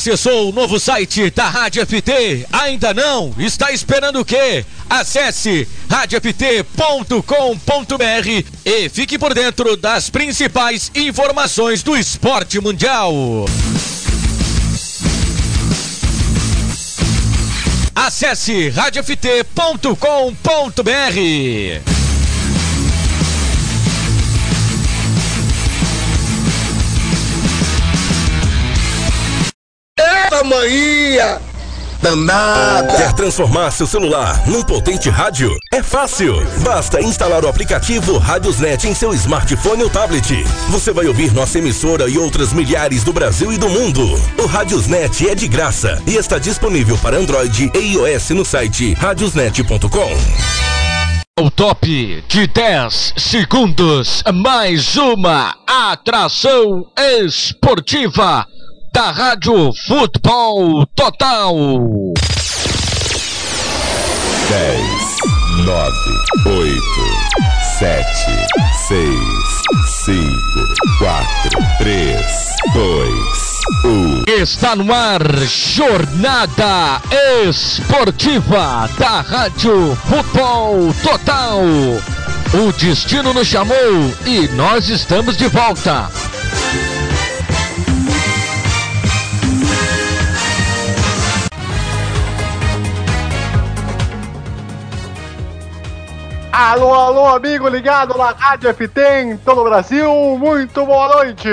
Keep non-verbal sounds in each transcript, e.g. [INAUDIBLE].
Acessou o novo site da Rádio FT? Ainda não? Está esperando o quê? Acesse radioft.com.br e fique por dentro das principais informações do esporte mundial. Acesse radioft.com.br. Eita, manhã! Danada! Quer transformar seu celular num potente rádio? É fácil! Basta instalar o aplicativo Radiosnet em seu smartphone ou tablet. Você vai ouvir nossa emissora e outras milhares do Brasil e do mundo. O Radiosnet é de graça e está disponível para Android e iOS no site radiosnet.com. O top de 10 segundos, mais uma atração esportiva da Rádio Futebol Total. 10, 9, 8, 7, 6, 5, 4, 3, 2, 1. Está no ar Jornada Esportiva da Rádio Futebol Total. O destino nos chamou e nós estamos de volta. Alô, alô, amigo ligado na Rádio FT em todo o Brasil, muito boa noite!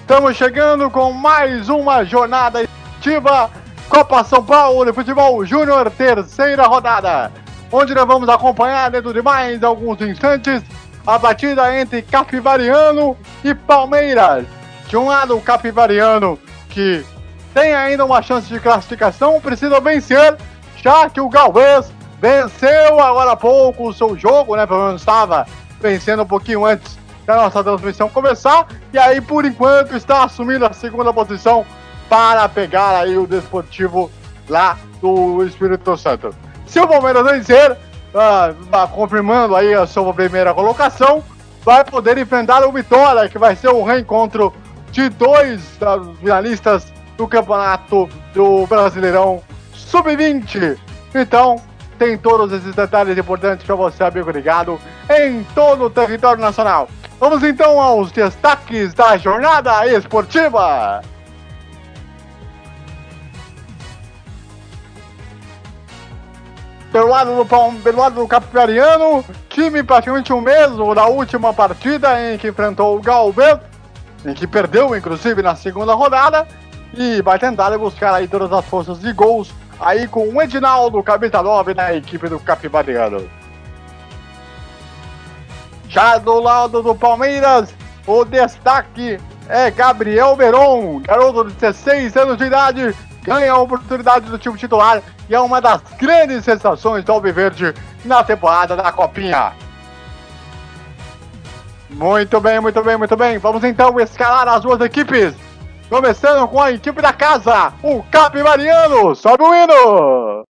Estamos chegando com mais uma jornada esportiva Copa São Paulo de Futebol Júnior, terceira rodada, onde nós vamos acompanhar dentro de mais alguns instantes a batida entre Capivariano e Palmeiras. De um lado, o Capivariano, que tem ainda uma chance de classificação, precisa vencer, já que o Galvez venceu agora há pouco o seu jogo, né? Pelo menos estava vencendo um pouquinho antes da nossa transmissão começar. E aí, por enquanto, está assumindo a segunda posição para pegar aí o Desportivo lá do Espírito Santo. Se o Palmeiras vencer, uh, confirmando aí a sua primeira colocação, vai poder enfrentar o Vitória, que vai ser o reencontro de dois dos finalistas do campeonato do Brasileirão Sub-20. Então, tem todos esses detalhes importantes para você, amigo ligado, em todo o território nacional. Vamos então aos destaques da jornada esportiva. Pelo lado do, pelo lado do Capivariano, time praticamente o mesmo da última partida em que enfrentou o Galvez, em que perdeu inclusive na segunda rodada, e vai tentar buscar aí todas as forças de gols aí com o Edinaldo, camisa 9 da equipe do Capibariano. Já do lado do Palmeiras, o destaque é Gabriel Veron, garoto de 16 anos de idade, ganha a oportunidade do time titular e é uma das grandes sensações do Alviverde na temporada da Copinha. Muito bem, muito bem, muito bem. Vamos então escalar as duas equipes. Começando com a equipe da casa, o Capivariano. Sobe o hino!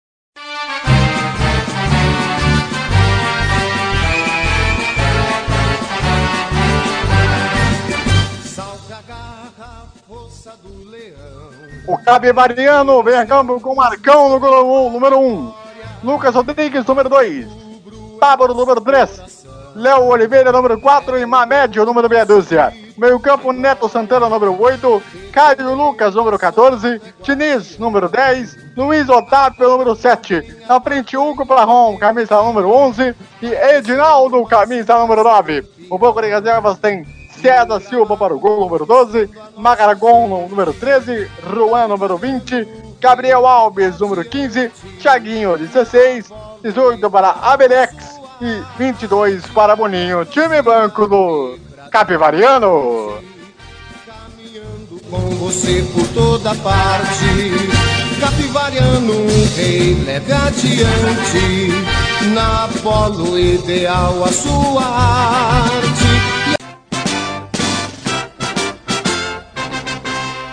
O Capivariano vem a campo com o Marcão no número 1. Um. Lucas Rodrigues, número 2. Pablo, número 3. Léo Oliveira, número 4. E Mamed, número meia dúzia. Meio campo, Neto Santana, número 8. Caio Lucas, número 14. Diniz, número 10. Luiz Otávio, número 7. Na frente, Hugo Plahon, camisa número 11. E Edinaldo, camisa número 9. O banco de reservas tem César Silva para o gol, número 12. Magaragon, número 13. Juan, número 20. Gabriel Alves, número 15. Thiaguinho, 16. 18 para Abelex e 22 para Boninho, time banco do Capivariano. Caminhando com você por toda parte, Capivariano, um rei leve adiante, na polo ideal a sua arte.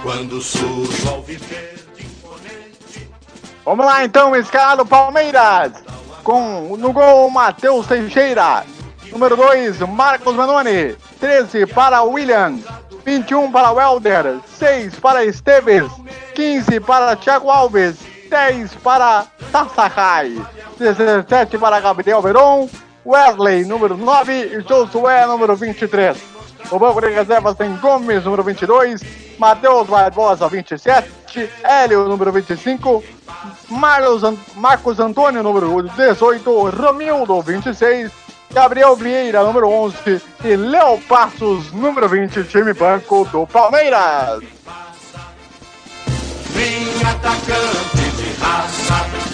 Quando surge ao viver de imponente. Vamos lá então, escalado Palmeiras. Com no gol Matheus Teixeira. Número 2, Marcos Manoni. 13 para William. 21 para Welder. 6 para Esteves. 15 para Thiago Alves, 10 para Tassakai, 17 para Gabriel Veron, Wesley, número 9 e Josué, número 23. O banco de reservas tem Gomes, número 22, Matheus Barbosa, 27, Hélio, número 25, Marlos, An- Marcos Antônio, número 18, Romildo, 26, Gabriel Vieira, número 11 e Léo Passos, número 20, time banco do Palmeiras. Vem atacante de raça,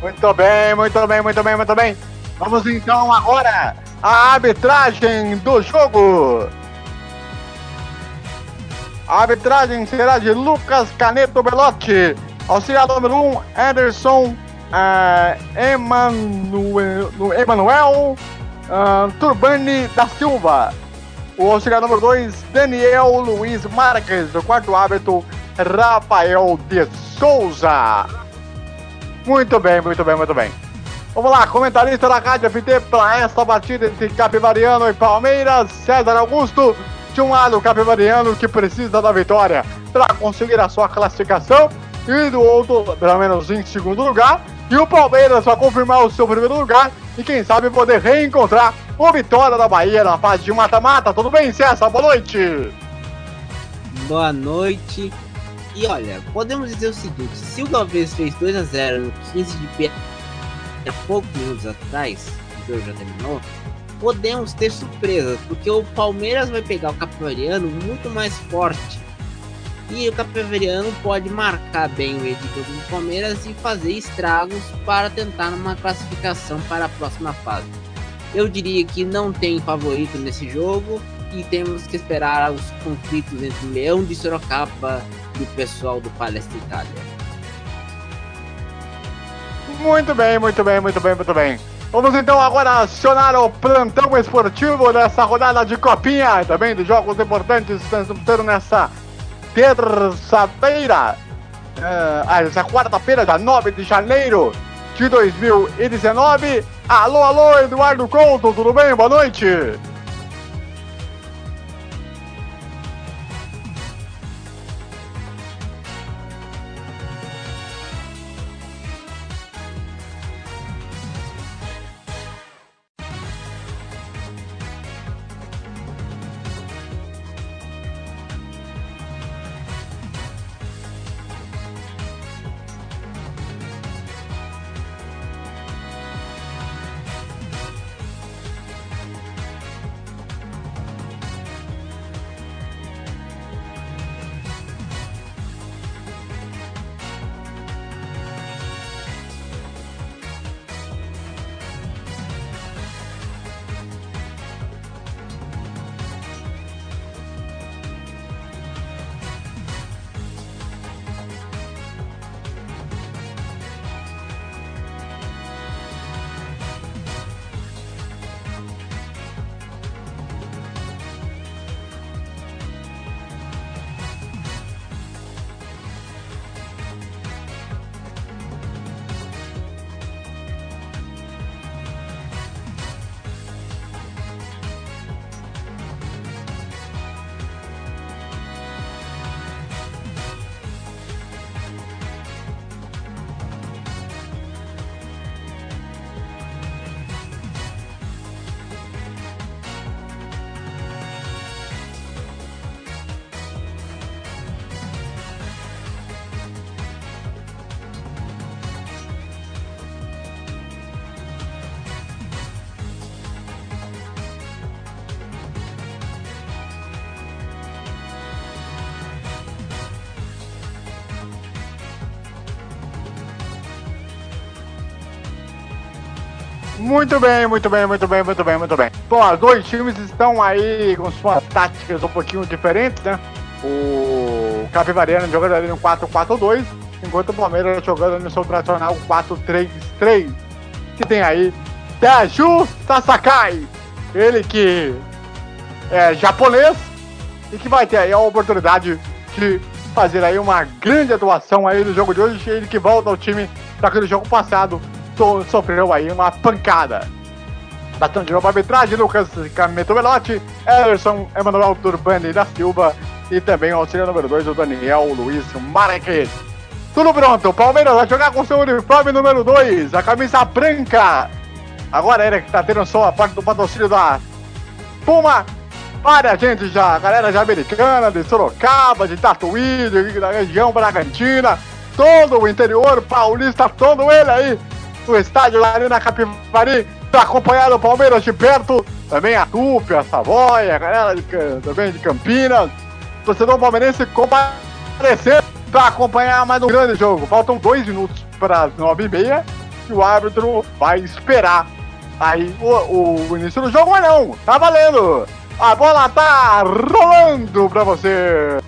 Muito bem, muito bem, muito bem, muito bem. Vamos então agora à arbitragem do jogo. A arbitragem será de Lucas Caneto Belotti. Auxiliar número 1, um, Anderson ah, Emanuel, Emanuel ah, Turbani da Silva. O auxiliar número 2, Daniel Luiz Marques. O quarto árbitro, Rafael de Souza. Muito bem, muito bem, muito bem. Vamos lá, comentarista da Rádio FT para esta partida entre Capivariano e Palmeiras, César Augusto. De um lado, o Capivariano que precisa da vitória para conseguir a sua classificação, e do outro, pelo menos em segundo lugar. E o Palmeiras para confirmar o seu primeiro lugar e quem sabe poder reencontrar o Vitória da Bahia na fase de mata-mata. Tudo bem, César? Boa noite. Boa noite. E olha, podemos dizer o seguinte: se o Galvez fez 2 a 0 no 15 de pé há poucos minutos atrás, o jogo já terminou, podemos ter surpresas, porque o Palmeiras vai pegar o Capivariano muito mais forte. E o Capivariano pode marcar bem o editor do Palmeiras e fazer estragos para tentar uma classificação para a próxima fase. Eu diria que não tem favorito nesse jogo e temos que esperar os conflitos entre Leão de Sorocaba e o pessoal do Palestra Itália. Muito bem, muito bem, muito bem, muito bem. Vamos então agora acionar o plantão esportivo dessa rodada de copinha, também de jogos importantes que tendo nessa terça-feira, ah, essa quarta-feira, dia 9 de janeiro de 2019. Alô, alô, Eduardo Couto, tudo bem? Boa noite. Muito bem, muito bem, muito bem, muito bem, muito bem. Bom, os dois times estão aí com suas táticas um pouquinho diferentes, né? O Capivariano jogando ali no 4-4-2, enquanto o Palmeiras jogando no seu tradicional 4-3-3. Que tem aí Daju Sasakai, ele que é japonês e que vai ter aí a oportunidade de fazer aí uma grande atuação aí no jogo de hoje. Ele que volta ao time daquele jogo passado, so- sofreu aí uma pancada. Batendo de novo a arbitragem, Lucas Cameto Velotti, Ederson Emanuel Turbani da Silva e também o auxílio número 2, o Daniel Luiz Marques. Tudo pronto, o Palmeiras vai jogar com seu uniforme número 2, a camisa branca. Agora ele que tá tendo só a parte do patrocínio da Puma. Várias gente já, galera já americana, de Sorocaba, de Tatuí, de- da região Bragantina, todo o interior paulista, todo ele aí no estádio lá na Capivari, pra acompanhar o Palmeiras de perto, também a Tupi, a Savoia, a galera de, também de Campinas, torcedor palmeirense comparecer para acompanhar mais um grande jogo. Faltam dois minutos para as nove e meia e o árbitro vai esperar aí o, o início do jogo, mas não, tá valendo. A bola tá rolando para você.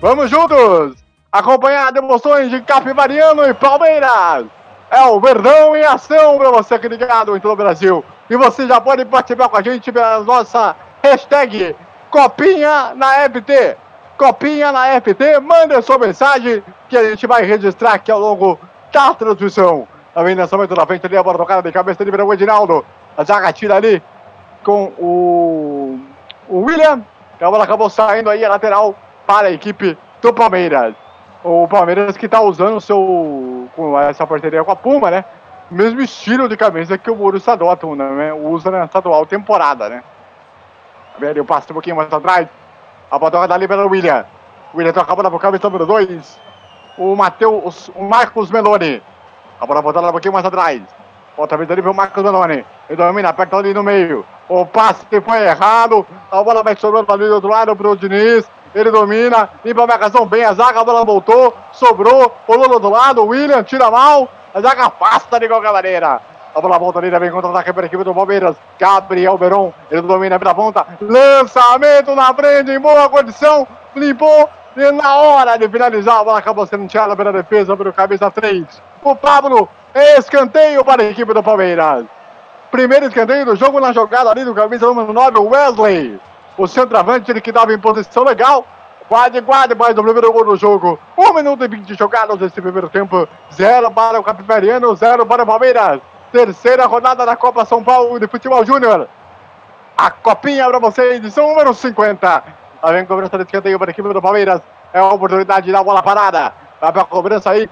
Vamos juntos acompanhar demonstrações de Capivariano e Palmeiras. É o Verdão em ação para você aqui ligado em todo o Brasil. E você já pode participar com a gente pela nossa hashtag Copinha na FT. Copinha na FT, manda sua mensagem que a gente vai registrar aqui ao longo da transmissão. Também lançamento da frente ali, a bola tocada de cabeça livre o Edinaldo. A zaga tira ali com o, o William. A bola acabou saindo aí a lateral para a equipe do Palmeiras. O Palmeiras que está usando o seu com essa parceria com a Puma, né? O mesmo estilo de camisa que o Borussia Dortmund né? usa na atual temporada, né? Velho, passa um pouquinho mais atrás. A bola dali pelo William. O William toca a bola pro cabeça número 2. O Matheus, o Marcos Meloni. A bola voltada um pouquinho mais atrás. Volta a vez ali pro Marcos Meloni. Ele domina, aperta ali no meio. O passe foi errado. A bola vai sobrando ali do outro lado pro Diniz. Ele domina, limpa a marcação bem a zaga, a bola voltou, sobrou, rolou do outro lado, William tira mal, a zaga afasta de qualquer maneira. A bola volta ali, vem contra-ataque para a equipe do Palmeiras. Gabriel Veron, ele domina pela ponta. Lançamento na frente, em boa condição. Limpou. E na hora de finalizar, a bola acabou sendo tirada pela defesa, pelo cabeça 3. O Pablo, escanteio para a equipe do Palmeiras. Primeiro escanteio do jogo na jogada ali do camisa número 9, o Wesley. O centroavante, ele que estava em posição legal. Quase, quase mais do primeiro gol do jogo. 1 minuto e 20 jogadas nesse primeiro tempo. Zero para o Capivariano, zero para o Palmeiras. Terceira rodada da Copa São Paulo de Futebol Júnior. A copinha para você, edição número 50. Lá vem cobrança de escanteio para a equipe do Palmeiras. É a oportunidade da bola parada. Vai para a cobrança aí.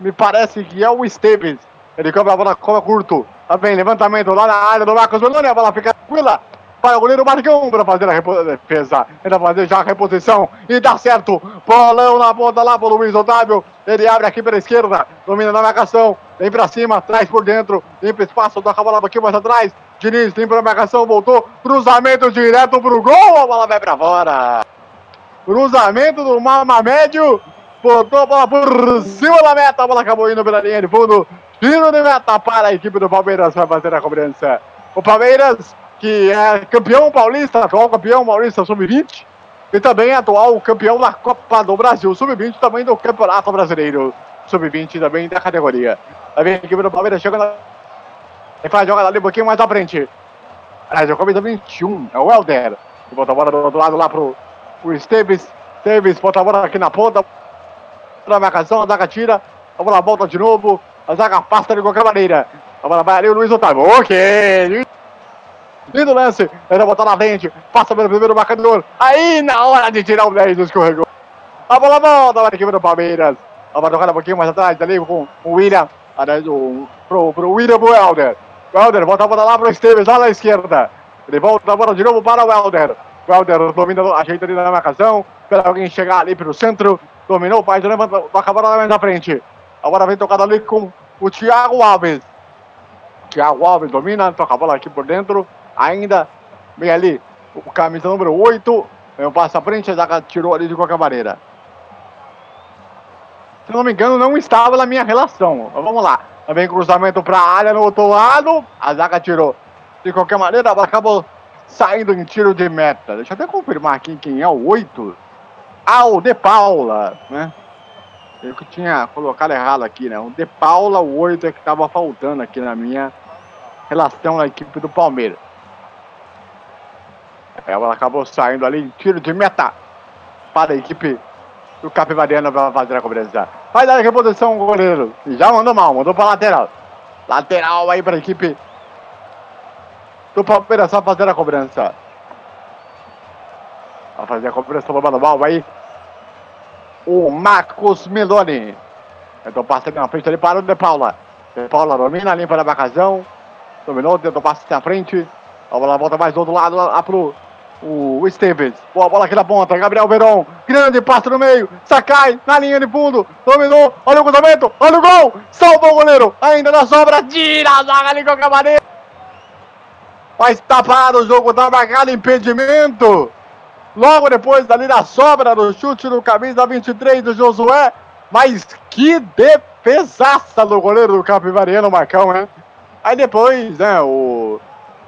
Me parece que é o Esteves. Ele cobra a bola, cobra curto. Lá vem levantamento lá na área do Marcos Meloni. A bola fica tranquila. Vai o goleiro Marcão para fazer a defesa. Ele vai fazer já a reposição. E dá certo. Bolão na ponta lá pro Luiz Otávio. Ele abre aqui pela esquerda. Domina na marcação. Vem pra cima, traz por dentro. Limpa espaço, toca a bola pouquinho mais atrás. Diniz limpa a marcação, voltou. Cruzamento direto pro gol. A bola vai pra fora. Cruzamento do Mama Médio. Botou a bola por cima da meta. A bola acabou indo pela linha de fundo. Tiro de meta para a equipe do Palmeiras para fazer a cobrança. O Palmeiras, que é campeão paulista, atual campeão paulista sub-20. E também atual campeão da Copa do Brasil sub-20, também do Campeonato Brasileiro sub-20, também da categoria. A equipe do Palmeiras, chega na. Ele faz a jogada ali um pouquinho mais à frente. Aliás, é o camisa 21, é o Helder. E bota a bola do outro lado lá pro, pro Esteves. Esteves bota a bola aqui na ponta. Na marcação, a zaga tira. A bola volta de novo. A zaga afasta de qualquer maneira. A bola vai ali o Luiz Otávio. Ok. Lindo lance. Ele botar na frente. Passa pelo primeiro marcador. Aí, na hora de tirar o 10, escorregou. A bola volta para a equipe do Palmeiras. A bola tocada um pouquinho mais atrás ali com o William. Aliás, o, pro, pro William pro Helder. O Helder volta a bola lá pro Esteves, lá na esquerda. Ele volta a bola de novo para o Helder. O Helder domina, ajeita ali na marcação. Espera alguém chegar ali pelo centro. Dominou, o levanta, toca a bola lá mais na frente. A bola vem tocada ali com o Thiago Alves. Thiago Alves domina, toca a bola aqui por dentro. Ainda vem ali o camisa número 8. Vem um passo à frente, a zaga tirou ali de qualquer maneira. Se não me engano, não estava na minha relação. Vamos lá. Vem cruzamento para a área no outro lado. A zaga tirou. De qualquer maneira, acabou saindo em tiro de meta. Deixa eu até confirmar aqui quem é o 8. Ah, o De Paula, né? Eu que tinha colocado errado aqui, né? O De Paula, o 8 é que estava faltando aqui na minha relação na equipe do Palmeiras. Ela acabou saindo ali tiro de meta para a equipe do Capivariano para fazer a cobrança. Vai dar a reposição o goleiro. Já mandou mal, mandou para lateral. Lateral aí para a equipe do Palmeiras só fazer a cobrança. Vai fazer a cobrança do manual aí. O Marcos Meloni. Tentou passe na frente ali para o De Paula. De Paula domina, limpa a marcação. Dominou, tentou passe na frente. A bola volta mais do outro lado, lá pro o Stevens. Boa bola aqui na ponta. Gabriel Verón. Grande passe no meio. Sacai na linha de fundo. Dominou. Olha o cruzamento. Olha o gol. Salva o goleiro. Ainda na sobra. Tira a zaga ali com a camareira. Mas tá parado o jogo. Tá marcado impedimento. Logo depois dali na sobra do chute no camisa 23 do Josué. Mas que defesaça do goleiro do Capivariano, Marcão, né? Aí depois, né, o...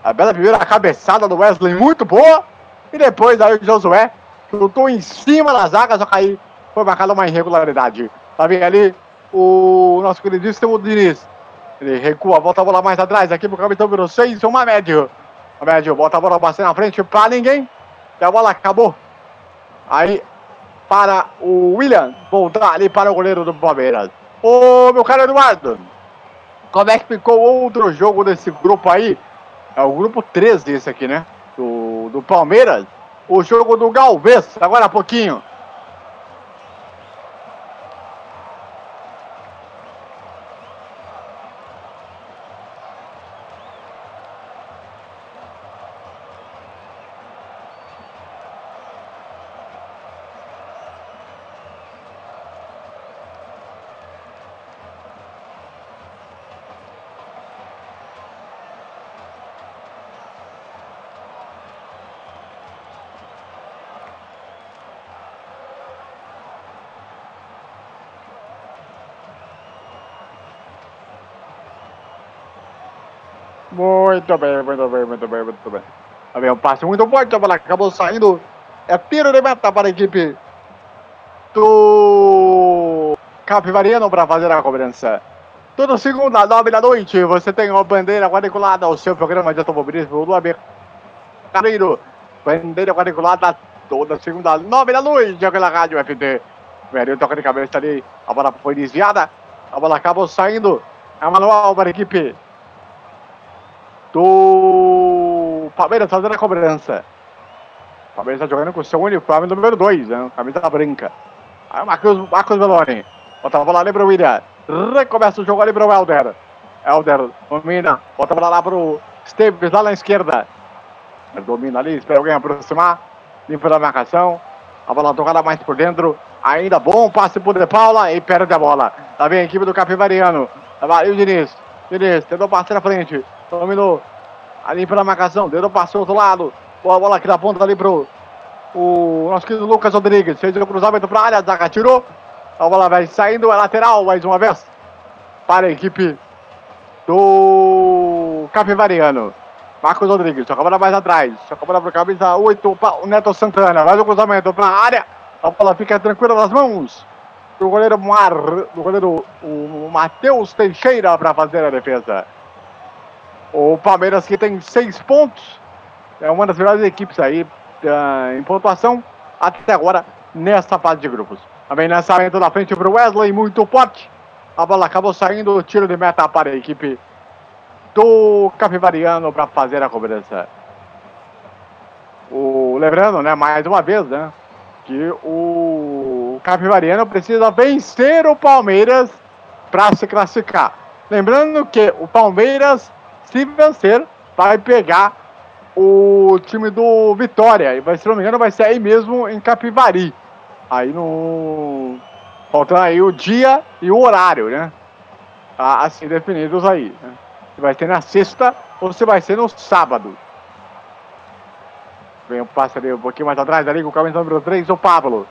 A bela primeira cabeçada do Wesley, muito boa. E depois aí o Josué chutou em cima da zaga, só que foi marcada uma irregularidade. Tá vendo ali o nosso queridíssimo Diniz. Ele recua, volta a bola mais atrás, aqui pro capitão virou 6, uma médio. A médio, bota a bola bastante na frente pra ninguém. E a bola acabou. Aí para o William voltar ali para o goleiro do Palmeiras. Ô meu caro Eduardo, como é que ficou outro jogo desse grupo aí? É o grupo 13 esse aqui, né? Do, do Palmeiras. O jogo do Galvez, agora há pouquinho. Muito bem, muito bem, muito bem, muito bem. Tá bem, um passe muito forte, a bola acabou saindo. É tiro de meta para a equipe do Capivariano para fazer a cobrança. Toda segunda, nove da noite, você tem uma bandeira quadriculada ao seu programa de automobilismo do Carneiro. Bandeira quadriculada toda segunda, nove da noite, aquela rádio FT. Velho toca de cabeça ali, a bola foi desviada, a bola acabou saindo. É manual para a equipe do Palmeiras fazendo a cobrança. O Palmeiras está jogando com o seu uniforme número 2, né? Camisa branca. Aí o Marcos, Marcos Meloni. Bota a bola ali para o William. Recomeça o jogo ali para o Helder. Helder domina. Bota a bola lá para o Esteves lá na esquerda. Ele domina ali, espera alguém aproximar. Limpa a marcação. A bola tocada mais por dentro. Ainda bom passe por De Paula e perde a bola. Tá bem a equipe do Capivariano. Vai o Diniz. Diniz tentou passar na frente. Dominou. Ali pela marcação. Deu passe outro lado. Boa bola aqui na ponta ali pro o nosso querido Lucas Rodrigues. Fez o cruzamento para a área. Zaga tirou. A bola vai saindo. É lateral mais uma vez. Para a equipe do Capivariano. Marcos Rodrigues. Só bola mais atrás. Só bola para camisa 8. O Neto Santana. Mais o cruzamento para a área. A bola fica tranquila nas mãos do goleiro Mar, do goleiro o Matheus Teixeira para fazer a defesa. O Palmeiras que tem seis pontos, é uma das melhores equipes aí uh, em pontuação até agora nessa fase de grupos. Também lançamento da frente para o Wesley, muito forte. A bola acabou saindo, tiro de meta para a equipe do Capivariano para fazer a cobrança. O, lembrando, né, mais uma vez, né, que o Capivariano precisa vencer o Palmeiras para se classificar. Lembrando que o Palmeiras, se vencer, vai pegar o time do Vitória. E vai, se não me engano, vai ser aí mesmo em Capivari. Aí no. Faltando aí o dia e o horário, né? Tá assim definidos aí. Né? Se vai ser na sexta ou se vai ser no sábado. Vem o passe ali um pouquinho mais atrás ali com o camisa número 3, o Pablo.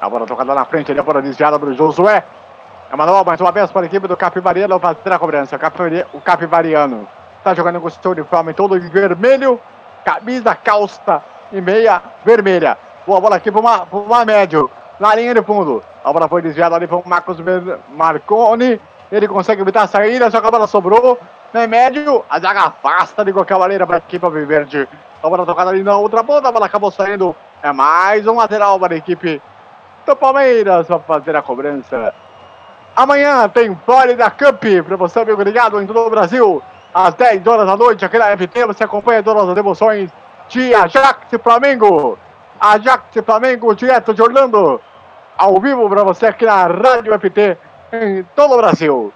A bola tocada na frente ali, a bola desviada para o Josué. É manual mais uma vez para a equipe do Capivariano fazer a cobrança. O Capivariano está jogando com o seu uniforme todo em vermelho, camisa, calça e meia vermelha. Boa bola aqui para uma, uma médio, na linha de fundo. A bola foi desviada ali para o Marcos Marconi. Ele consegue evitar a saída, só que a bola sobrou. No médio, a zaga afasta de qualquer maneira para a equipe Viverde. A bola tocada ali na outra ponta, a bola acabou saindo É mais um lateral para a equipe do Palmeiras para fazer a cobrança. Amanhã tem Florida Cup para você, amigo ligado em todo o Brasil. Às 10 horas da noite, aqui na FT, você acompanha todas as emoções de Ajax Flamengo. Ajax Flamengo, direto de Orlando. Ao vivo para você aqui na Rádio FT em todo o Brasil.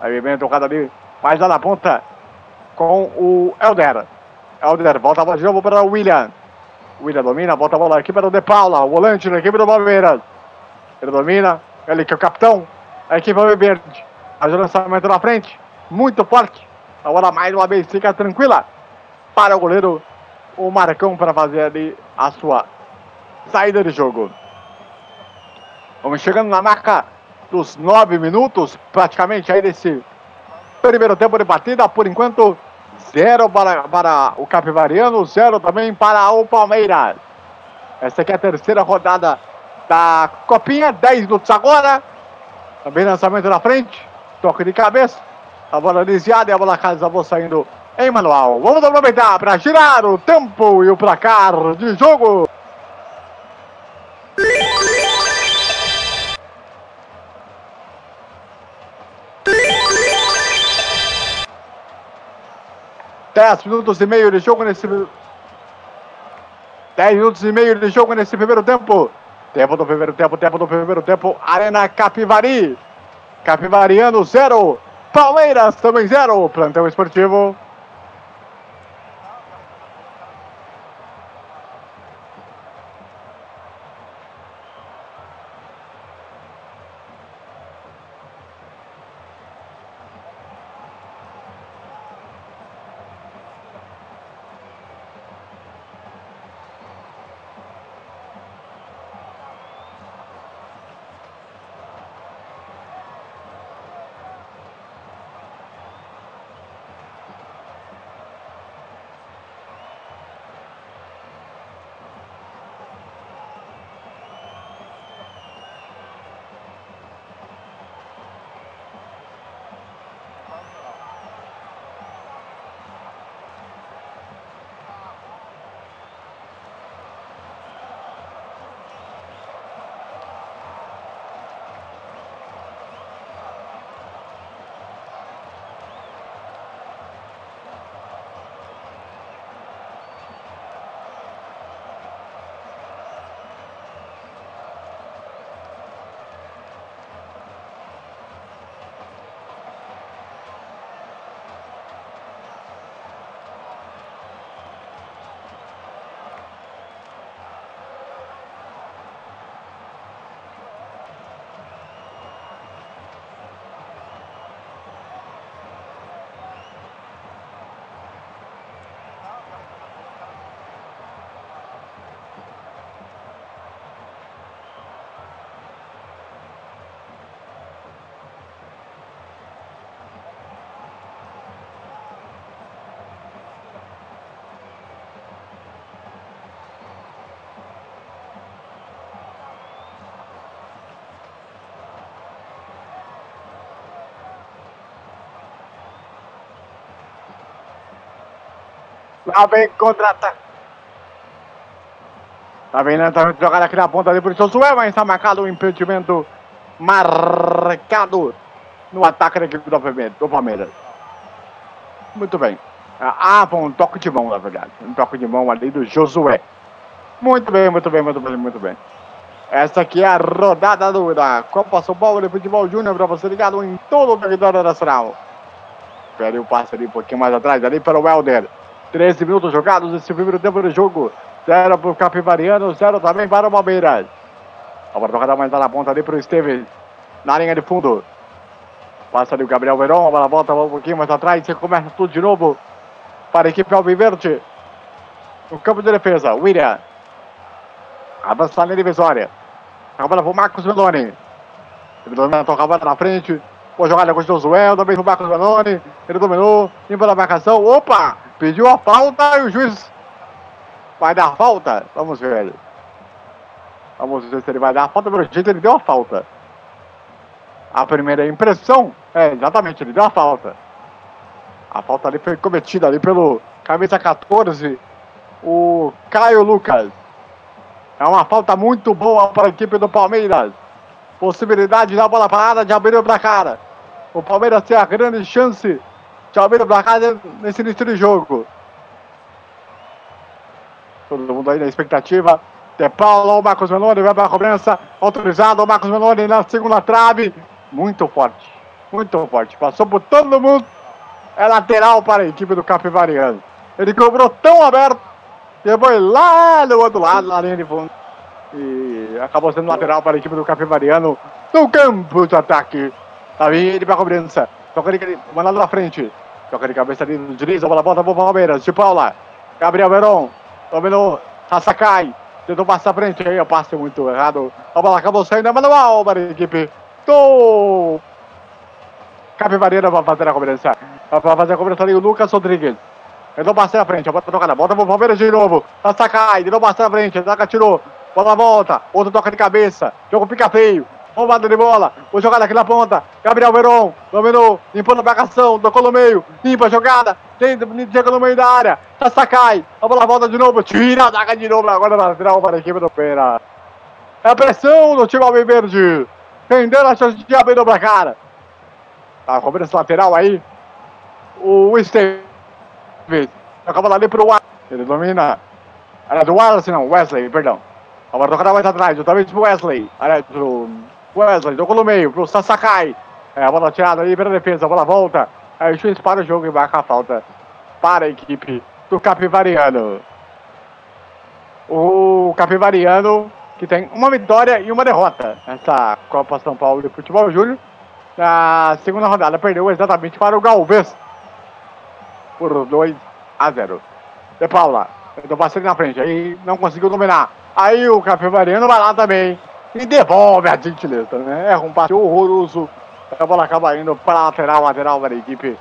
Aí vem tocado ali, mais lá na ponta com o Elder. Elder volta a bola de novo para o William. William domina, volta a bola aqui para o De Paula, o volante da equipe do Palmeiras. Ele domina, ele que é o capitão da equipe Verde. Faz o lançamento na frente, muito forte. A bola mais uma vez fica tranquila para o goleiro, o Marcão, para fazer ali a sua saída de jogo. Vamos chegando na marca dos nove minutos, praticamente aí desse primeiro tempo de partida. Por enquanto, zero para, para o Capivariano, zero também para o Palmeiras. Essa aqui é a terceira rodada da Copinha, 10 minutos agora. Também lançamento na frente, toque de cabeça. A bola desviada e a bola casa vou saindo em manual. Vamos aproveitar para girar o tempo e o placar de jogo. Dez minutos e meio de jogo nesse. Dez minutos e meio de jogo nesse primeiro tempo. Tempo do primeiro tempo, tempo do primeiro tempo. Arena Capivari. Capivariano zero. Palmeiras também zero. Plantão esportivo. Lá vem contra-ataque. Tá vendo lançamento jogado aqui na ponta ali por Josué, mas está marcado um impedimento marcado no ataque da equipe do Palmeiras. Muito bem. Ah, foi um toque de mão, na verdade. Um toque de mão ali do Josué. Muito bem, muito bem, muito bem, muito bem. Essa aqui é a rodada do, da Copa São Paulo de Futebol Júnior para você ligado em todo o território nacional. Peraí o passe ali um pouquinho mais atrás, ali para o Helder. 13 minutos jogados nesse primeiro tempo de jogo. Zero para o Capivariano, zero também para o Palmeiras. A bola tocada mais lá na ponta ali para o Esteves. Na linha de fundo. Passa ali o Gabriel Verón, a bola volta um pouquinho mais atrás. e começa tudo de novo para a equipe Alviverde. No campo de defesa, William. Avança na linha divisória. A bola para o Marcos Meloni. Ele domina, toca a bola na frente. Boa jogada com o Josué, também o Marcos Meloni. Ele dominou, limpa a marcação. Opa! Pediu a falta e o juiz vai dar falta. Vamos ver. Vamos ver se ele vai dar a falta. Pelo jeito, ele deu a falta. A primeira impressão é exatamente, ele deu a falta. A falta ali foi cometida ali pelo camisa 14, o Caio Lucas. É uma falta muito boa para a equipe do Palmeiras. Possibilidade da bola parada de abrir o placar. O Palmeiras tem a grande chance de abrir o placar nesse início de jogo. Todo mundo aí na expectativa. De Paulo, o Marcos Meloni vai para a cobrança. Autorizado, o Marcos Meloni na segunda trave. Muito forte. Muito forte. Passou por todo mundo. É lateral para a equipe do Capivariano. Ele cobrou tão aberto. E foi lá do outro lado, na linha de fundo. E acabou sendo lateral para a equipe do Capivariano. No campo de ataque. Tá vindo para a cobrança. De mandado na frente. Toca de cabeça ali no direito. A bola volta para o Palmeiras. De Paula. Gabriel Veron. Dominou. Sasakai. Tentou passar à frente. Aí o passe muito errado. A bola acabou saindo. É manual para a equipe do Capivareira vai fazer a cobrança. Vai fazer a cobrança ali o Lucas Rodrigues. Tentou passar à frente. A bola tocada. Volta pro Palmeiras de novo. Sasakai. Tentou passar à frente. Zaga tirou. Bola volta. Outro toca de cabeça. Jogo fica feio. Roubada de bola. Vou jogar aqui na ponta. Gabriel Veron. Dominou. Limpando a marcação. Tocou no meio. Limpa a jogada. Chega no meio da área. Sasakai. A bola volta de novo. Tira a zaga de novo. Agora na final para a equipe do Pera. É a pressão do time Alviverde. Rendendo a chance de abrir o placar. Tá, cobrança lateral aí. O Esteves. Acaba ali pro Wesley. Ele domina. Era do Wallace, não. Wesley, perdão. Agora tocada mais atrás. Outra vez pro Wesley. Era pro Wesley. Tocou no meio. Pro Sasakai. É, a bola tirada ali pela defesa. A bola volta. Aí o juiz para o jogo e marca a falta para a equipe do Capivariano. O Capivariano que tem uma vitória e uma derrota nessa Copa São Paulo de Futebol Júnior. Na segunda rodada perdeu exatamente para o Galvez por 2 a 0. De Paula, tentou passar na frente, aí não conseguiu dominar. Aí o Capivariano vai lá também e devolve a gentileza, né? É um passe horroroso. A bola acaba indo para a lateral, lateral para a equipe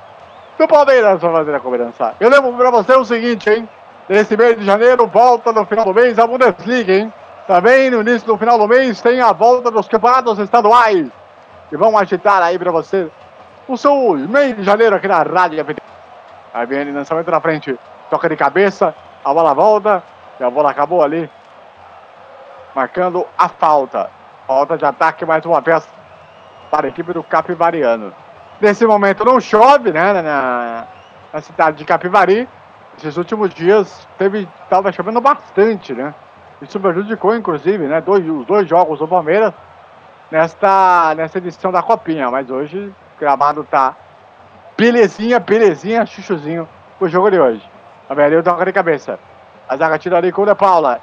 do Palmeiras para fazer a cobrança. Eu lembro para você o seguinte, hein? Nesse mês de janeiro, volta no final do mês a Bundesliga, hein? Também no início do final do mês tem a volta dos campeonatos estaduais. Que vão agitar aí para você o seu mês de janeiro aqui na Rádio. Aí vem ele lançamento na frente. Toca de cabeça. A bola volta. E a bola acabou ali. Marcando a falta. Falta de ataque mais uma vez para a equipe do Capivariano. Nesse momento não chove, né? Na, na cidade de Capivari. Esses últimos dias teve, estava chovendo bastante, né? Isso prejudicou, inclusive, né? Dois, os dois jogos do Palmeiras nesta, nessa edição da Copinha. Mas hoje o gramado tá belezinha, belezinha, chuchuzinho pro jogo de hoje. A Beleu toca de cabeça. A zaga tira ali com o De Paula.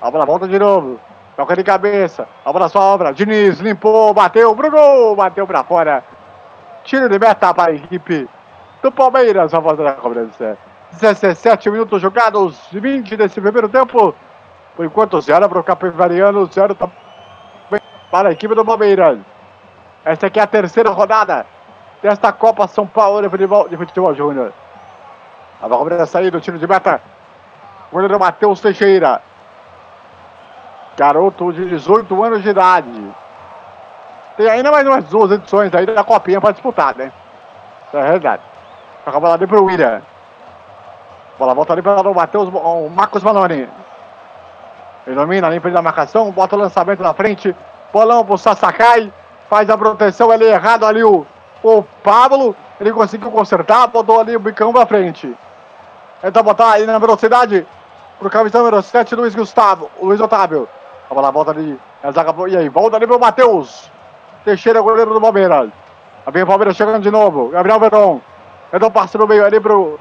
A bola volta de novo. Toca de cabeça. A bola sobra. Diniz limpou, bateu. Bruno bateu pra fora. Tiro de meta para a equipe do Palmeiras. A volta da cobrança. 17 minutos jogados, 20 desse primeiro tempo. Por enquanto, zero para o Capivariano, zero para a equipe do Palmeiras. Esta aqui é a terceira rodada desta Copa São Paulo de Futebol, de futebol Júnior. A cobrança sair do tiro de meta. Goleiro Matheus Teixeira. Garoto de 18 anos de idade. Tem ainda mais umas duas edições aí da Copinha para disputar, né? É verdade. Toca a bola ali pro William. Bola volta ali para o Matheus, o Marcos Maloni. Ele domina, limpa da marcação, bota o lançamento na frente. Bolão pro Sasakai. Faz a proteção ali errado ali o, o Pablo. Ele conseguiu consertar, botou ali o bicão pra frente. Tenta botar aí na velocidade pro capitão número 7, Luiz Gustavo. Luiz Otávio. A bola volta ali. A zaga, e aí, volta ali pro Matheus. Teixeira, goleiro do Palmeiras. Aí vem o Palmeiras chegando de novo. Gabriel Veron. Tentou passe no meio ali pro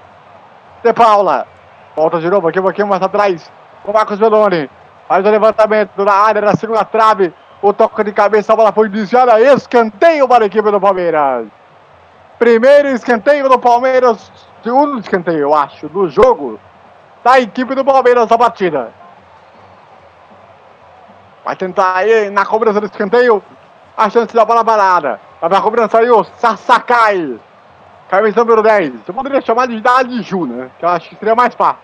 De Paula. Volta de novo aqui um pouquinho mais atrás. O Marcos Meloni. Faz o levantamento na área, na segunda trave. O toque de cabeça, a bola foi desviada. Escanteio para a equipe do Palmeiras. Primeiro escanteio do Palmeiras. Segundo escanteio, eu acho, do jogo. Da equipe do Palmeiras a partida. Vai tentar aí na cobrança do escanteio. A chance da bola parada. Vai pra cobrança aí o Sasakai. Camisa número 10. Eu poderia chamar de Dali Ju, né? Que eu acho que seria mais fácil.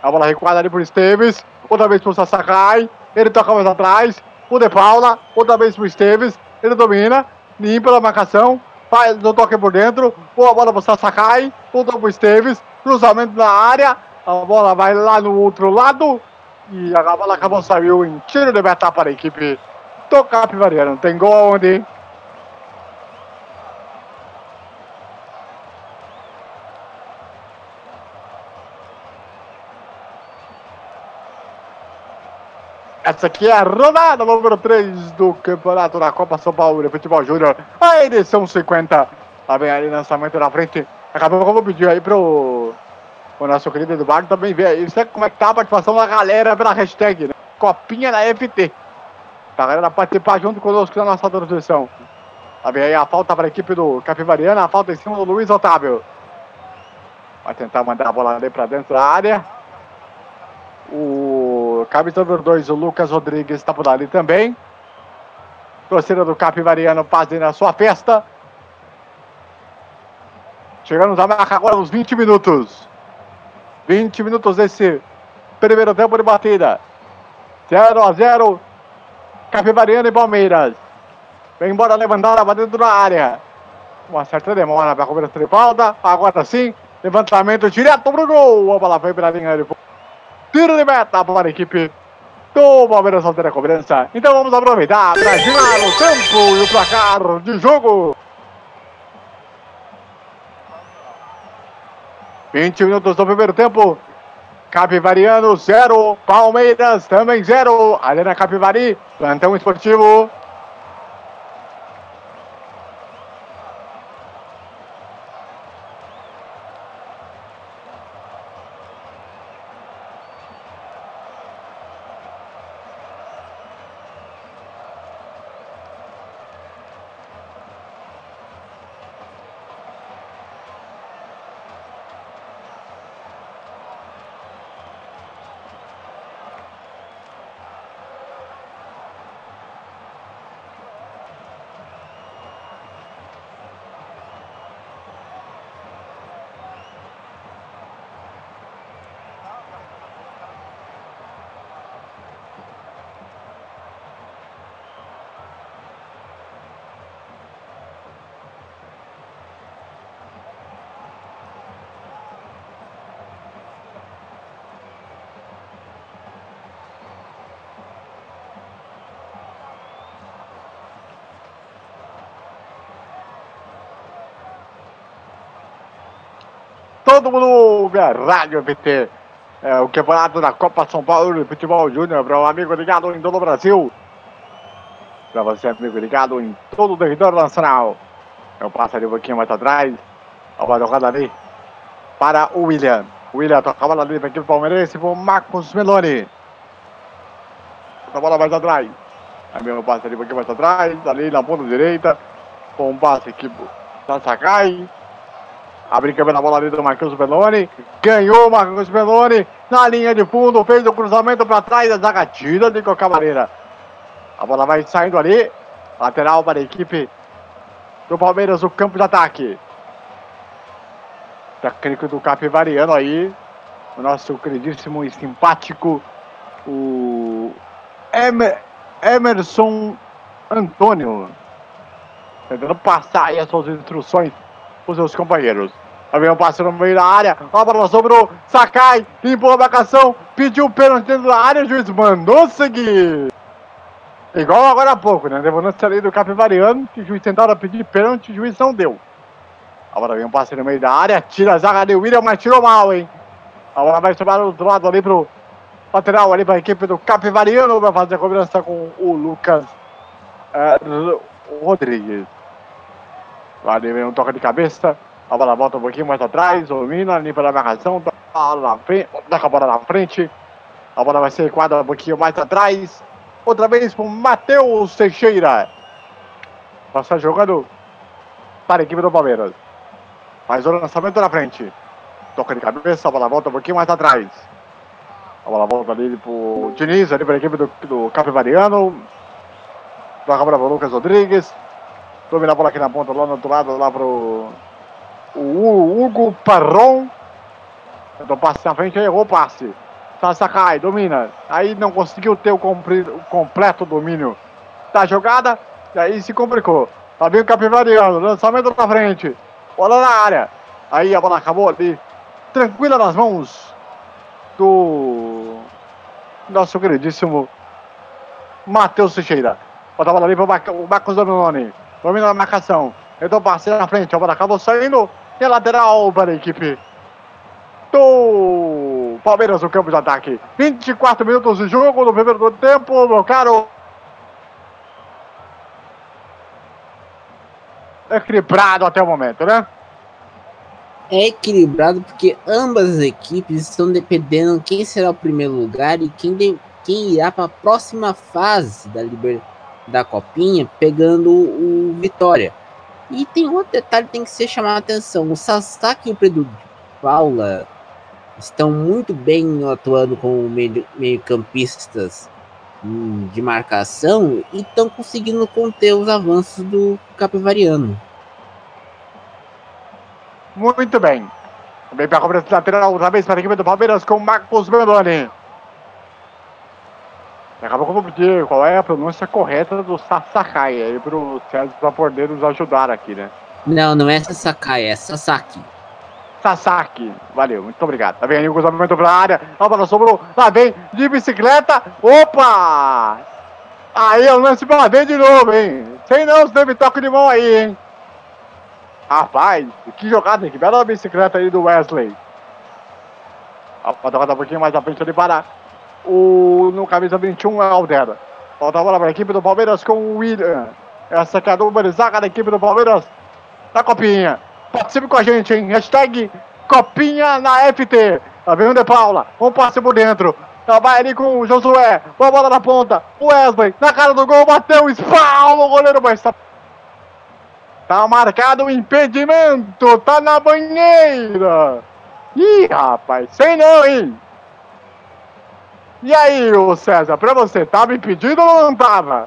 A bola recuada ali por Esteves. Outra vez pro Sasakai. Ele toca mais atrás. O De Paula. Outra vez pro Esteves. Ele domina. Limpa a marcação. Faz o toque por dentro. Boa bola pro Sasakai. Voltou pro Esteves. Cruzamento na área. A bola vai lá no outro lado. E a bola acabou saiu em tiro de meta para a equipe do Capivariano. Tem gol onde? Essa aqui é a rodada número 3 do Campeonato da Copa São Paulo de Futebol Júnior. A edição 50. Lá vem ali lançamento na frente. Acabou que eu vou pedir aí pro, o nosso querido Eduardo também ver aí. Sabe como é que tá a participação da galera pela hashtag, né? Copinha da FT. Pra galera participar junto conosco na nossa transmissão. Lá vem aí a falta para a equipe do Capivariana. A falta em cima do Luiz Otávio. Vai tentar mandar a bola ali para dentro da área. O camisa número 2, o Lucas Rodrigues, está por ali também. Torcida do Capivariano fazendo a sua festa. Chegamos a marca agora nos 20 minutos. 20 minutos desse primeiro tempo de batida. 0 a 0. Capivariano e Palmeiras. Vem embora levantada para dentro da área. Uma certa demora para cobrança de falta. Agora sim. Levantamento direto para o gol. A bola foi pela linha de Tiro de meta para a equipe do Palmeiras fazer a cobrança. Então vamos aproveitar para girar o tempo e o placar de jogo. 20 minutos do primeiro tempo. Capivariano 0, Palmeiras também 0. Arena Capivari, plantão esportivo. Todo mundo a Rádio FT. É, o campeonato da Copa São Paulo de Futebol Júnior para o amigo ligado em todo o Brasil. Para você, amigo ligado em todo o território nacional. Eu passo ali um pouquinho mais atrás. A bola jogada ali para o William. William toca a bola ali para a equipe palmeirense para o Marcos Meloni. A bola mais atrás. Aí mesmo passe ali um pouquinho mais atrás. Ali na ponta direita. Com um passe aqui para Sakai. Abre câmera na bola ali do Marcos Belloni. Ganhou o Marcos Belloni na linha de fundo. Fez o cruzamento para trás. A zaga tira de qualquer maneira. A bola vai saindo ali. Lateral para a equipe do Palmeiras, o campo de ataque. Técnico do Capivariano aí. O nosso queridíssimo e simpático. O Emer, Emerson Antônio. Tentando passar aí as suas instruções os seus companheiros. Um passe no meio da área, a bola sobrou, Sakai, limpou a marcação, pediu o pênalti dentro da área, o juiz mandou seguir. Igual agora há pouco, né? Levando-se ali do Capivariano, que o juiz tentaram pedir pênalti, o juiz não deu. Agora vem um passe no meio da área, tira a zaga de William, mas tirou mal, hein? A bola vai sobrar do outro lado ali pro lateral, ali para a equipe do Capivariano, vai fazer a cobrança com o Lucas uh, Rodrigues. Lá vem um toque de cabeça. A bola volta um pouquinho mais atrás. Domina, limpa a marcação. Toca a bola na frente. A bola vai ser recuada um pouquinho mais atrás. Outra vez para o Matheus Teixeira. Passa jogando para a equipe do Palmeiras. Mais um lançamento na frente. Toca de cabeça. A bola volta um pouquinho mais atrás. A bola volta ali para o Diniz, ali para a equipe do, do Capivariano. Toca a bola para o Lucas Rodrigues. Domina a bola aqui na ponta, lá no outro lado, lá pro o Hugo Parron. Então passe na frente, errou o passe. Sakai domina. Aí não conseguiu ter o, o completo domínio da jogada. E aí se complicou. Tá bem o Capivariano. Lançamento na frente. Bola na área. Aí a bola acabou ali. Tranquila nas mãos do nosso queridíssimo Matheus Teixeira. Bota a bola ali Mar- o Marcos Dominoni. Domina a marcação. Então parceiro na frente. A bola acabou saindo. Lateral para a equipe do Palmeiras no campo de ataque. 24 minutos de jogo no primeiro tempo, meu caro. Equilibrado até o momento, né? É equilibrado porque ambas as equipes estão dependendo quem será o primeiro lugar e quem, de- quem irá para a próxima fase da, liber, da Copinha, pegando o Vitória. E tem outro detalhe que tem que ser chamado a atenção: o Sasaki e o Pedro Paula estão muito bem atuando como meio- meio-campistas hum, de marcação e estão conseguindo conter os avanços do Capivariano. Muito bem. Vem para a cobrança lateral, outra vez para a equipe do Palmeiras com Marcos Meloni. Acabou como pedir qual é a pronúncia correta do Sasakai aí para o César para poder nos ajudar aqui, né? Não, não é Sasakai, é Sasaki. Sasaki. Valeu, muito obrigado. Tá vendo aí o cruzamento para a área. A bola sobrou. Lá vem de bicicleta. Opa! Aí o lance para ver de novo, hein? Sem não, se teve toque de mão aí, hein? Rapaz, que jogada, hein? Que bela bicicleta aí do Wesley. A bola um pouquinho mais à frente ali para o no camisa 21 é Aldera. Volta a bola para a equipe do Palmeiras com o William. Essa que é a de zaga da equipe do Palmeiras da Copinha. Participe com a gente, hein? Hashtag Copinha na FT. Lá vem o De Paula. Um passe por dentro. Lá vai ali com o Josué. Boa bola na ponta. O Wesley. Na cara do gol. Bateu. Espalma o goleiro. Mas tá... Tá marcado o impedimento. Tá na banheira. Ih, rapaz. Sei não, hein? E aí, ô César? Pra você, tava impedido ou não tava?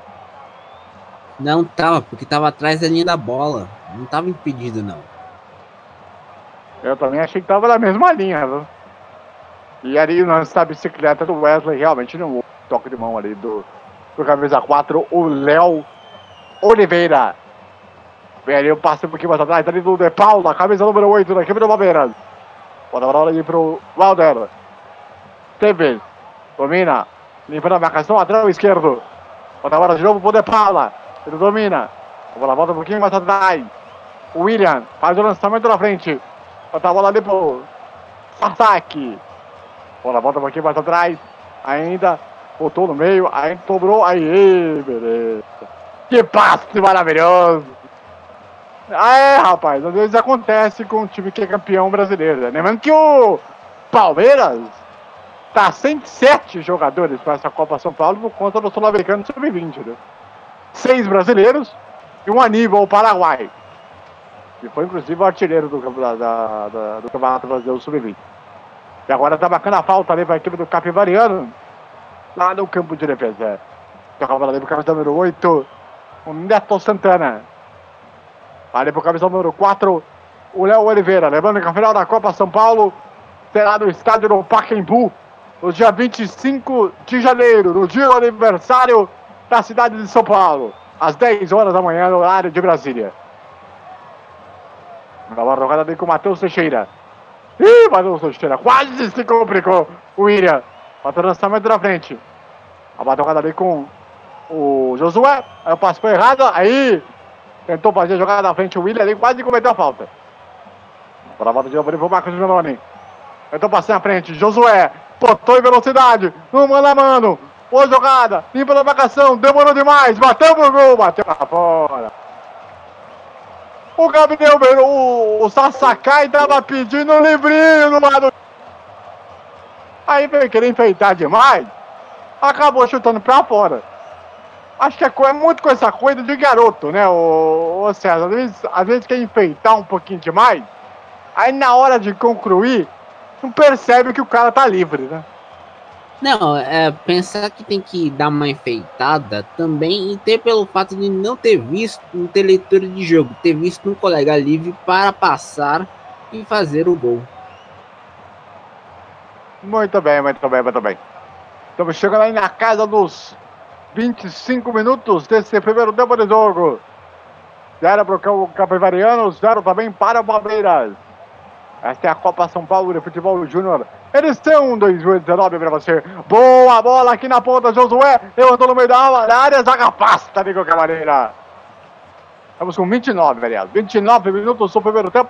Não tava, porque tava atrás da linha da bola. Não tava impedido, não. Eu também achei que tava na mesma linha, viu? E ali o lance da bicicleta do Wesley, realmente não houve toque de mão ali do, do camisa 4, o Léo Oliveira. Vem ali o passe um pouquinho mais atrás, ali do De Paula, camisa número 8 da equipe do Palmeiras. Bota a bola ali pro Valder. Tevez, domina, limpando a marcação, lateral esquerdo. Bota a bola de novo pro Paula, ele domina. A bola volta um pouquinho mais atrás. O William faz o lançamento na frente. Bota a bola ali pro Sasaki. Bola volta um pouquinho mais atrás. Ainda botou no meio. Aí sobrou. Aí, beleza. Que passe maravilhoso. Ah, é, rapaz. Às vezes acontece com o time que é campeão brasileiro. né? Lembrando que o Palmeiras sem sete jogadores para essa Copa São Paulo por conta do Sul-Americano Sub-20, né? Seis brasileiros e um Aníbal Paraguai. Que foi inclusive o artilheiro do, da, da- do Campeonato Brasileiro Sub-20. E agora tá marcando a falta ali para a equipe do Capivariano. Lá no campo de defesa. Toca a bola ali pro camisa número 8. O Neto Santana. Ali pro camisa número 4. O Léo Oliveira. Lembrando que a final da Copa São Paulo será no estádio do Pacaembu. No dia 25 de janeiro. No dia do aniversário da cidade de São Paulo. Às 10 horas da manhã, no horário de Brasília. Uma jogada ali com o Matheus Teixeira. Ih, Matheus Teixeira, quase se complicou. O William, bota o lançamento na frente. A jogada ali com o Josué. Aí o passe foi errado. Aí tentou fazer a jogada na frente. O William ali quase cometeu a falta. Para a volta de novo ali pro Marcos Meloni. Tentou passar na frente. Josué, botou em velocidade. Mano a mano. Boa jogada. Limpa da marcação. Demorou demais. Bateu pro gol. Bateu pra fora. O Gabriel, o, o Sasakai tava pedindo um livrinho no lado. Aí veio querer enfeitar demais. Acabou chutando pra fora. Acho que é, é muito com essa coisa de garoto, né, o, o César? Às vezes, às vezes quer enfeitar um pouquinho demais. Aí na hora de concluir, não percebe que o cara tá livre, né? Não, é pensar que tem que dar uma enfeitada também e ter pelo fato de não ter visto, não ter leitura de jogo, ter visto um colega livre para passar e fazer o gol. Muito bem, muito bem, muito bem. Estamos chegando aí na casa dos 25 minutos desse primeiro tempo de jogo. Zero para o Capivariano, zero também para o Palmeiras. Esta é a Copa São Paulo de Futebol Júnior. Edição 2019 para você. Boa bola aqui na ponta, Josué. Levantou no meio da área, zaga de qualquer maneira. Estamos com 29, vereado. 29 minutos do primeiro tempo.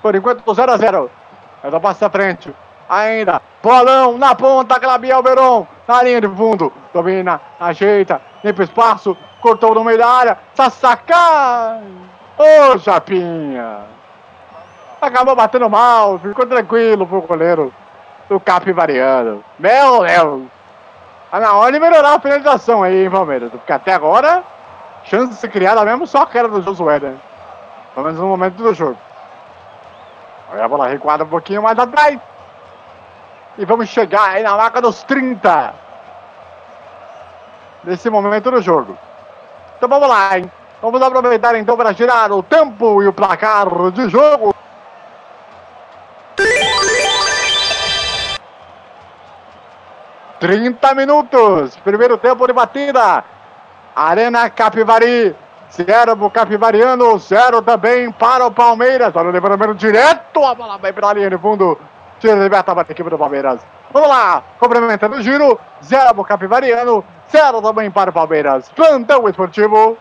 Por enquanto, 0 a 0 Ela passa à frente. Ainda. Bolão na ponta, Clabiel Verón. Na linha de fundo. Domina, ajeita, limpa espaço. Cortou no meio da área. Sassacá. Ô, oh, Chapinha. Acabou batendo mal. Ficou tranquilo pro goleiro do Capivariano. Meu Deus. Tá na hora de melhorar a finalização aí, hein, Palmeiras. Porque até agora, chance criada mesmo só a cara do Josué, né? Pelo menos no momento do jogo. Olha a bola recuada um pouquinho mais atrás. E vamos chegar aí na marca dos 30. Nesse momento do jogo. Então vamos lá, hein? Vamos aproveitar então para girar o tempo e o placar de jogo. Trinta minutos. Primeiro tempo de batida. Arena Capivari. Zero Capivariano, zero também para o Palmeiras. Olha o levantamento direto, a bola vai para a linha de fundo. Tira liberta para a equipe do Palmeiras. Vamos lá, complementando o giro. Zero Capivariano, zero também para o Palmeiras. Plantão esportivo.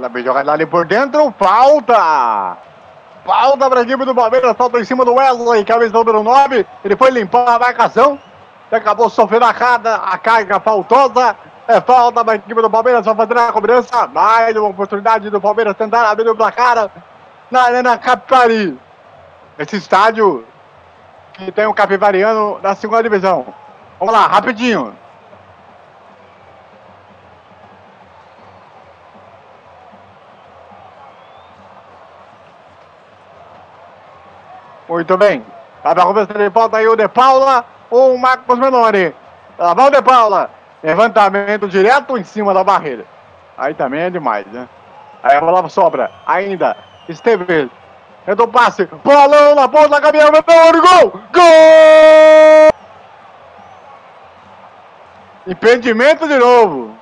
La bem jogada ali por dentro, falta! Falta para a equipe do Palmeiras, falta em cima do Wesley, camisa número 9. Ele foi limpar a marcação acabou sofrendo a carga, a carga faltosa. É falta para a equipe do Palmeiras, vai fazer a cobrança. Mais uma oportunidade do Palmeiras tentar abrir o placar na Arena Capipari. Esse estádio que tem o um Capivariano da segunda divisão. Vamos lá, rapidinho. Muito bem. Vai para a conversa de falta aí o De Paula ou o Marcos Menori. Lá vai o De Paula. Levantamento direto em cima da barreira. Aí também é demais, né? Aí a bola sobra. Ainda. Esteves. Tentou passe. Bolão na ponta. Gabriel Menori. Gol! Gol! Impedimento de novo.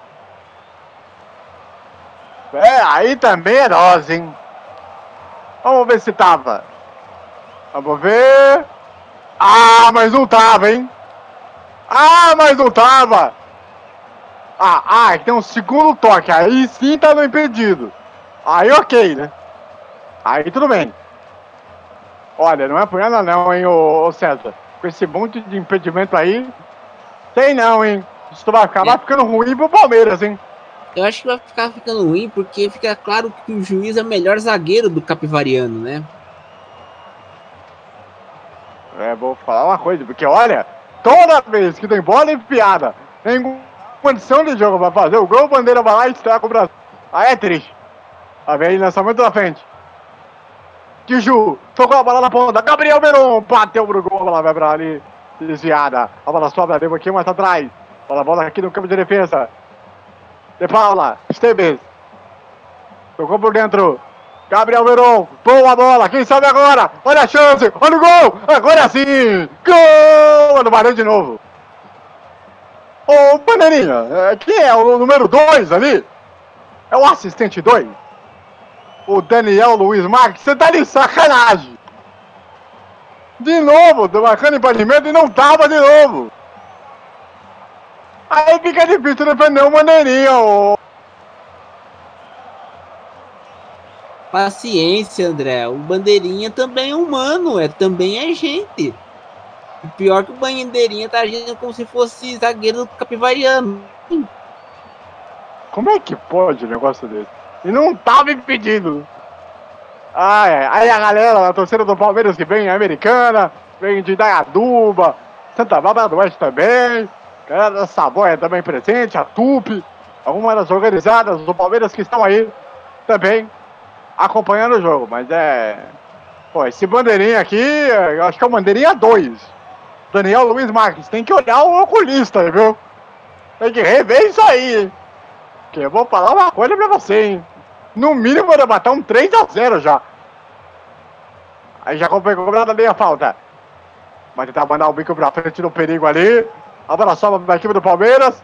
É, aí também é dose, hein? Vamos ver se tava. Vamos ver. Ah, mas não tava, hein? Ah, mas não tava. Ah, ah, tem um segundo toque. Aí sim tá no impedido. Aí ok, né? Aí tudo bem. Olha, não é por nada não, hein, ô, ô César. Com esse monte de impedimento aí, tem não, hein? Isso vai acabar é. ficando ruim pro Palmeiras, hein? Eu acho que vai ficar ficando ruim porque fica claro que o juiz é o melhor zagueiro do Capivariano, né? É, vou falar uma coisa, porque olha, toda vez que tem bola enfiada, tem condição de jogo pra fazer o gol, bandeira vai lá e estraga o Brasil. Aí é triste. Vem lançamento da frente. Tiju, tocou a bola na ponta. Gabriel Veron bateu pro gol. A bola vai pra ali, desviada. A bola sobra, deu aqui mais atrás. A bola aqui no campo de defesa. De Paula, Esteves. Tocou por dentro. Gabriel Veron, boa bola, quem sabe agora? Olha a chance, olha o gol, agora sim! Gol do Barão de novo. Ô, Bandeirinha, é, quem é o número 2 ali? É o assistente 2? O Daniel Luiz Marques, você tá de sacanagem. De novo, marcando impedimento e não tava de novo. Aí fica difícil defender o Bandeirinha, ô. Paciência, André. O Bandeirinha também é humano, é, também é gente. O pior que o Bandeirinha tá agindo como se fosse zagueiro Capivariano. Como é que pode um negócio desse? E não tava impedindo. Ah. Aí a galera, a torcida do Palmeiras que vem, americana, vem de Dayatuba, Santa Bárbara do Oeste também. Galera da Saboia também presente, a Tupi, algumas das organizadas do Palmeiras que estão aí também acompanhando o jogo. Mas é. Pô, esse bandeirinha aqui, eu acho que é o bandeirinha 2. Daniel Luiz Marques, tem que olhar o oculista, viu? Tem que rever isso aí? Que eu vou falar uma coisa pra você, hein? No mínimo vai matar um 3x0 já. Aí já foi ali a falta. Vai tentar mandar o bico pra frente no perigo ali. A bola sobra pra equipe do Palmeiras.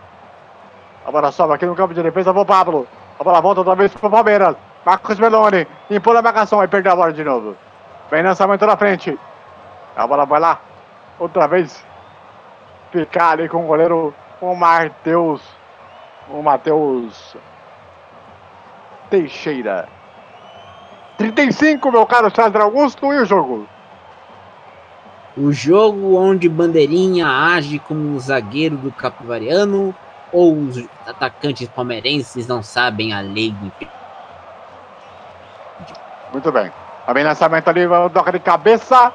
A bola sobra aqui no campo de defesa pro Pablo. A bola volta outra vez pro Palmeiras. Marcos Meloni. Impõe a marcação. Aí perdeu a bola de novo. Vem lançamento na frente. A bola vai lá. Outra vez. Ficar ali com o goleiro. O Matheus. O Matheus. Teixeira. 35, meu caro César Augusto. E o jogo? O jogo onde Bandeirinha age como um zagueiro do Capivariano ou os atacantes palmeirenses não sabem a lei do. Muito bem. A bem lançamento ali, toca de cabeça.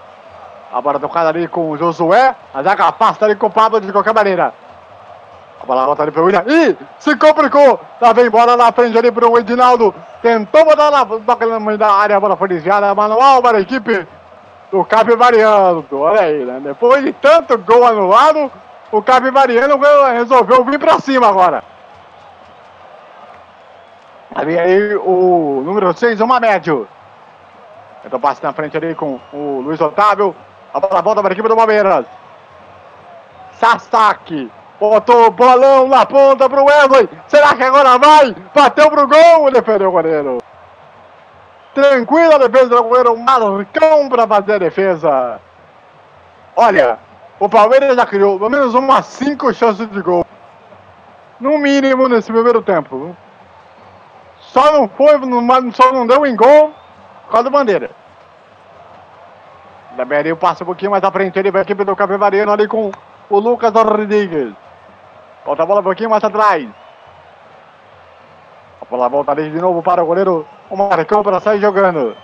A bola tocada ali com o Josué. A zaga passa ali com o Pablo de qualquer maneira. A bola volta ali pro William. Ih, se complicou. Lá vem bola na frente ali pro Edinaldo. Tentou botar na toca no meio da área. A bola foi desviada. Manual para a equipe do Capivariano. Olha aí, né? Depois de tanto gol anulado, o Capivariano resolveu vir pra cima agora. Ali aí o número 6, uma médio. Então passe na frente ali com o Luiz Otávio. A bola volta para a equipe do Palmeiras. Sasaki. Botou o bolão na ponta pro Wesley. Será que agora vai? Bateu pro gol. Defendeu o goleiro. Tranquila a defesa do goleiro Marcão para fazer a defesa. Olha, o Palmeiras já criou pelo menos umas 5 chances de gol. No mínimo nesse primeiro tempo. Só não foi, só não deu em gol por causa do Bandeira. Da Berio passa um pouquinho mais à frente, ele vai a equipe do Capivariano ali com o Lucas Rodrigues. Volta a bola um pouquinho mais atrás. A bola volta ali de novo para o goleiro, o Marcão para sair jogando.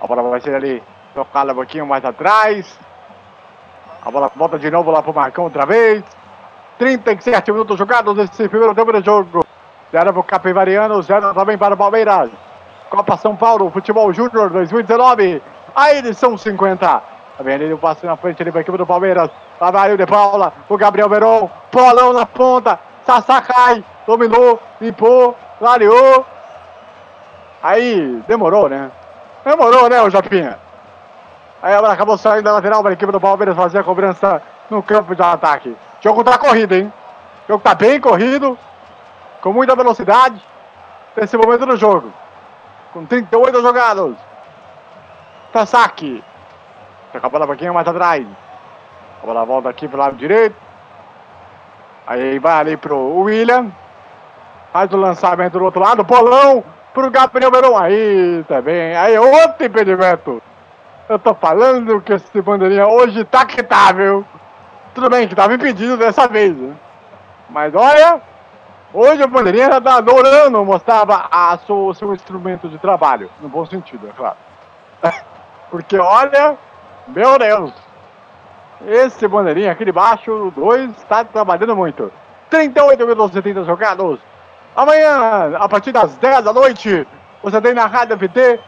A bola vai ser ali tocada um pouquinho mais atrás. A bola volta de novo lá para o Marcão outra vez. 37 minutos jogados nesse primeiro tempo de jogo. Zero para o Capivariano, zero também para o Palmeiras. Copa São Paulo, Futebol Júnior 2019, a edição 50. Tá vendo ele o passe na frente ali para a equipe do Palmeiras. Lá vai o De Paula, o Gabriel Veron, Polão na ponta. Sassá cai, dominou, limpou, clareou. Aí, demorou, né? Demorou, né, o Japinha? Aí ela acabou saindo da lateral para a equipe do Palmeiras fazer a cobrança no campo de ataque. O jogo tá corrido, hein? O jogo tá bem corrido, com muita velocidade nesse momento do jogo. Com 38 jogados. Tasaki. Toca a bola um pouquinho mais atrás. A bola volta aqui pro lado direito. Aí vai ali pro William. Faz o lançamento do outro lado. Bolão pro Gabriel Verão. Aí também. Aí outro impedimento. Eu tô falando que esse bandeirinha hoje tá que tá, viu? Tudo bem que tava impedido dessa vez, né? Mas olha, hoje o bandeirinha já tá adorando mostrar a seu, seu instrumento de trabalho. No bom sentido, é claro. [LAUGHS] Porque olha, meu Deus. Esse bandeirinha aqui de baixo, o 2, está trabalhando muito. 38 minutos e 30 jogados. Amanhã, a partir das 10 da noite, você tem na Rádio FT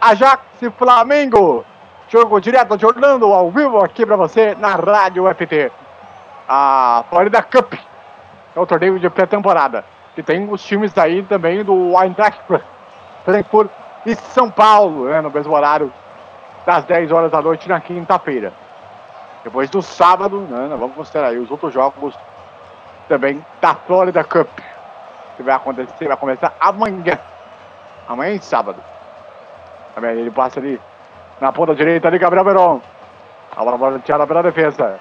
Ajax e Flamengo. Jogo direto de Orlando, ao vivo aqui pra você na Rádio FT. A Florida Cup é o torneio de pré-temporada. Que tem os times aí também do Eintracht Frankfurt e São Paulo, né, no mesmo horário das 10 horas da noite na quinta-feira. Depois do sábado, né, vamos considerar aí os outros jogos também da Florida Cup. Que vai acontecer, vai começar amanhã. Amanhã e sábado. Também ele passa ali Na ponta direita ali, Gabriel Veron. A bola boleteada pela defesa.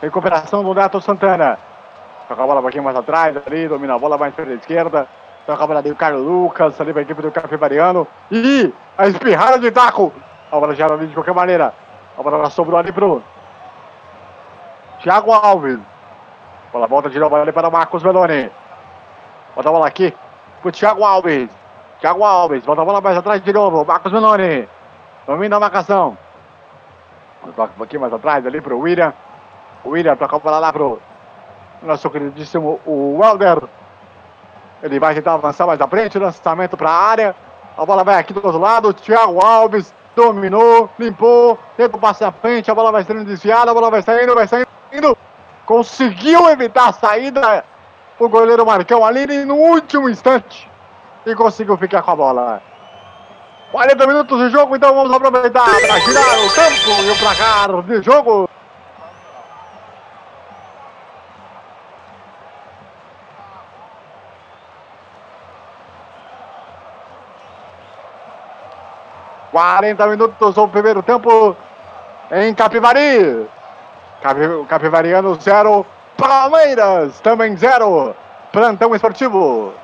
Recuperação do Neto Santana. Toca a bola um pouquinho mais atrás ali, domina a bola mais pela esquerda. Toca a bola ali o Carlos Lucas, ali para a equipe do Capivariano. E a espirrada de taco. A bola já ali de qualquer maneira. A bola sobrou ali pro Thiago Alves. A bola volta de novo ali para o Marcos Meloni. Bota a bola aqui pro Thiago Alves. Thiago Alves, bota a bola mais atrás de novo. Marcos Meloni. Domina a marcação. Toca um pouquinho mais atrás ali pro William. O William toca a bola lá pro nosso queridíssimo o Welder. Ele vai tentar avançar mais à frente, lançamento para a área. A bola vai aqui do outro lado. Thiago Alves dominou, limpou, tenta o à frente. A bola vai sendo desviada, a bola vai saindo, vai saindo. Conseguiu evitar a saída. O goleiro Marcão ali no último instante. E conseguiu ficar com a bola. 40 minutos de jogo, então vamos aproveitar para girar o campo e o placar de jogo. Quarenta minutos do primeiro tempo em Capivari. Capi, Capivariano zero, Palmeiras também zero. Plantão esportivo.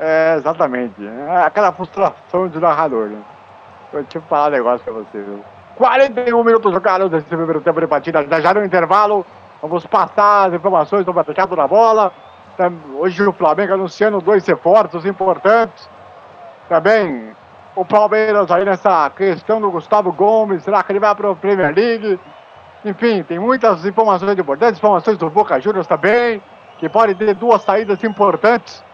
É, exatamente. É aquela frustração de narrador, né? Eu tinha que falar um negócio pra você, viu? 41 minutos jogados nesse primeiro tempo de partida. Já no intervalo, vamos passar as informações do mercado da bola. Hoje o Flamengo anunciando dois reforços importantes. Também o Palmeiras aí nessa questão do Gustavo Gomes. Será que ele vai para a Premier League? Enfim, tem muitas informações importantes, informações do Boca Juniors também, que pode ter duas saídas importantes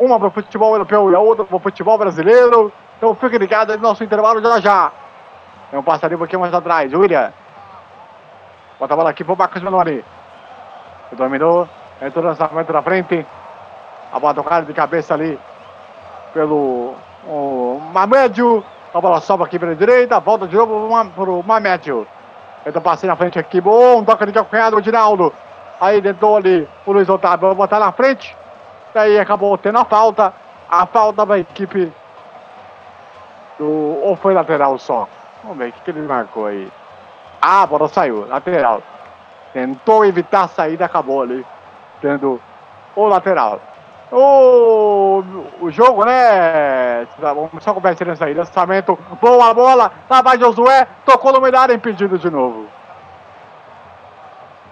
uma para o futebol europeu e a outra para o futebol brasileiro. Então fique ligado no nosso intervalo já já. Tem um passarinho um pouquinho mais atrás. William. Bota a bola aqui para o Marcos Menori. Dominou. Entrou no lançamento na frente. A bola tocada de cabeça ali pelo o Mamédio. A bola sobe aqui pela direita. Volta de novo para o Mamédio. Entra passeio na frente aqui. Bom. Toca de calcanhar do Dinaldo. Aí tentou ali o Luiz Otávio. Vai botar na frente. Daí acabou tendo a falta. A falta da equipe do. Ou foi lateral só? Vamos ver o que, que ele marcou aí. Ah, a bola saiu, lateral. Tentou evitar a saída, acabou ali. Tendo o lateral. O, o jogo, né? Vamos só começar nessa aí. Lançamento, boa bola. Lá vai Josué, tocou no meio impedido de novo.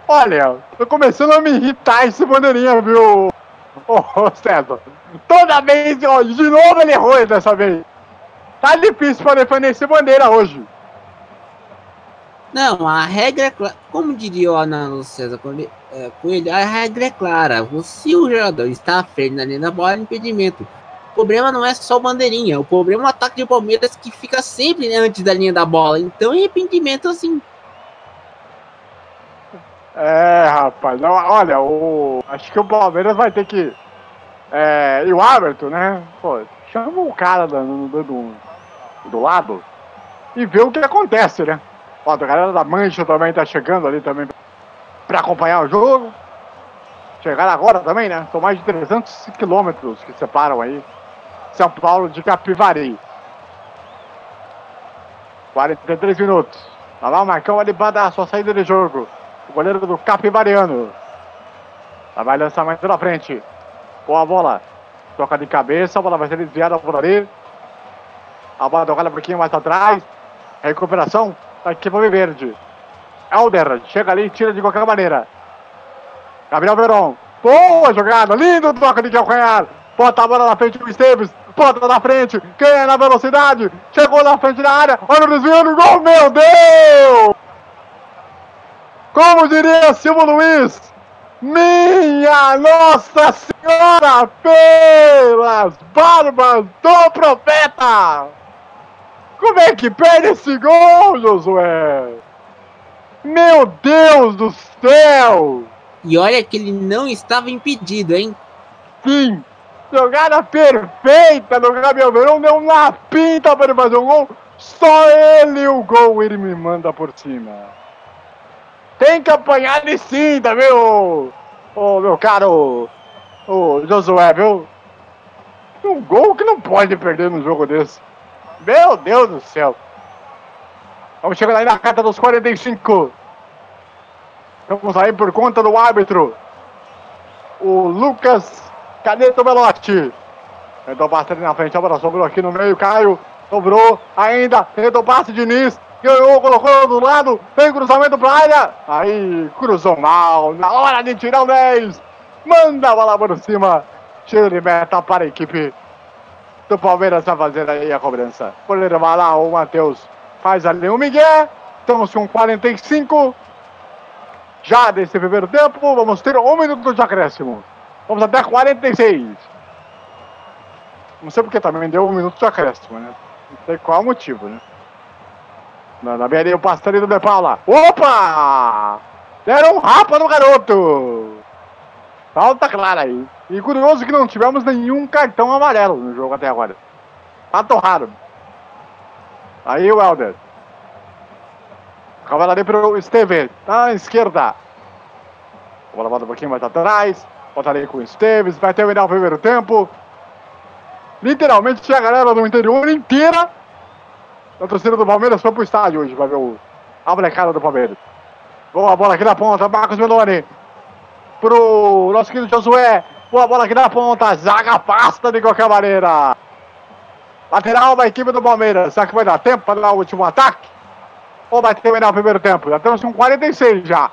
Olha, tô começando a me irritar esse bandeirinha, viu? Ô, oh, César, toda vez, ó, de novo ele errou dessa vez. Tá difícil pra defender esse bandeira hoje. Não, a regra é clara. Como diria o Ana César é, Coelho, a regra é clara. Se o jogador está à frente na linha da bola, é impedimento. O problema não é só o bandeirinha. O problema é o ataque de Palmeiras que fica sempre antes da linha da bola. Então é impedimento assim. É, rapaz, não, olha, o, acho que o Palmeiras vai ter que. É, e o Everton, né? Pô, chama o cara do, do, do, do lado e vê o que acontece, né? Ó, a galera da Mancha também tá chegando ali também pra acompanhar o jogo. Chegaram agora também, né? São mais de 300 quilômetros que separam aí São Paulo de Capivari. 43 minutos. Tá lá o Marcão ali para dar a sua saída de jogo. O goleiro do Capivariano. Lá vai lançamento na frente. Boa bola. Toca de cabeça. A bola vai ser desviada por ali. A bola tocada um pouquinho mais atrás. Recuperação da equipe verde. Elder chega ali e tira de qualquer maneira. Gabriel Veron. Boa jogada. Lindo toque de calcanhar. Bota a bola na frente do Esteves. Bota na frente. Quem é na velocidade? Chegou na frente da área. Olha o desvio gol. Meu Deus! Como diria Silvio Luiz, Minha Nossa Senhora, pelas barbas do profeta! Como é que perde esse gol, Josué? Meu Deus do céu! E olha que ele não estava impedido, hein? Sim, jogada perfeita do Gabriel Verão, deu na pinta para ele fazer um gol. Só ele o gol ele me manda por cima. Tem que apanhar de cinta, viu? Ô, meu caro ô, Josué, viu? Um gol que não pode perder num jogo desse. Meu Deus do céu. Vamos chegar aí na carta dos 45. Vamos aí por conta do árbitro. O Lucas Caneto Belotti. Tentou ali na frente, a bola sobrou aqui no meio, Caio. Sobrou ainda, tentou passe de Nis. Ganhou, colocou do lado, tem cruzamento pra área. Aí, cruzou mal, na hora de tirar o 10. Manda a bola por cima. Tiro de meta para a equipe do Palmeiras tá fazendo aí a cobrança. Goleiro vai lá, o Matheus faz ali o Miguel. Estamos com 45. Já desse primeiro tempo, vamos ter um minuto de acréscimo. Vamos até 46. Não sei porque também deu um minuto de acréscimo, né? Sei qual é o motivo, né? Na, na beira o passe ali do De Paula. Opa! Deram um rapa no garoto! Falta clara aí. E curioso que não tivemos nenhum cartão amarelo no jogo até agora. Fato raro. Aí o Helder. Ali pro Esteves. Tá à esquerda. Bola volta um pouquinho mais atrás. Volta ali com o Esteves. Vai terminar o primeiro tempo. Literalmente a galera do interior inteira Tá a torcida do Palmeiras foi pro estádio hoje, pra ver o, a molecada do Palmeiras. Boa bola aqui na ponta, Marcos Meloni. Pro nosso querido Josué. Boa bola aqui na ponta, zaga pasta de qualquer maneira. Lateral da equipe do Palmeiras. Será que vai dar tempo para dar o último ataque? Ou vai terminar o primeiro tempo? Já estamos com 46 já.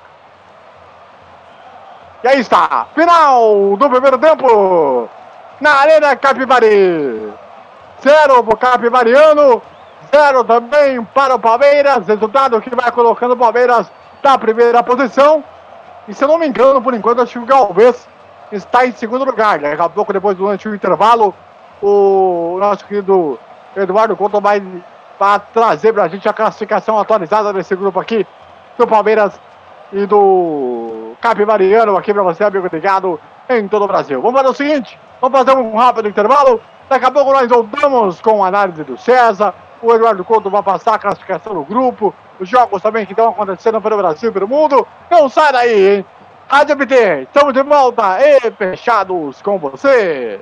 E aí está, final do primeiro tempo. Na Arena Capivari. Zero pro Capivariano. 0 também para o Palmeiras. Resultado que vai colocando o Palmeiras na primeira posição. E se eu não me engano, por enquanto, acho que o Galvez está em segundo lugar. Daqui a pouco, depois durante o intervalo, o nosso querido Eduardo Couto vai, para trazer para a gente a classificação atualizada desse grupo aqui do Palmeiras e do Capivariano aqui para você, amigo ligado em todo o Brasil. Vamos fazer o seguinte, vamos fazer um rápido intervalo. Daqui a pouco nós voltamos com a análise do César, o Eduardo Couto vai passar a classificação do grupo, os jogos também que estão acontecendo pelo Brasil e pelo mundo. Não sai daí, hein? Rádio BT, estamos de volta e fechados com você.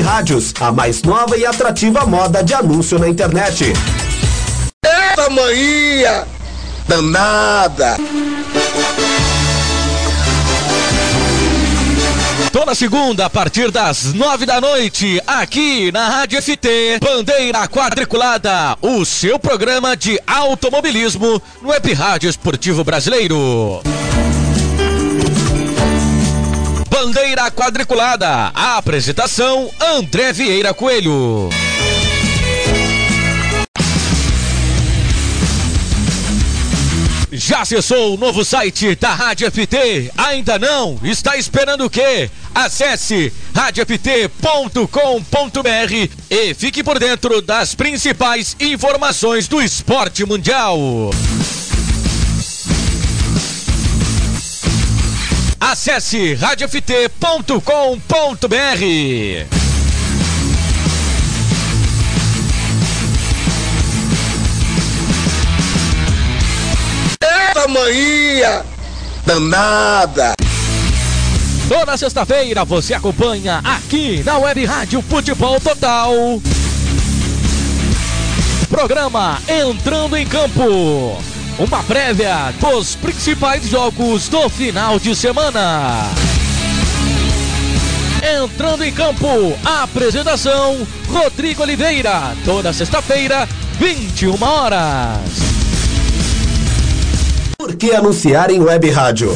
rádios, a mais nova e atrativa moda de anúncio na internet. Essa mania danada. Toda segunda, a partir das nove da noite, aqui na Rádio FT, Bandeira Quadriculada, o seu programa de automobilismo no Web Rádio Esportivo Brasileiro. Bandeira Quadriculada, a apresentação André Vieira Coelho. Já acessou o novo site da Rádio FT? Ainda não? Está esperando o quê? Acesse radioft.com.br e fique por dentro das principais informações do esporte mundial. Acesse radioft.com.br. Eita manhã danada. Toda sexta-feira você acompanha aqui na Web Rádio Futebol Total. Programa Entrando em Campo. Uma prévia dos principais jogos do final de semana. Entrando em campo, apresentação Rodrigo Oliveira, toda sexta-feira, 21 horas. Por que anunciar em web rádio?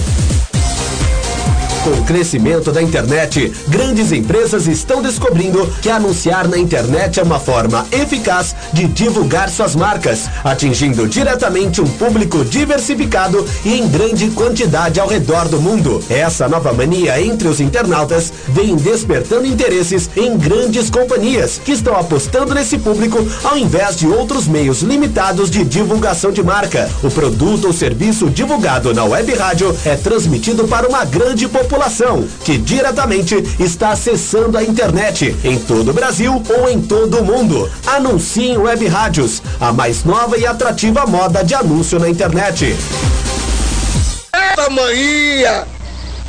Com o crescimento da internet, grandes empresas estão descobrindo que anunciar na internet é uma forma eficaz de divulgar suas marcas, atingindo diretamente um público diversificado e em grande quantidade ao redor do mundo. Essa nova mania entre os internautas vem despertando interesses em grandes companhias que estão apostando nesse público ao invés de outros meios limitados de divulgação de marca. O produto ou serviço divulgado na web rádio é transmitido para uma grande população que diretamente está acessando a internet em todo o Brasil ou em todo o mundo. Anuncie em web rádios, a mais nova e atrativa moda de anúncio na internet. Eita manhã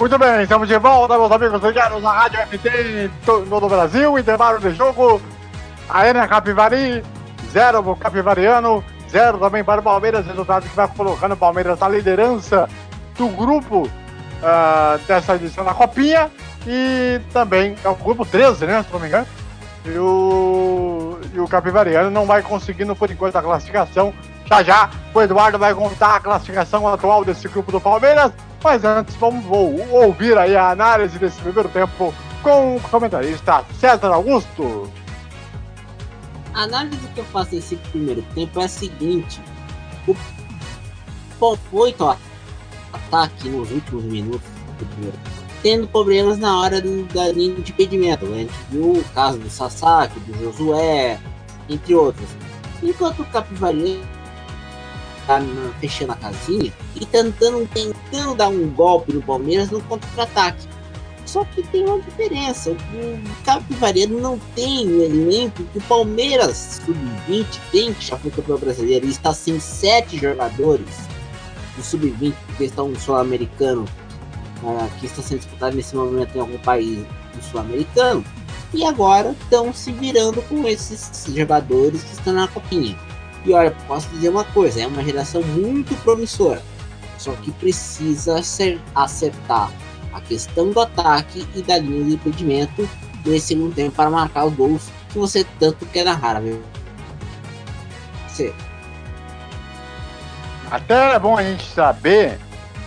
Muito bem, estamos de volta, meus amigos ligados na Rádio FT em todo o Brasil. Intervalo de jogo. Arena Capivari, zero pro Capivariano, zero também para o Palmeiras. Resultado que vai colocando o Palmeiras na liderança do grupo ah, dessa edição da Copinha. E também é o grupo 13, né? Se não me engano. E o, e o Capivariano não vai conseguindo, por enquanto, a classificação. Já já, o Eduardo vai contar a classificação atual desse grupo do Palmeiras. Mas antes, vamos ou- ouvir aí a análise desse primeiro tempo com o comentarista César Augusto. A análise que eu faço nesse primeiro tempo é a seguinte: o ó, ataque nos últimos minutos do primeiro tendo problemas na hora do- da linha de impedimento. A gente viu o caso do Sasaki, do Josué, entre outros. Enquanto o Capivari tá na- fechando a casinha e tentando, tentando dar um golpe no Palmeiras no contra-ataque. Só que tem uma diferença. O Capivariano não tem o elenco que o Palmeiras Sub-20 tem, que já foi campeão brasileiro, e está sem sete jogadores do Sub-20, porque estão no Sul-Americano, ah, que está sendo disputado nesse momento em algum país do Sul-Americano. E agora estão se virando com esses jogadores que estão na copinha. E olha, posso dizer uma coisa, é uma geração muito promissora. Só que precisa acer- acertar a questão do ataque e da linha de impedimento nesse segundo tempo para marcar os gols que você tanto quer narrar, viu? Você. Até é bom a gente saber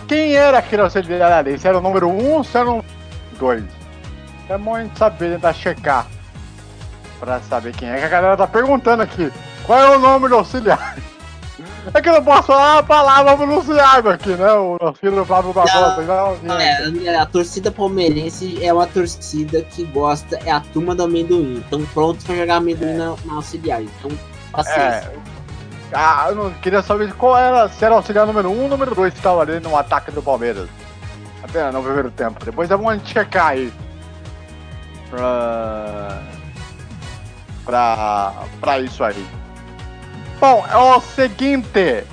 quem era aquele auxiliar ali. Se era o número 1 um, se era o 2. É bom a gente saber, tentar checar. Pra saber quem é. Que a galera tá perguntando aqui. Qual é o nome do auxiliar? É que eu não posso falar a palavra pronunciável aqui, né? O nosso filho Flávio Barbosa. Não, É, a torcida palmeirense é uma torcida que gosta, é a turma do amendoim. Estão prontos para jogar amendoim na, na auxiliar. Então, paciência. É. Ah, eu não queria saber qual era, se era o auxiliar número 1 um, ou número 2 que estava ali no ataque do Palmeiras. Até no primeiro tempo. Depois é bom a gente checar aí. Pra. Pra. Pra isso aí. Bom, é o seguinte.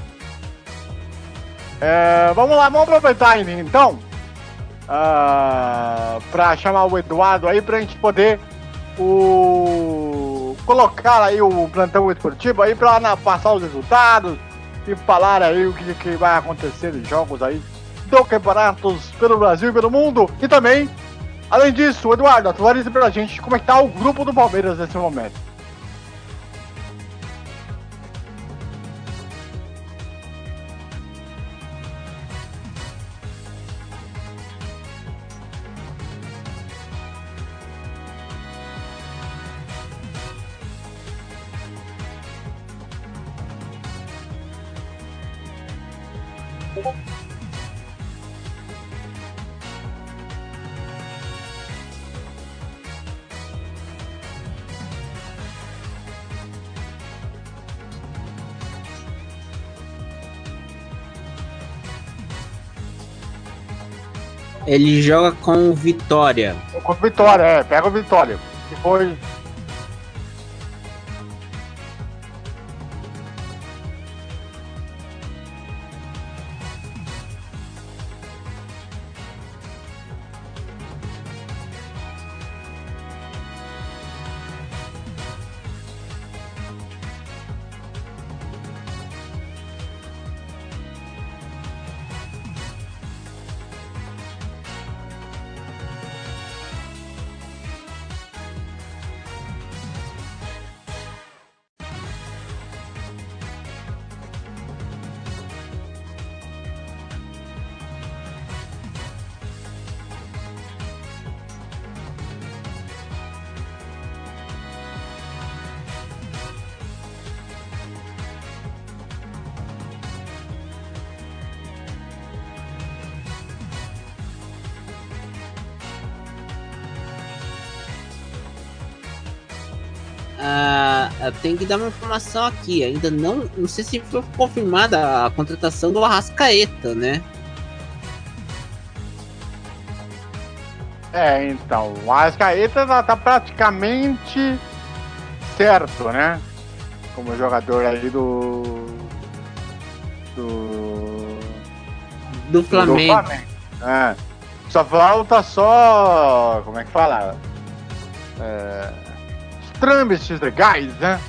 É, vamos lá, vamos aproveitar ainda então. ah, pra chamar o Eduardo aí pra gente poder o colocar aí o plantão esportivo aí pra na- passar os resultados, e falar aí o que, que vai acontecer em jogos aí do campeonatos pelo Brasil e pelo mundo. E também, além disso, Eduardo, atualize pra gente como é que tá o grupo do Palmeiras nesse momento. Ele joga com o Vitória. Com o Vitória, é, pega o Vitória. Foi. Eu tenho que dar uma informação aqui. Ainda não, não sei se foi confirmada a contratação do Arrascaeta, né? É, então, o Arrascaeta tá, tá praticamente certo, né? Como jogador aí do. Do. Do Flamengo. Do Flamengo. É. Só falta só. Como é que fala? É, trâmites legais, né?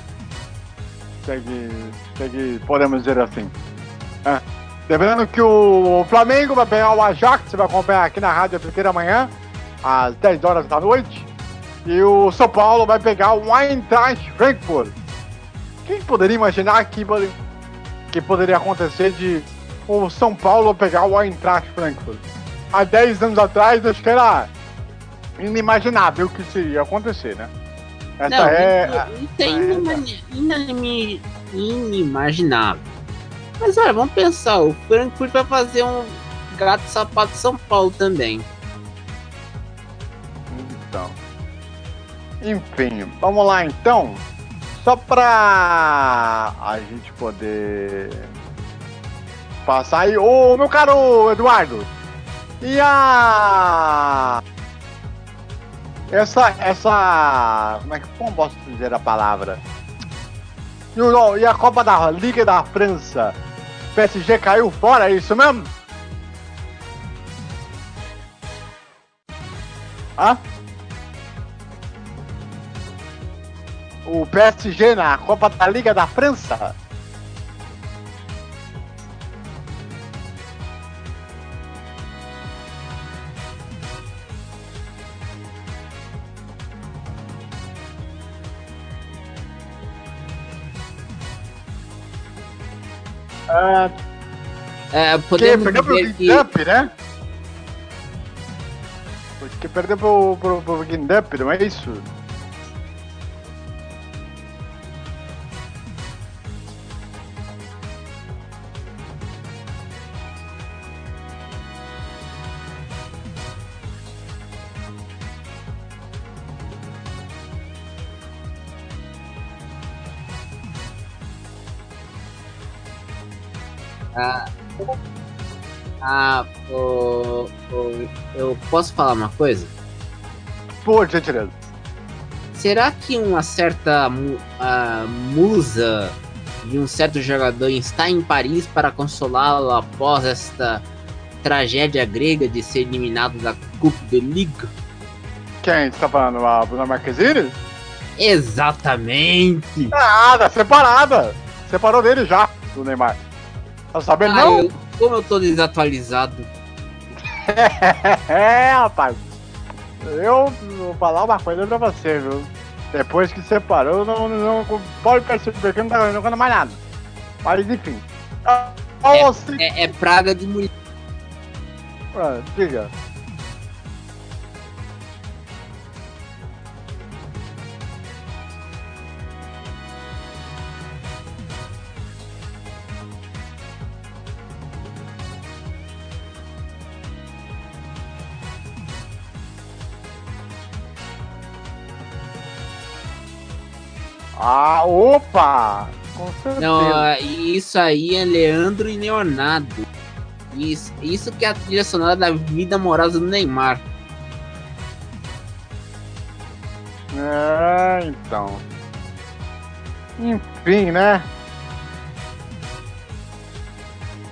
Se é que, se é que podemos dizer assim. É. Lembrando que o Flamengo vai pegar o Ajax, você vai acompanhar aqui na Rádio Afriqueira amanhã, às 10 horas da noite. E o São Paulo vai pegar o Eintracht Frankfurt. Quem poderia imaginar que, que poderia acontecer de o São Paulo pegar o Eintracht Frankfurt? Há 10 anos atrás, acho que era inimaginável que isso iria acontecer, né? Essa não, é. isso- isso é inima- inimi- inimaginável. Mas olha, vamos pensar, o Frankfurt vai fazer um gato sapato São Paulo também. Então. Enfim, vamos lá então. Só pra a gente poder passar aí. Ô, meu caro Eduardo! E a. Essa. Essa. Como é que como posso dizer a palavra? E, o- e a Copa da Liga da França? PSG caiu fora, é isso mesmo? Hã? O PSG na Copa da Liga da França? Ah, É, que podemos perdeu pro dizer que Guindup, né? Porque perdeu pro, pro, pro Guindup, não é isso? Ah, ah eu posso falar uma coisa? Por gentileza. Será que uma certa ah, musa de um certo jogador está em Paris para consolá-lo após esta tragédia grega de ser eliminado da Coupe de Ligue? Quem está falando? A Bruna Marquezine? Exatamente! Nada, separada. Separou dele já, do Neymar. Tá sabendo Ah, não? eu- como eu tô desatualizado. [LAUGHS] é, rapaz. Eu vou falar uma coisa pra você, viu? Depois que separou, não, não pode perceber que não tá jogando mais nada. Mas enfim. É, é- é praga de mulher. Ah, diga. Ah, opa! Com certeza. Não, ah, isso aí é Leandro e Leonardo. Isso, isso que é a trilha sonora da vida amorosa do Neymar. É, então. Enfim, né?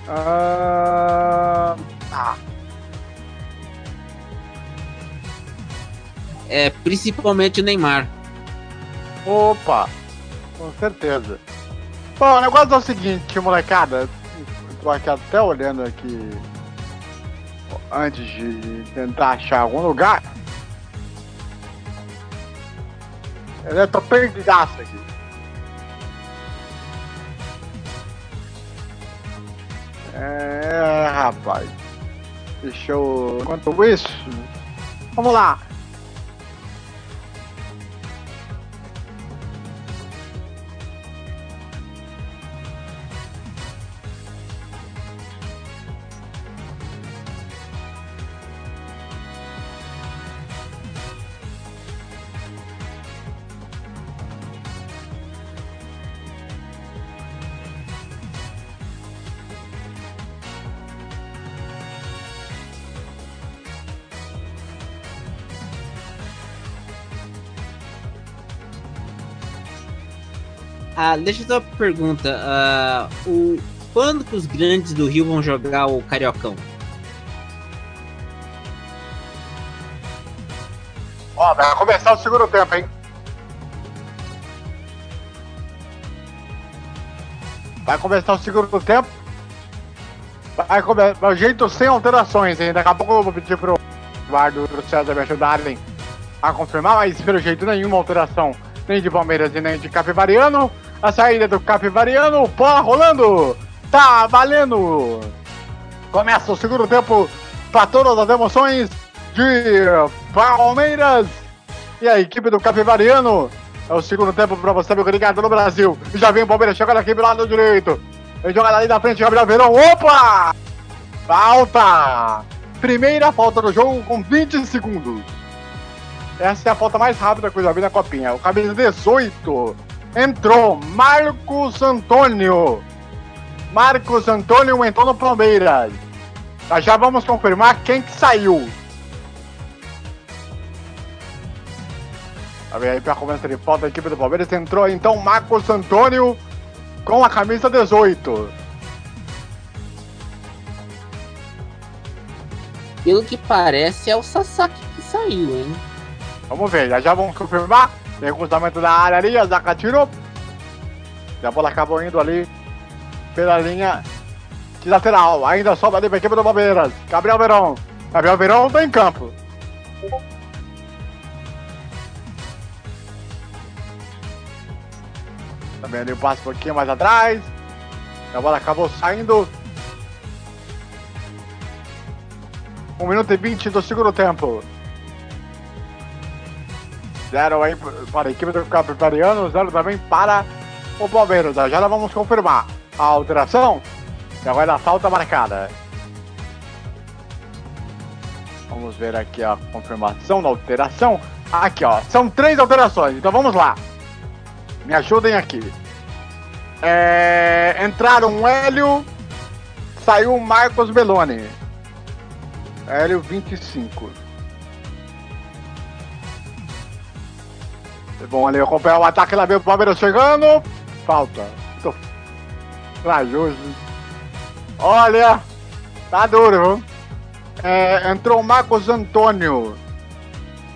Ah, ah, É, principalmente o Neymar. opa, com certeza. Bom, o negócio é o seguinte, molecada. Tô aqui até olhando aqui antes de tentar achar algum lugar. Eu tô perdidaço aqui. É, rapaz. Deixa eu. Enquanto isso. Vamos lá. Ah, deixa eu só uma pergunta. ah, o, quando que os grandes do Rio vão jogar o Cariocão? Ó, vai começar o segundo tempo, hein? Vai começar o segundo tempo. Vai começar. O jeito sem alterações, hein? Daqui a pouco eu vou pedir pro Eduardo pro César me ajudarem a confirmar, mas pelo jeito nenhuma alteração. Nem de Palmeiras e nem de Capivariano. A saída do Capivariano, bola rolando! Tá valendo! Começa o segundo tempo para todas as emoções de Palmeiras e a equipe do Capivariano. É o segundo tempo para você, meu ligado no Brasil. Já vem o Palmeiras chegando aqui pelo lado direito. Ele joga ali na frente, Gabriel Verão. Opa! Falta! Primeira falta do jogo com 20 segundos. Essa é a falta mais rápida que eu já vi na copinha. O camisa 18 entrou Marcos Antônio. Marcos Antônio entrou no Palmeiras. Já já vamos confirmar quem que saiu. A ver aí pra começar de falta da equipe do Palmeiras. Entrou então Marcos Antônio com a camisa 18. Pelo que parece, é o Sasaki que saiu, hein? Vamos ver, já já vamos confirmar. Tem cruzamento da área ali, a Zaca tirou. E a bola acabou indo ali pela linha de lateral. Ainda sobra ali pra equipe do Palmeiras. Gabriel Verão. Gabriel Verão tá em campo. Também ali o passe um pouquinho mais atrás. A bola acabou saindo. 1 minuto e 20 do segundo tempo. Zero aí para a equipe do Capitariano, zero também para o Palmeiras. Já vamos confirmar a alteração. E agora a falta marcada. Vamos ver aqui a confirmação da alteração. Aqui, ó. São três alterações, então vamos lá. Me ajudem aqui. É, entraram Hélio, saiu Marcos Belloni. Hélio 25. Bom ali acompanhar o ataque lá vem o Palmeiras chegando. Falta. Tô corajoso. Olha, tá duro? É, entrou o Marcos Antônio.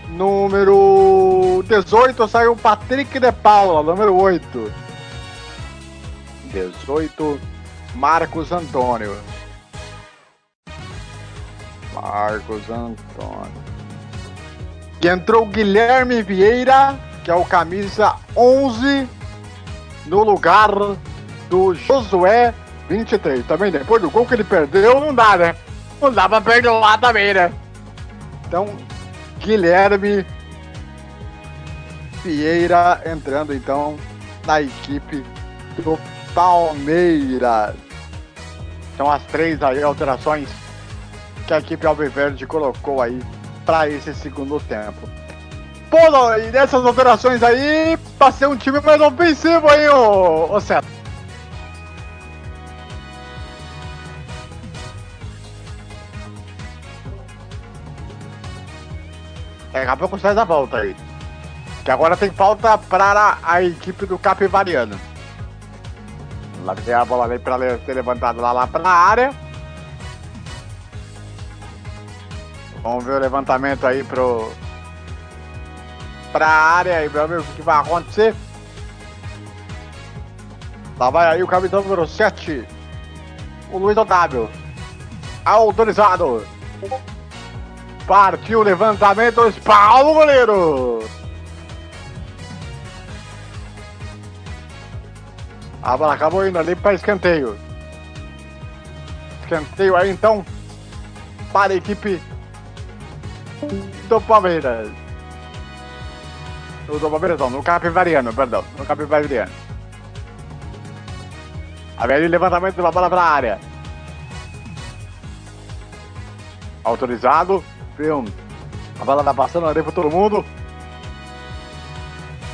Número 18 saiu o Patrick de Paula, número 8. 18 Marcos Antônio. Marcos Antônio. E entrou Guilherme Vieira, que é o camisa 11, no lugar do Josué 23. Também depois do gol que ele perdeu, não dá, né? Não dá pra perdoar também, né? Então, Guilherme Vieira entrando então na equipe do Palmeiras. São as três aí alterações que a equipe Alviverde colocou aí para esse segundo tempo. Pô, e dessas alterações aí, pra ser um time mais ofensivo aí, ô, ô Ceto. Daqui a pouco sai da volta aí. Que agora tem falta para a equipe do Capivariano. Lá tem a bola ali para ser levantada lá, lá para a área. Vamos ver o levantamento aí pro pra área aí, meu amigo, o que vai acontecer. Lá vai aí o capitão número 7, o Luiz Otávio. Autorizado. Partiu o levantamento, espalma o goleiro. A bola acabou indo ali para escanteio. Escanteio aí então para a equipe do Palmeiras. Do Palmeiras não, no Capivariano, perdão. No Capivariano. A velho levantamento da bola para a área. Autorizado. Viu? A bola tá passando ali para todo mundo.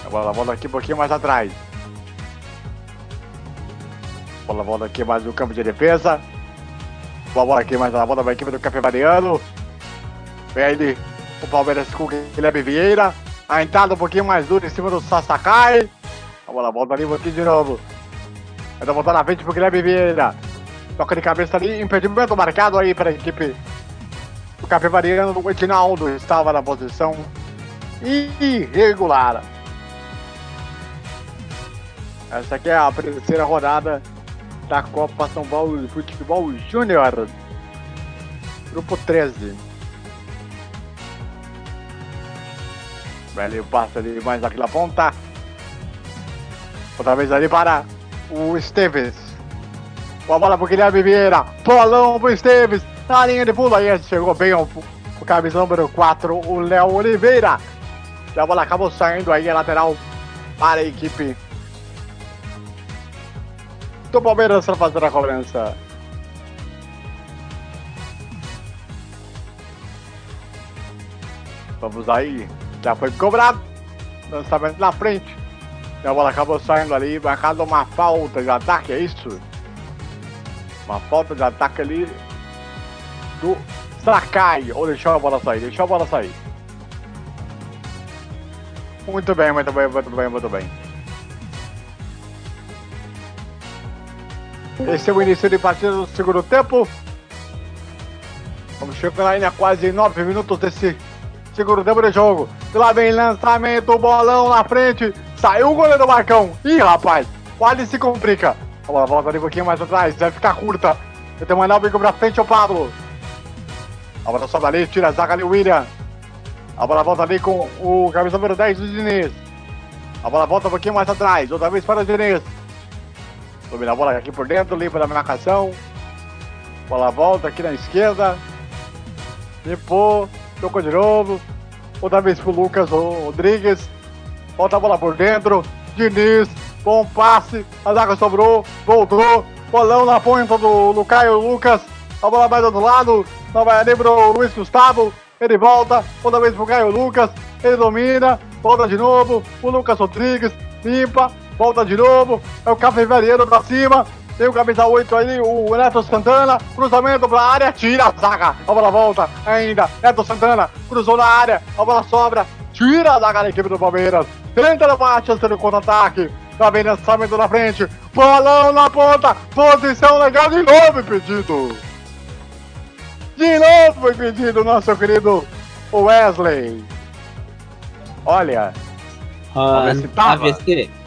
A bola volta aqui um pouquinho mais atrás. A bola volta aqui mais no campo de defesa. A bola aqui mais na bola da equipe do Capivariano. Vem ele, o Palmeiras com o Guilherme Vieira. A entrada um pouquinho mais dura em cima do Sasakai. A bola volta ali um pouquinho de novo. Ainda voltar na frente pro Guilherme Vieira. Toca de cabeça ali, impedimento marcado aí para a equipe o Capivariano do Edinaldo estava na posição irregular. Essa aqui é a terceira rodada da Copa São Paulo de Futebol Júnior. Grupo 13. Velho passa ali mais aqui na ponta. Outra vez ali para o Esteves. Com a bola pro Guilherme Vieira. Polão pro Esteves. Na linha de fundo aí chegou bem o, o camisa número 4, o Léo Oliveira. E a bola acabou saindo aí a lateral para a equipe do Palmeiras para fazer a cobrança. Vamos aí, já foi cobrado. Lançamento na frente. E a bola acabou saindo ali, marcado uma falta de ataque, é isso? Uma falta de ataque ali do Sakai. Ou deixou a bola sair, deixou a bola sair. Muito bem, muito bem, muito bem, muito bem. Esse é o início de partida do segundo tempo. Vamos chegando aí a quase 9 minutos desse segundo tempo de jogo. E lá vem lançamento, bolão na frente. Saiu o goleiro Marcão. Ih, rapaz, quase se complica. A bola volta ali um pouquinho mais atrás, vai ficar curta. Vai ter mandar o bico pra frente, o Pablo. A bola sobe ali, tira a zaga ali, o William. A bola volta ali com o camisa número 10 do Diniz. A bola volta um pouquinho mais atrás, outra vez para o Diniz. Domina a bola aqui por dentro, limpa da marcação. Bola volta aqui na esquerda. Limpou, tocou de novo. Outra vez pro Lucas Rodrigues. Volta a bola por dentro. Diniz, bom passe. A zaga sobrou, voltou. Bolão na ponta do, do Caio Lucas. A bola vai do outro lado. Não vai ali pro Luiz Gustavo. Ele volta. Outra vez pro Caio Lucas. Ele domina. Volta de novo. O Lucas Rodrigues. Limpa. Volta de novo. É o Capivariano pra cima. Tem o camisa 8 ali, o Neto Santana. Cruzamento pra área. Tira a zaga. A bola volta ainda. Neto Santana. Cruzou na área. A bola sobra. Tira a zaga da equipe do Palmeiras. Tenta a chance do contra-ataque. Tá bem lançamento na frente. Bolão na ponta. Posição legal de novo impedido. De novo foi pedido nosso querido Wesley. Olha. Ah. AVC.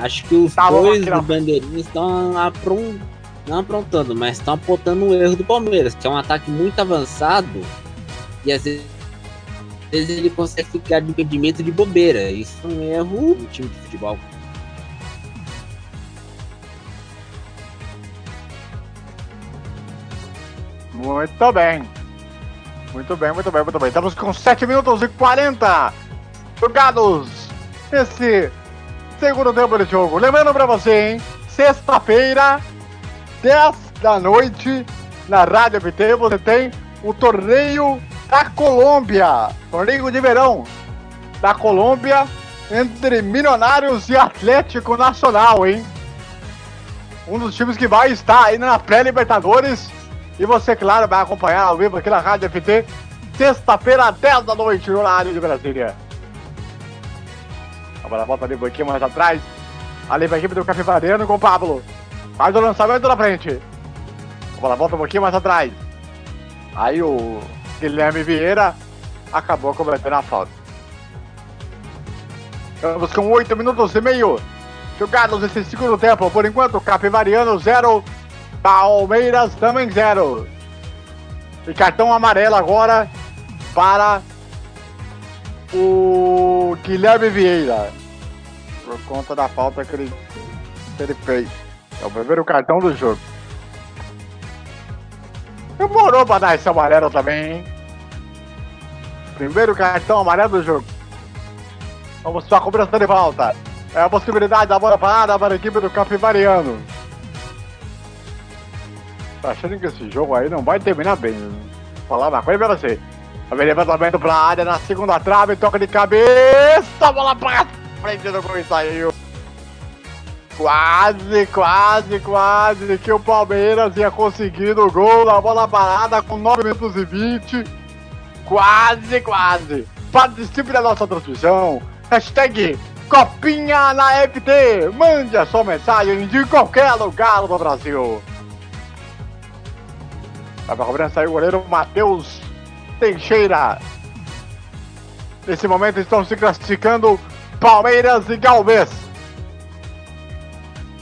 Acho que os Tava dois do Bandeirinha estão apron- não aprontando, mas estão apontando um erro do Palmeiras, que é um ataque muito avançado e às vezes, às vezes ele consegue ficar de impedimento de bobeira. Isso é um erro no time de futebol. Muito bem. Muito bem, muito bem, muito bem. Estamos com 7 minutos e 40 jogados nesse segundo tempo de jogo. Lembrando pra você, hein? Sexta-feira, 10 da noite, na Rádio FT, você tem o torneio da Colômbia. Torneio de verão da Colômbia entre Milionários e Atlético Nacional, hein? Um dos times que vai estar aí na pré-Libertadores. E você, claro, vai acompanhar ao vivo aqui na Rádio FT, sexta-feira, 10 da noite, no horário de Brasília. A bola volta ali um pouquinho mais atrás. Ali pra equipe do Capivariano com o Pablo. Faz o lançamento na frente. A bola volta um pouquinho mais atrás. Aí o Guilherme Vieira acabou cometendo a falta. Estamos com 8 minutos e meio jogados nesse segundo tempo. Por enquanto, Capivariano 0, Palmeiras também 0. E cartão amarelo agora para o Guilherme Vieira. Por conta da falta que ele, que ele fez. É o primeiro cartão do jogo. Demorou pra dar esse amarelo também, hein? Primeiro cartão amarelo do jogo. Vamos para a cobrança de falta. É a possibilidade da bola parada para a equipe do Capivariano. Tá achando que esse jogo aí não vai terminar bem. Vou falar uma coisa pra você. Vai levantamento pra área na segunda trave, toca de cabeça, bola pra frente do gol e saiu. Quase, quase, quase que o Palmeiras ia conseguir o gol na bola parada com 9 minutos e 20. Quase, quase. Participe da nossa transmissão. Hashtag Copinha na FT. Mande a sua mensagem de qualquer lugar do Brasil. Vai pra cobrança aí o goleiro Matheus Teixeira. Nesse momento estão se classificando Palmeiras e Galvez.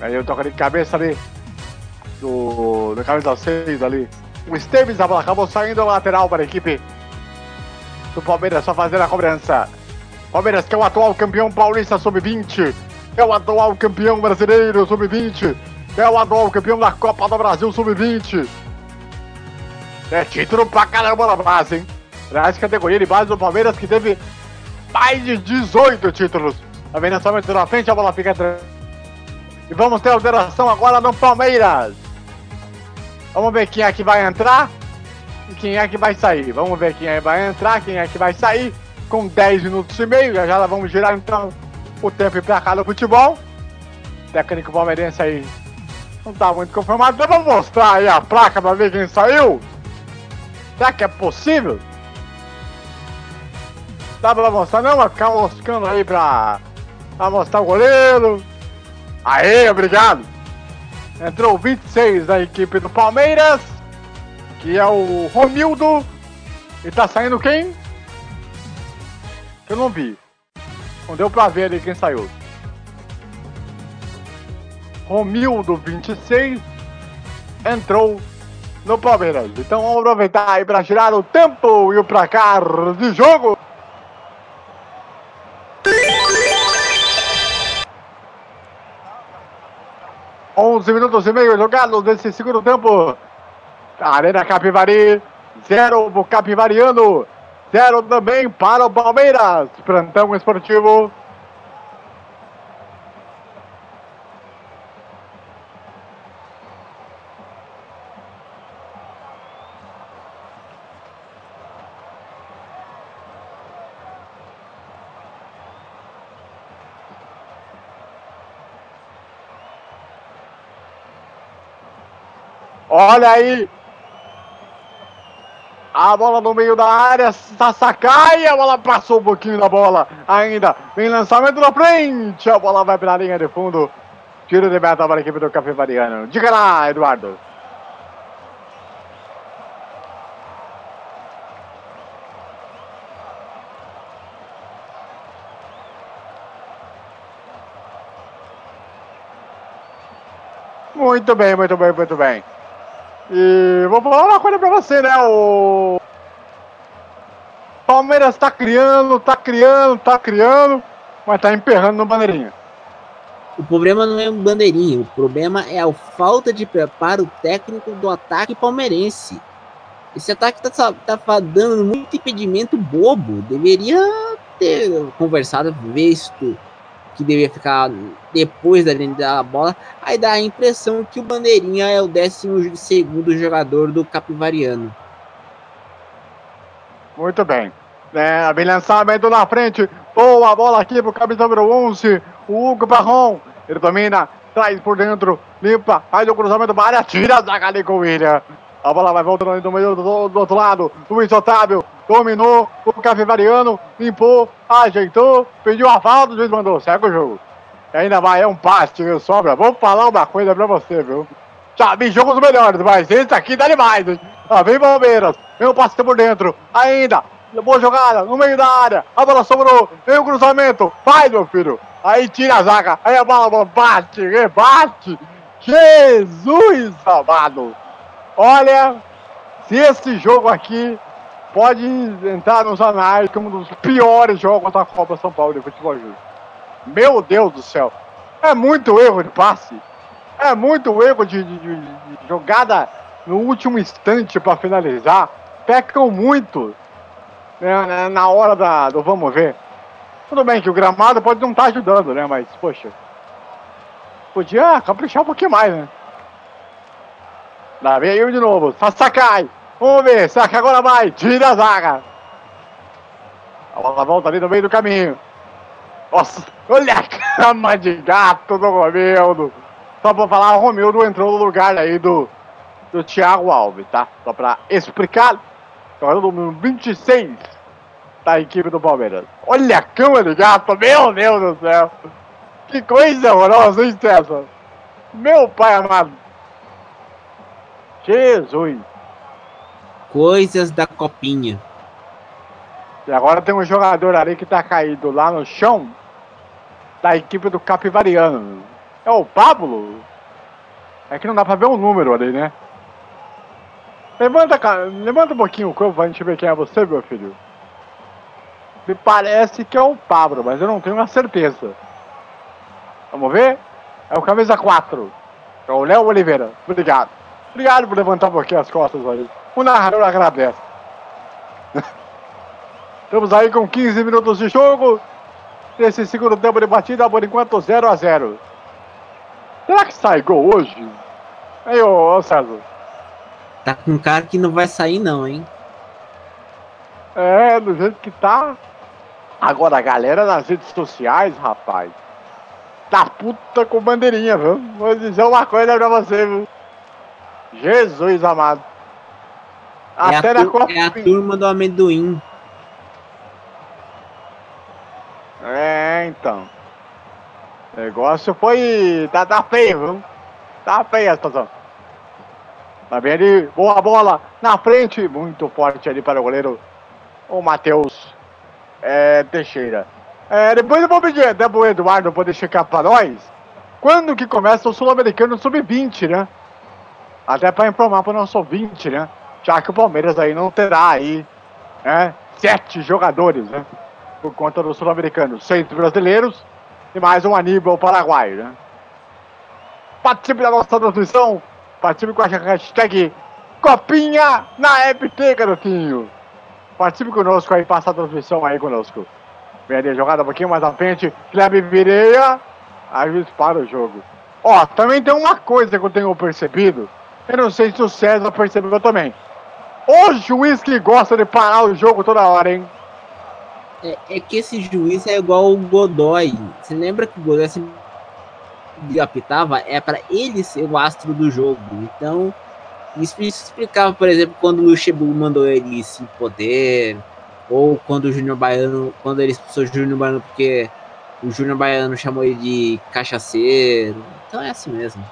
Aí o toca de cabeça ali do, do camisa 6 ali. O Esteves, acabou saindo lateral para a equipe do Palmeiras, só fazendo a cobrança. Palmeiras que é o atual campeão paulista sub-20, é o atual campeão brasileiro sub-20, é o atual campeão da Copa do Brasil sub-20. É título pra caramba na base, hein? Aliás, categoria de base do Palmeiras que teve mais de 18 títulos. Tá vendo só metendo na frente, a bola fica. E vamos ter alteração agora no Palmeiras. Vamos ver quem é que vai entrar e quem é que vai sair. Vamos ver quem é que vai entrar, quem é que vai sair. Com 10 minutos e meio, já já vamos girar então o tempo pra cá do futebol. O técnico palmeirense aí não tá muito conformado. Vamos mostrar aí a placa pra ver quem saiu. Será que é possível? Dá pra mostrar? Não, ficar moscando aí pra, pra mostrar o goleiro. Aê, obrigado. Entrou o 26 da equipe do Palmeiras, que é o Romildo. E tá saindo quem? Eu não vi. Não deu pra ver ali quem saiu. Romildo 26 entrou no Palmeiras. Então vamos aproveitar aí para tirar o tempo e o placar de jogo. Onze minutos e meio jogados nesse segundo tempo. Arena Capivari, zero pro Capivariano, zero também para o Palmeiras. Plantão esportivo. Olha aí. A bola no meio da área, Sasakai, a bola passou um pouquinho da bola ainda. Vem lançamento na frente, a bola vai pela linha de fundo. Tiro de meta para a equipe do Capivariano. Diga lá, Eduardo. Muito bem, muito bem, muito bem. E vou falar uma coisa pra você, né? O Palmeiras tá criando, tá criando, tá criando, mas tá emperrando no bandeirinha. O problema não é o bandeirinha, o problema é a falta de preparo técnico do ataque palmeirense. Esse ataque tá, tá dando muito impedimento bobo. Deveria ter conversado, visto que deveria ficar depois da linha da bola, aí dá a impressão que o Bandeirinha é o 12 segundo jogador do Capivariano. Muito bem. É, bem lançamento na frente. Boa bola aqui pro camisa número 11, o Hugo Barron. Ele domina, traz por dentro, limpa, faz o cruzamento para área, tira a zaga ali com o William. A bola vai voltando ali no meio do, do outro lado. Luiz Otávio dominou o Capivariano, limpou, ajeitou, pediu a falta, o juiz mandou, segue o jogo. Ainda vai, é um passe sobra. Vou falar uma coisa pra você, viu? Já vi jogos melhores, mas esse aqui dá demais, hein? Vem Palmeiras, vem o passe por dentro, ainda, boa jogada, no meio da área, a bola sobrou, vem o cruzamento, vai meu filho, aí tira a zaga, aí a bola bate, rebate, Jesus amado! Olha, se esse jogo aqui pode entrar nos anais como um dos piores jogos da Copa São Paulo de futebol júnior. Meu Deus do céu. É muito erro de passe. É muito erro de, de, de, de jogada no último instante para finalizar. Pecam muito né, na hora da, do vamos ver. Tudo bem que o gramado pode não estar tá ajudando, né? Mas, poxa. Podia caprichar um pouquinho mais, né? Lá vem ele de novo. Sakai. Vamos ver. Que agora vai? Tira a zaga. A bola volta ali no meio do caminho. Nossa, olha a [LAUGHS] cama de gato do Romildo. Só pra falar, o Romildo entrou no lugar aí do, do Thiago Alves, tá? Só pra explicar. Jogador número 26 da equipe do Palmeiras. Olha a cama de gato, meu Deus do céu. Que coisa horrorosa, hein, César? Meu pai amado. Jesus! Coisas da copinha. E agora tem um jogador ali que tá caído lá no chão da equipe do Capivariano. É o Pablo? É que não dá pra ver o um número ali, né? Levanta, cara, levanta um pouquinho o corpo pra gente ver quem é você, meu filho. Me parece que é o Pablo, mas eu não tenho uma certeza. Vamos ver? É o camisa 4. É o Léo Oliveira. Obrigado. Obrigado por levantar um pouquinho as costas aí. O narrador agradece. [LAUGHS] Estamos aí com 15 minutos de jogo. Nesse segundo tempo de batida, por enquanto 0 a 0 Será que sai gol hoje? Aí, ô, ô César. Tá com cara que não vai sair não, hein? É, do jeito que tá. Agora a galera nas redes sociais, rapaz. Tá puta com bandeirinha, viu? Vou dizer uma coisa pra você, viu? Jesus amado. É Até a, na Copa... é a turma do amendoim. É, então. O negócio foi. Tá, tá feio, viu? Tá feia a situação. Tá bem ali, boa bola na frente, muito forte ali para o goleiro, o Matheus é, Teixeira. É, depois eu vou pedir até pro Eduardo poder checar para nós quando que começa o Sul-Americano Sub-20, né? Até para informar para o nosso ouvinte, né? Já que o Palmeiras aí não terá aí, né? Sete jogadores, né? Por conta do Sul-Americano. Seis brasileiros e mais um Aníbal paraguaio, né? Participe da nossa transmissão. Participe com a hashtag Copinha na garotinho. Participe conosco aí, passa a transmissão aí conosco. Vem ali, jogada um pouquinho mais à frente. Kleber Vireia. Aí para o jogo. Ó, também tem uma coisa que eu tenho percebido eu não sei se o César percebeu também. O juiz que gosta de parar o jogo toda hora, hein? É, é que esse juiz é igual o Godoy. Você lembra que o Godoy se apitava? É para ele ser o astro do jogo. Então, isso, explicava, por exemplo, quando o Luxemburgo mandou ele se poder, ou quando o Júnior Baiano, quando ele expulsou o Júnior Baiano porque o Júnior Baiano chamou ele de cachaceiro. Então é assim mesmo.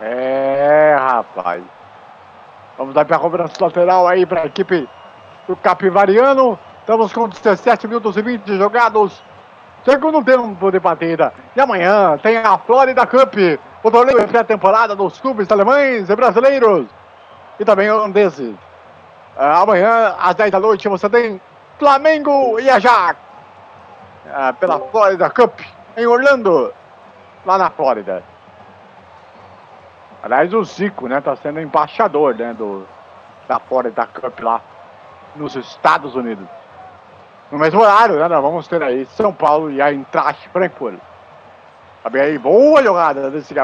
É, rapaz. Vamos dar para a cobrança lateral aí para a equipe do Capivariano. Estamos com 17 minutos e 20 jogados Segundo tempo de partida. E amanhã tem a Florida Cup, o torneio pré-temporada dos clubes alemães e brasileiros e também holandeses. Ah, amanhã, às 10 da noite, você tem Flamengo e Ajax ah, pela Florida Cup em Orlando, lá na Flórida. Aliás, o Zico, né, tá sendo embaixador, né, do, da Florida Cup lá nos Estados Unidos. No mesmo horário, né, nós vamos ter aí São Paulo e a Eintracht Frankfurt. Tá bem aí, boa jogada desse.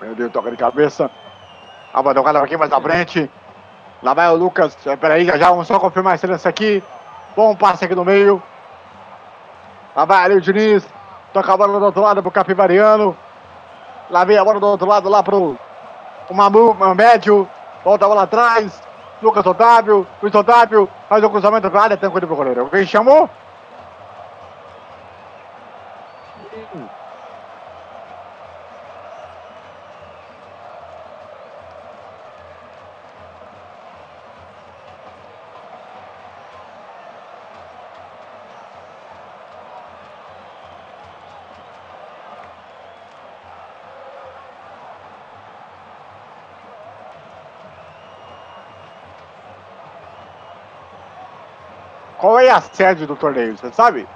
Meu Deus, toca de cabeça. A bola jogada aqui mais à frente. Lá vai o Lucas. Peraí, já, já vamos só confirmar esse lance aqui. Bom passe aqui no meio. Lá vai ali o Diniz. Toca a bola do outro lado pro Capivariano. Lá vem a bola do outro lado lá pro o Mamu, médio. Volta a bola atrás. Lucas Otávio. Luiz Otávio. Faz o cruzamento pra área. Tranquilo pro goleiro. Quem chamou? É a sede do torneio, você sabe?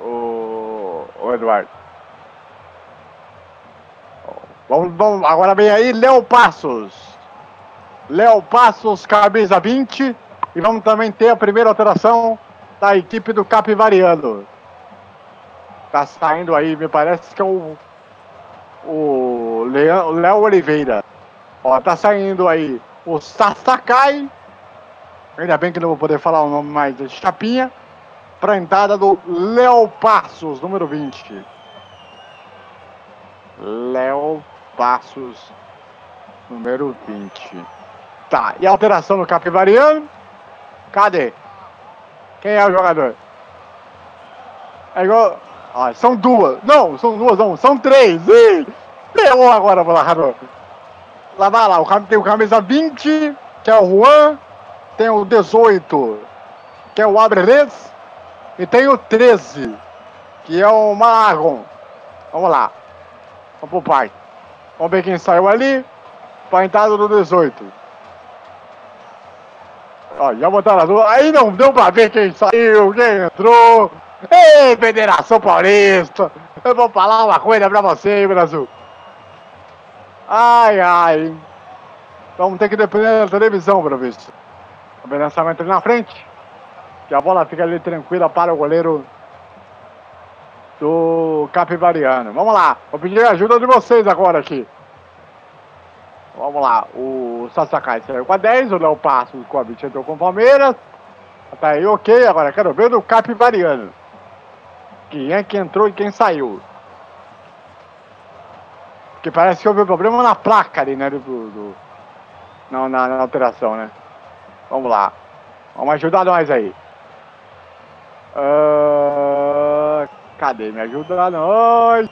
O, o Eduardo. Vamos, vamos, agora vem aí Léo Passos. Léo Passos, camisa 20. E vamos também ter a primeira alteração da equipe do Capivariano. Tá saindo aí, me parece que é o, o Léo Oliveira. Ó, tá saindo aí o Sasakai. Ainda bem que não vou poder falar o nome mais de Chapinha. Pra entrada do Léo Passos, número 20. Léo Passos, número 20. Tá, e a alteração no Capivariano? Cadê? Quem é o jogador? É igual. Ó, são duas. Não, são duas, não. São três. Ih, ferrou agora, narrador. Lá vai lá, o cam- tem o camisa 20, que é o Juan, tem o 18, que é o Abreles, e tem o 13, que é o Malagon. Vamos lá. Vamos pro pai. Vamos ver quem saiu ali. Pra entrada do 18. Ó, já botaram as duas. Aí não deu pra ver quem saiu, quem entrou. Ei, Federação Paulista! Eu vou falar uma coisa pra você, Brasil. Ai, ai. Vamos ter que depender da televisão ver isso. O lançamento ali na frente. Que a bola fica ali tranquila para o goleiro do Capivariano. Vamos lá. Vou pedir a ajuda de vocês agora aqui. Vamos lá. O Sassakai saiu com a 10. O Léo Passos com a 20 entrou com o Palmeiras. Tá aí, ok. Agora quero ver do Capivariano. Quem é que entrou e quem saiu. Porque parece que houve um problema na placa ali, né? Do, do- não, na, na alteração, né? Vamos lá. Vamos ajudar nós aí. Ah, cadê? Me ajuda nós.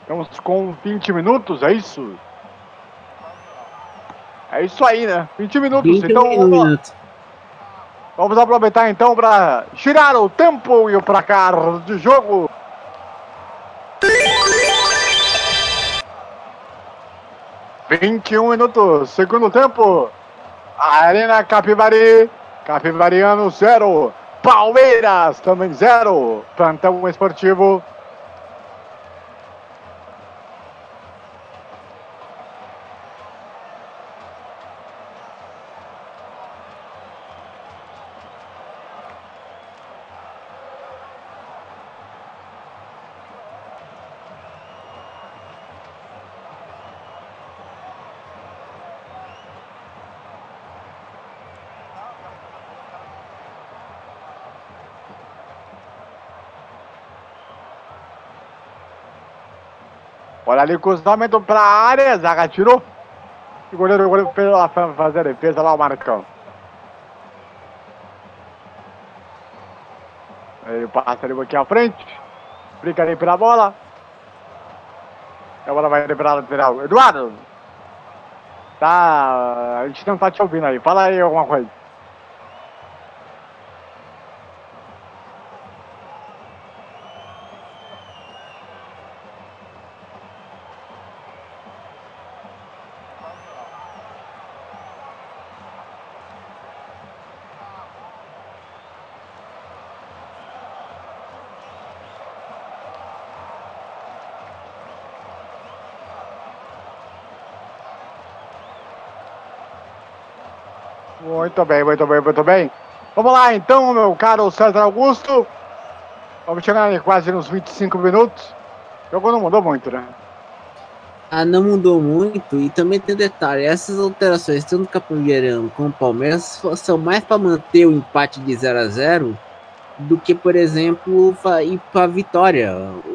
Estamos com 20 minutos, é isso? É isso aí, né? 20 minutos. 20 então vamos, minutos. vamos aproveitar então para girar o tempo e o placar de jogo. Vinte e um minutos, segundo tempo. Arena Capivari, Capivariano zero. Palmeiras também zero. Plantão esportivo. Ali cruzamento pra área, Zaga tirou. O goleiro, o goleiro fez lá fa- fazer a defesa lá, o Marcão. Ele passa ali aqui à frente. Brinca ali pela bola. A bola vai ali pra lateral. Eduardo. Tá. A gente não tá te ouvindo aí. Fala aí alguma coisa. Muito bem, muito bem, muito bem. Vamos lá então, meu caro César Augusto. Vamos chegar em quase nos 25 minutos. O jogo não mudou muito, né? Ah, não mudou muito. E também tem um detalhe: essas alterações, tanto Capoeirão como Palmeiras, são mais para manter o empate de 0 a 0 do que, por exemplo, ir para vitória.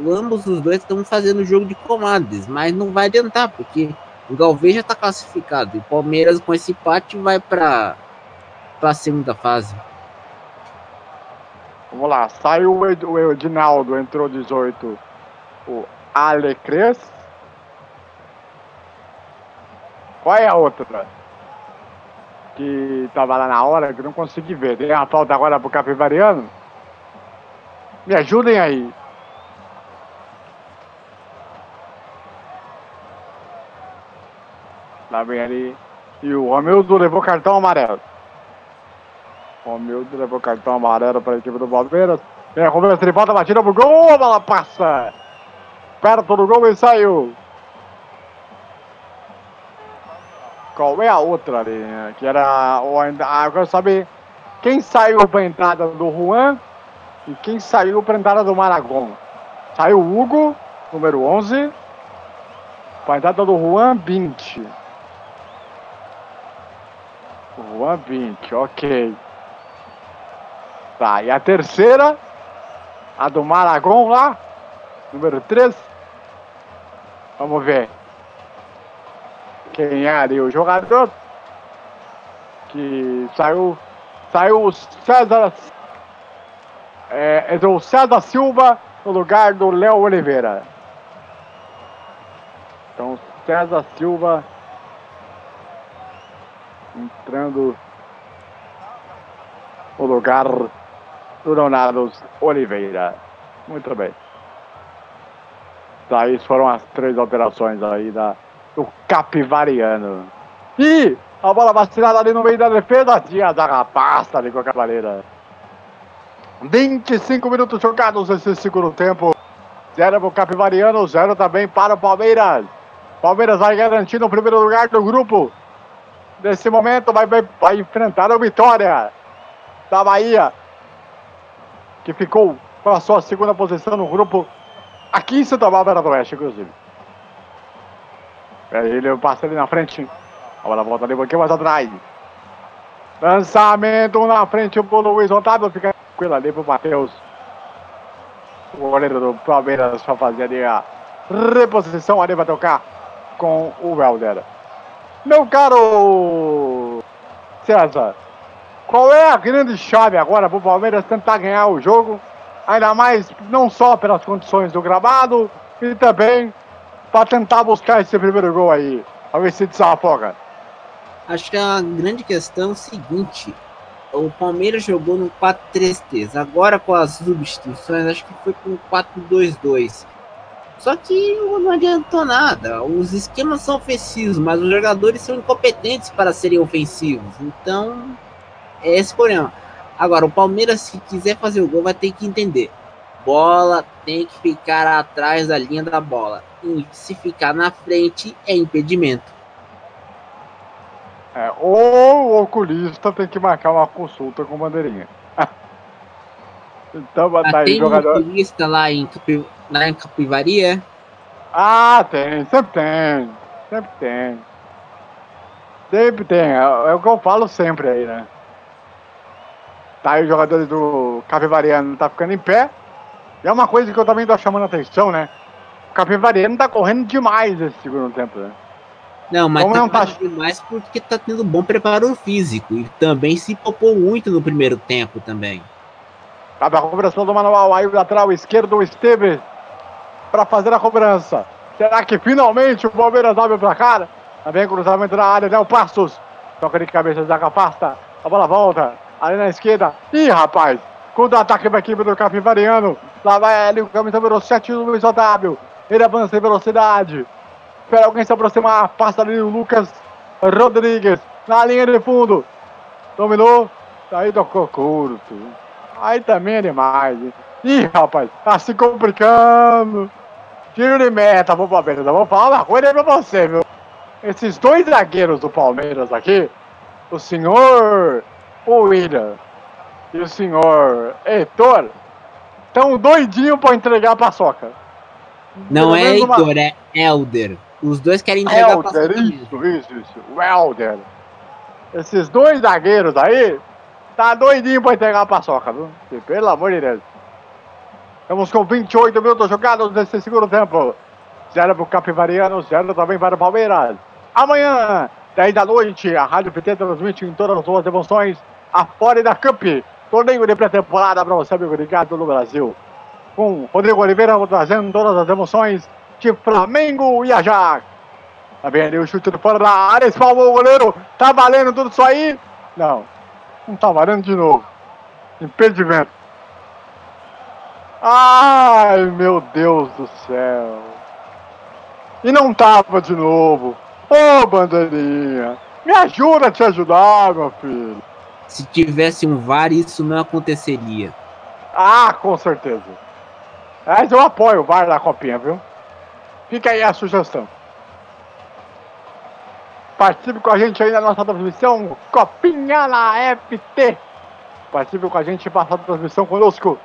Ambos os dois estão fazendo jogo de comadres, mas não vai adiantar, porque o Galvez já está classificado. E o Palmeiras, com esse empate, vai para a segunda fase. Vamos lá, saiu o, Ed- o Edinaldo, entrou 18. O Alecres. Qual é a outra? Que tava lá na hora, que não consegui ver. Tem a falta agora pro Capivariano? Me ajudem aí. Lá vem ali. E o Romildo levou cartão amarelo. Romildo levou cartão amarelo para a equipe do Palmeiras. Vem a cobrança de falta, batida pro gol, a bola passa. Perto do gol e saiu. Qual é a outra ali? Que era. Ah, eu quero saber quem saiu para entrada do Juan e quem saiu para entrada do Maragon. Saiu o Hugo, número 11. Para entrada do Juan, 20. O Juan 20, ok. E a terceira, a do Maragon lá, número 3. Vamos ver. Quem é ali o jogador? Que saiu. Saiu o César. É, entrou o César Silva no lugar do Léo Oliveira. Então, César Silva entrando no lugar do Leonardo Oliveira. Muito bem. Daí foram as três alterações aí da, do Capivariano. E a bola vacilada ali no meio da defesa. Tinha da rapaça ali com a cavaleira. 25 minutos jogados nesse segundo tempo. Zero para o Capivariano, zero também para o Palmeiras. Palmeiras vai garantindo o primeiro lugar do grupo. Nesse momento vai, vai, vai enfrentar o Vitória da Bahia, que ficou com a segunda posição no grupo aqui em Santa Bárbara do Oeste, inclusive. É, Ele passa ali na frente. A bola volta ali um pouquinho mais atrás. Lançamento na frente pro Luiz Otávio. Fica tranquilo ali pro Matheus. O goleiro do Palmeiras para fazer ali a reposição ali para tocar com o Helder. Meu caro César, qual é a grande chave agora para o Palmeiras tentar ganhar o jogo? Ainda mais não só pelas condições do gramado e também para tentar buscar esse primeiro gol aí. A ver se desafoga. Acho que a grande questão é o seguinte: o Palmeiras jogou no 4-3-3. Agora com as substituições, acho que foi com 4-2-2. Só que não adiantou nada. Os esquemas são ofensivos, mas os jogadores são incompetentes para serem ofensivos. Então, é esse o problema. Agora, o Palmeiras, se quiser fazer o gol, vai ter que entender. Bola tem que ficar atrás da linha da bola. E se ficar na frente, é impedimento. É, ou o oculista tem que marcar uma consulta com bandeirinha. [LAUGHS] então, Ah, tá aí, tem um jogador. oculista lá em, Capi, lá em Capivaria? Ah, tem, sempre tem. Sempre tem. Sempre tem. É, é o que eu falo sempre aí, né? Tá aí os jogadores do Capivariano tá ficando em pé. E é uma coisa que eu também tô chamando a atenção, né? O Capivariano tá correndo demais esse segundo tempo, né? Não, mas Como tá não tá- fazendo mais porque tá tendo bom preparo físico. E também se popou muito no primeiro tempo também. Cabe a cobrança do manual. Aí o lateral esquerdo, o Esteves, para fazer a cobrança. Será que finalmente o Palmeiras abre pra cara? Vem cruzamento na área, Léo Passos. Toca de cabeça, zaga afasta. A bola volta. Ali na esquerda. Ih, rapaz. Contra-ataque da equipe do Capivariano. Lá vai ali o camisa número 7 do Luiz Otávio. Ele avança em velocidade. Espera alguém se aproximar. Passa ali o Lucas Rodrigues. Na linha de fundo. Dominou. Aí tocou curto. Aí também é demais. Ih, rapaz. Tá se complicando. Tiro de meta pro Palmeiras. Eu vou falar uma coisa pra você, viu? Esses dois zagueiros do Palmeiras aqui. O senhor William e o senhor Heitor estão doidinhos pra entregar a paçoca. Não Pelo é menos uma- Heitor, é Elder. Os dois querem entregar pra Helder, isso, isso, isso. O Helder. Esses dois zagueiros aí, tá doidinho pra entregar a paçoca, viu? E, pelo amor de Deus. Estamos com 28 minutos jogados nesse segundo tempo. Zero pro Capivariano, zero também para o Palmeiras. Amanhã, 10 da noite, a Rádio PT transmite em todas as suas emoções a Florida Cup. Torneio de pré-temporada para você, amigo ligado no Brasil. Com Rodrigo Oliveira trazendo todas as emoções de Flamengo e Ajax. Tá ali o chute de fora da área, espalmou o goleiro. Tá valendo tudo isso aí? Não, não tá valendo de novo. Impedimento. Ai, meu Deus do céu. E não tava de novo. Ô, bandeirinha, me ajuda a te ajudar, meu filho. Se tivesse um VAR, isso não aconteceria. Ah, com certeza. Mas eu apoio o VAR da Copinha, viu? Fica aí a sugestão. Participe com a gente aí na nossa transmissão Copinha na FT. Participe com a gente e faça a transmissão conosco.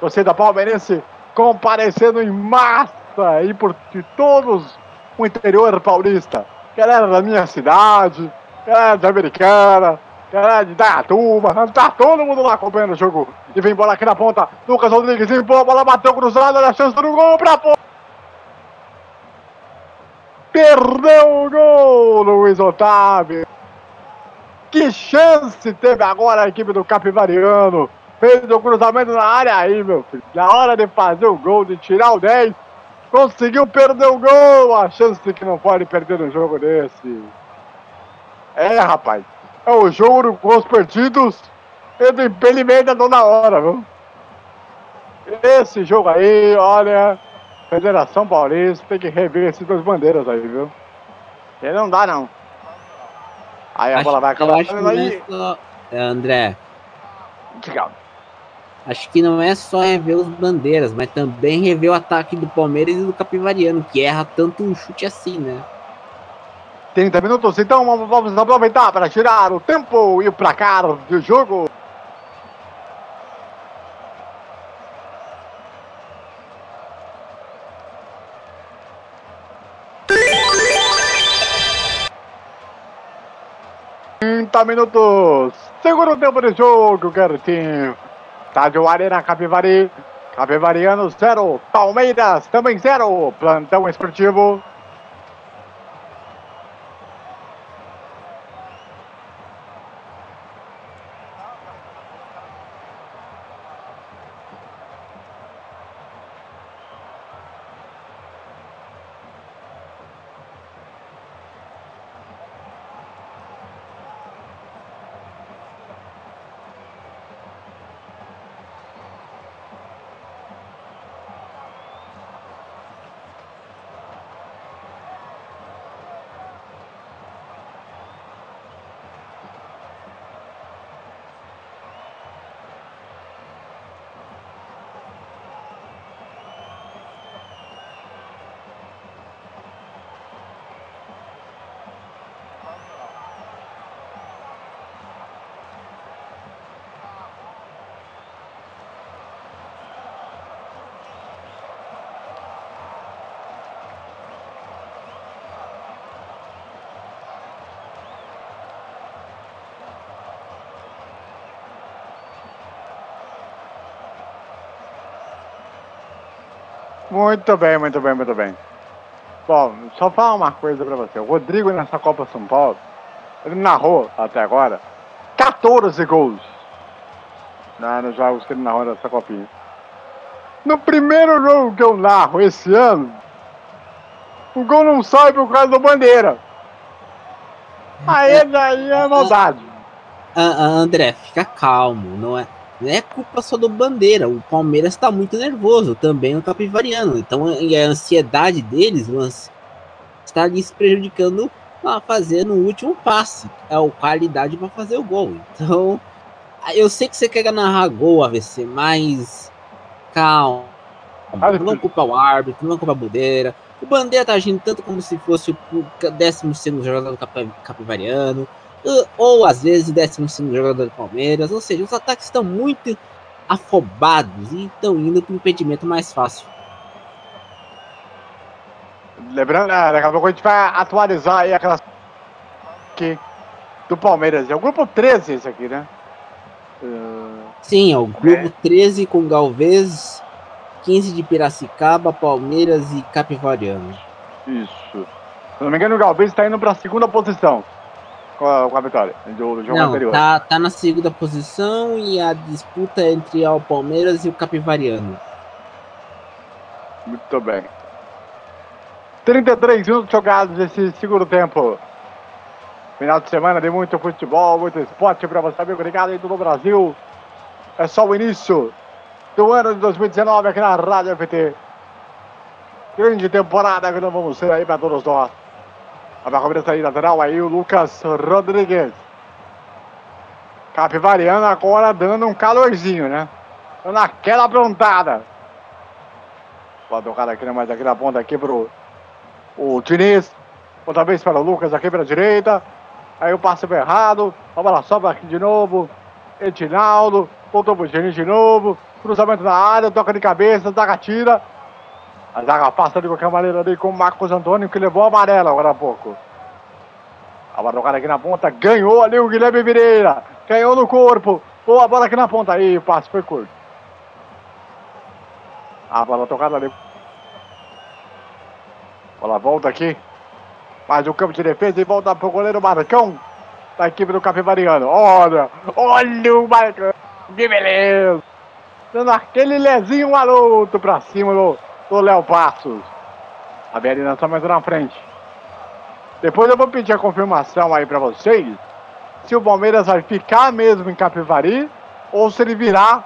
Torcida palmeirense comparecendo em massa aí por de todos o interior paulista. Galera da minha cidade, galera de Americana, de Dayatuba, tá todo mundo lá acompanhando o jogo. E vem bola aqui na ponta, Lucas Rodrigues limpou, a bola bateu cruzada, olha a chance do gol pra ponta. Perdeu o gol, Luiz Otávio. Que chance teve agora a equipe do Capivariano. Fez o cruzamento na área aí, meu filho. Na hora de fazer o gol, de tirar o 10, conseguiu perder o gol. A chance que não pode perder um jogo desse. É, rapaz. É o jogo com os perdidos e do impedimento toda hora, viu? Esse jogo aí, olha, Federação Paulista tem que rever esses dois bandeiras aí, viu? Ele não dá, não. Aí a Acho- bola vai acabar acho é aí. só- É, André, Diga. acho que não é só rever os bandeiras, mas também rever o ataque do Palmeiras e do Capivariano, que erra tanto um chute assim, né? 30 minutos, então vamos aproveitar para tirar o tempo e o placar do jogo. Minutos, segundo tempo de jogo, Gertinho. Estádio Arena Capivari, Capivariano zero, Palmeiras também zero, plantão esportivo. Muito bem, muito bem, muito bem. Bom, só falar uma coisa pra você. O Rodrigo nessa Copa São Paulo, ele narrou até agora 14 gols né, nos jogos que ele narrou nessa copinha. No primeiro jogo que eu narro esse ano, o gol não sai por causa do bandeira. Aí daí é maldade. Ah, ah, André, fica calmo, não é, não é culpa só do Bandeira. O Palmeiras tá muito nervoso, também o Capivariano. Então e a ansiedade deles Lance, está lhes prejudicando a fazer no último passe. É a qualidade para fazer o gol. Então, eu sei que você quer narrar gol, AVC, mas calma. Não culpa o árbitro, não culpa a Bandeira. O Bandeira tá agindo tanto como se fosse o 12 jogador do Cap Capivariano, ou às vezes o 12 jogador do Palmeiras. Ou seja, os ataques estão muito afobados e estão indo para o impedimento mais fácil. Lembrando, né, daqui a pouco a gente vai atualizar aí aquelas aqui do Palmeiras. É o grupo 13 esse aqui, né? Uh... Sim, é o grupo é. 13 com Galvez, 15 de Piracicaba, Palmeiras e Capivariano. Isso. Se não me engano, o Galvez está indo para a segunda posição com a, vitória do jogo não, anterior. Tá, tá na segunda posição e a disputa é entre o Palmeiras e o Capivariano. Muito bem. 33 minutos jogados nesse segundo tempo. Final de semana de muito futebol, muito esporte para você, amigo ligado em todo o Brasil. É só o início do ano de 2019 aqui na Rádio FT. Grande temporada que nós vamos ter aí para todos nós. A cobrança aí lateral aí o Lucas Rodrigues. Capivariano agora dando um calorzinho, né? Dando aquela aprontada. Pode tocar aqui, né? mais aqui na ponta aqui pro o Diniz. Outra vez para o Lucas aqui pela direita. Aí o passe errado. A bola sobra aqui de novo. Edinaldo. Voltou pro Diniz de novo. Cruzamento na área. Toca de cabeça. Zaga tira. A zaga passa de qualquer maneira ali com o Marcos Antônio que levou a amarela agora há pouco. A bola tocada aqui na ponta. Ganhou ali o Guilherme Vireira. Ganhou no corpo. Boa bola aqui na ponta. Aí o passe foi curto. A bola tocada ali Bola volta aqui. Mais o campo de defesa e volta para o goleiro Marcão da equipe do Capivariano. Olha, olha o Marcão. Que beleza. Dando aquele lezinho maroto para cima do, do Léo Passos. A Berina só mais na frente. Depois eu vou pedir a confirmação aí para vocês. Se o Palmeiras vai ficar mesmo em Capivari ou se ele virar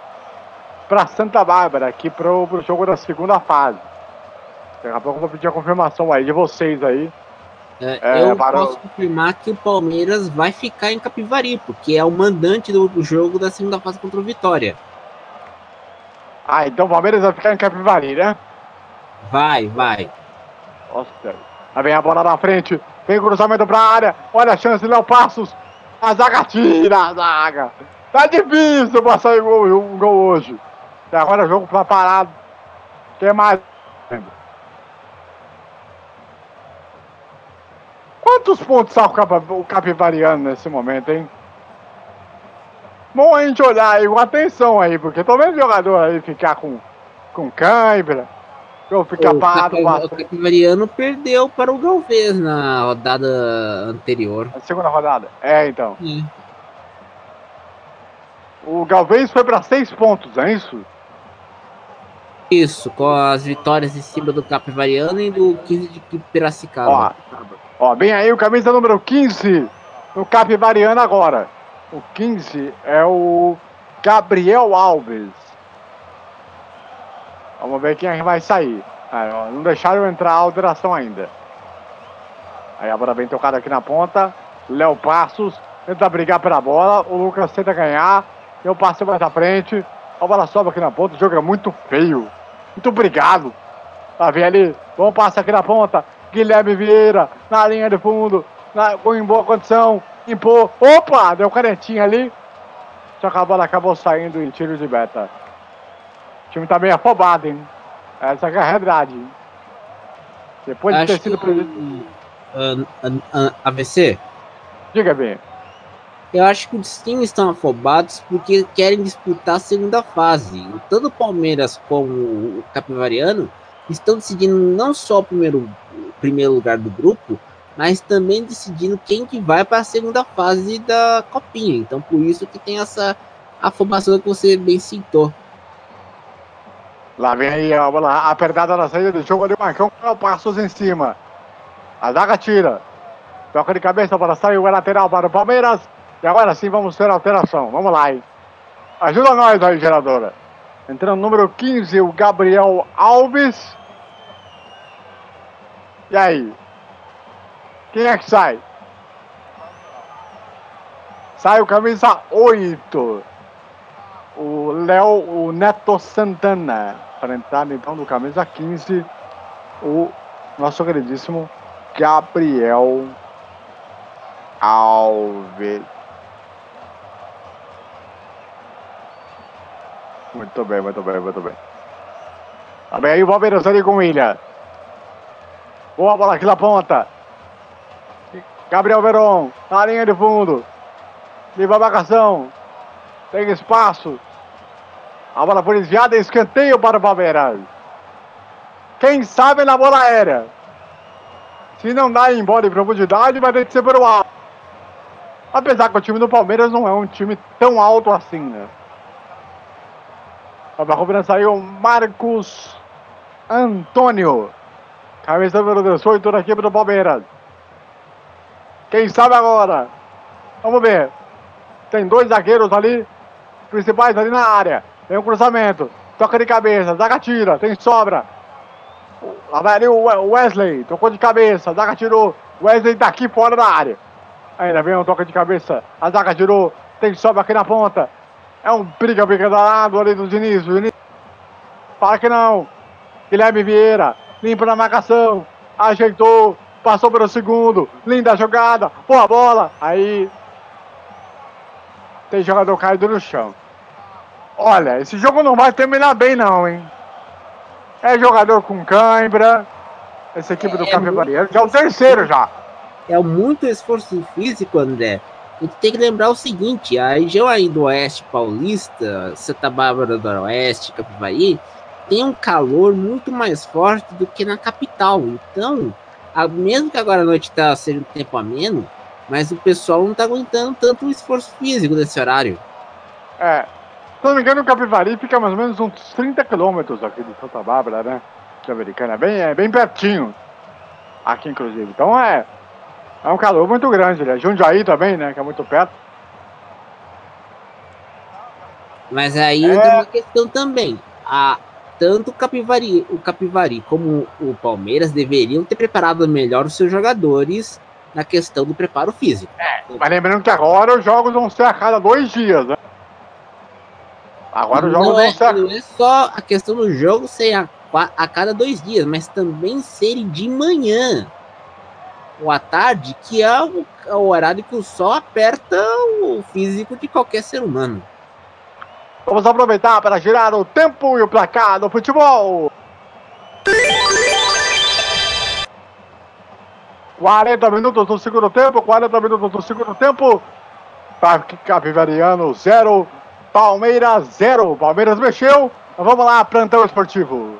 para Santa Bárbara aqui para o jogo da segunda fase. Daqui a pouco eu vou pedir a confirmação aí de vocês aí. É, é, eu para... posso confirmar que o Palmeiras vai ficar em Capivari, porque é o mandante do jogo da segunda fase contra o Vitória. Ah, então o Palmeiras vai ficar em Capivari, né? Vai, vai. Nossa, aí vem a bola na frente, vem cruzamento pra área, olha a chance, Léo Passos, a zaga tira, a zaga. Tá difícil passar um gol, um gol hoje. E agora o jogo tá parado. Tem mais. Quantos pontos está o Capivariano nesse momento, hein? Bom a gente olhar aí com atenção aí, porque tô vendo jogador aí ficar com, com cãibra, ou ficar parado. O Capivariano perdeu para o Galvez na rodada anterior. Na segunda rodada? É, então. É. O Galvez foi para seis pontos, é isso? Isso, com as vitórias em cima do Capivariano e do 15 de Piracicaba. Ó, Ó, vem aí o camisa número 15 no Capivariano agora. O 15 é o Gabriel Alves. Vamos ver quem é vai sair. Ah, não deixaram entrar a alteração ainda. Aí a bola vem tocada aqui na ponta. Léo Passos tenta brigar pela bola. O Lucas tenta ganhar. Tem o passe mais à frente. A bola sobe aqui na ponta. O jogo é muito feio. Muito obrigado. Tá vendo ali? Bom passe aqui na ponta. Guilherme Vieira na linha de fundo, na, em boa condição. Opa! Deu canetinha ali. Só que a bola acabou saindo em tiro de beta. O time tá meio afobado, hein? Essa é a realidade. Depois de ter sido. Uh, AVC? Diga bem. Eu acho que os times estão afobados porque querem disputar a segunda fase. Tanto o Palmeiras como o Capivariano estão decidindo não só o primeiro primeiro lugar do grupo, mas também decidindo quem que vai para a segunda fase da copinha. Então por isso que tem essa afobação que você bem citou. Lá vem aí a bola apertada na saída do jogo ali, Marcão, passos em cima. A zaga tira. Toca de cabeça para sair o lateral para o Palmeiras. E agora sim vamos ter alteração. Vamos lá, hein? Ajuda nós aí, geradora. Entrando número 15, o Gabriel Alves. E aí? Quem é que sai? Sai o camisa 8. O Léo, o Neto Santana. Para entrar então no camisa 15, o nosso queridíssimo Gabriel Alves. Muito bem, muito bem, muito bem. Tá bem aí o Palmeiras ali com o William. Boa bola aqui na ponta. Gabriel Veron, na linha de fundo. Livra a marcação. Tem espaço. A bola foi desviada, escanteio para o Palmeiras. Quem sabe na bola aérea. Se não dá em bola em profundidade, vai ter que ser pelo alto. Apesar que o time do Palmeiras não é um time tão alto assim, né? A cobrança saiu Marcos Antônio. Camisa número 18 da equipe do Palmeiras. Quem sabe agora? Vamos ver. Tem dois zagueiros ali, principais ali na área. Tem um cruzamento. Toca de cabeça, zaga tira, tem sobra. Lá vai ali o Wesley, tocou de cabeça, zaga tirou. Wesley tá aqui fora da área. Ainda vem um toque de cabeça, a zaga tirou, tem sobra aqui na ponta. É um briga-briga danado ali do Diniz. Diniz. Fala que não. Guilherme Vieira, limpa na marcação, ajeitou, passou pelo segundo, linda jogada, boa bola. Aí tem jogador caído no chão. Olha, esse jogo não vai terminar bem não, hein? É jogador com cãibra. Essa equipe do é, Capivari. Já é o terceiro já. É muito esforço físico, André. A gente tem que lembrar o seguinte: a região aí do Oeste Paulista, Santa Bárbara do Oeste, Capivari, tem um calor muito mais forte do que na capital. Então, a, mesmo que agora a noite está sendo um tempo ameno, mas o pessoal não está aguentando tanto o esforço físico desse horário. É, se não me engano, o Capivari fica mais ou menos uns 30 quilômetros aqui de Santa Bárbara, né? De Americana, bem, é bem pertinho. Aqui, inclusive. Então é. É um calor muito grande, né? Jundiaí também, né? Que é muito perto. Mas aí é... tem uma questão também. A, tanto o Capivari, o Capivari como o Palmeiras deveriam ter preparado melhor os seus jogadores na questão do preparo físico. É, mas lembrando que agora os jogos vão ser a cada dois dias, né? Agora os jogos não, é, não é só a questão do jogo ser a, a cada dois dias, mas também serem de manhã ou à tarde, que é o, é o horário que o sol aperta o físico de qualquer ser humano. Vamos aproveitar para girar o tempo e o placar do futebol. 40 minutos do segundo tempo, 40 minutos do segundo tempo. Parque Capivariano 0, Palmeiras 0. Palmeiras mexeu. Vamos lá, plantão esportivo.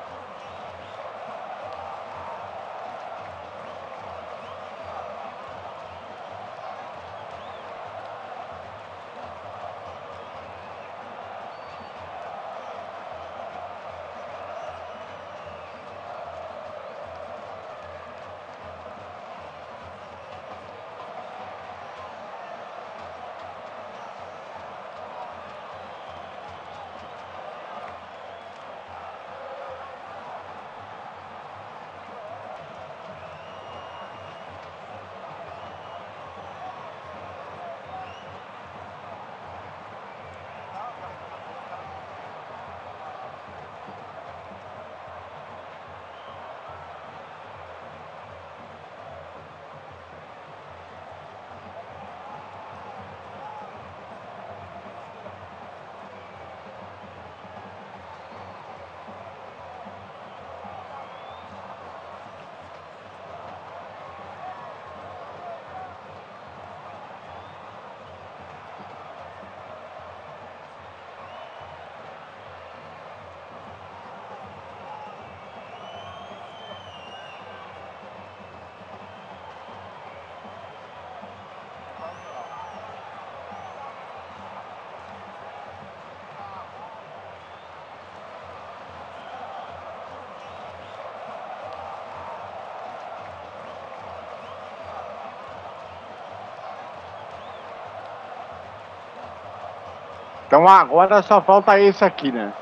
Então agora só falta esse aqui, né?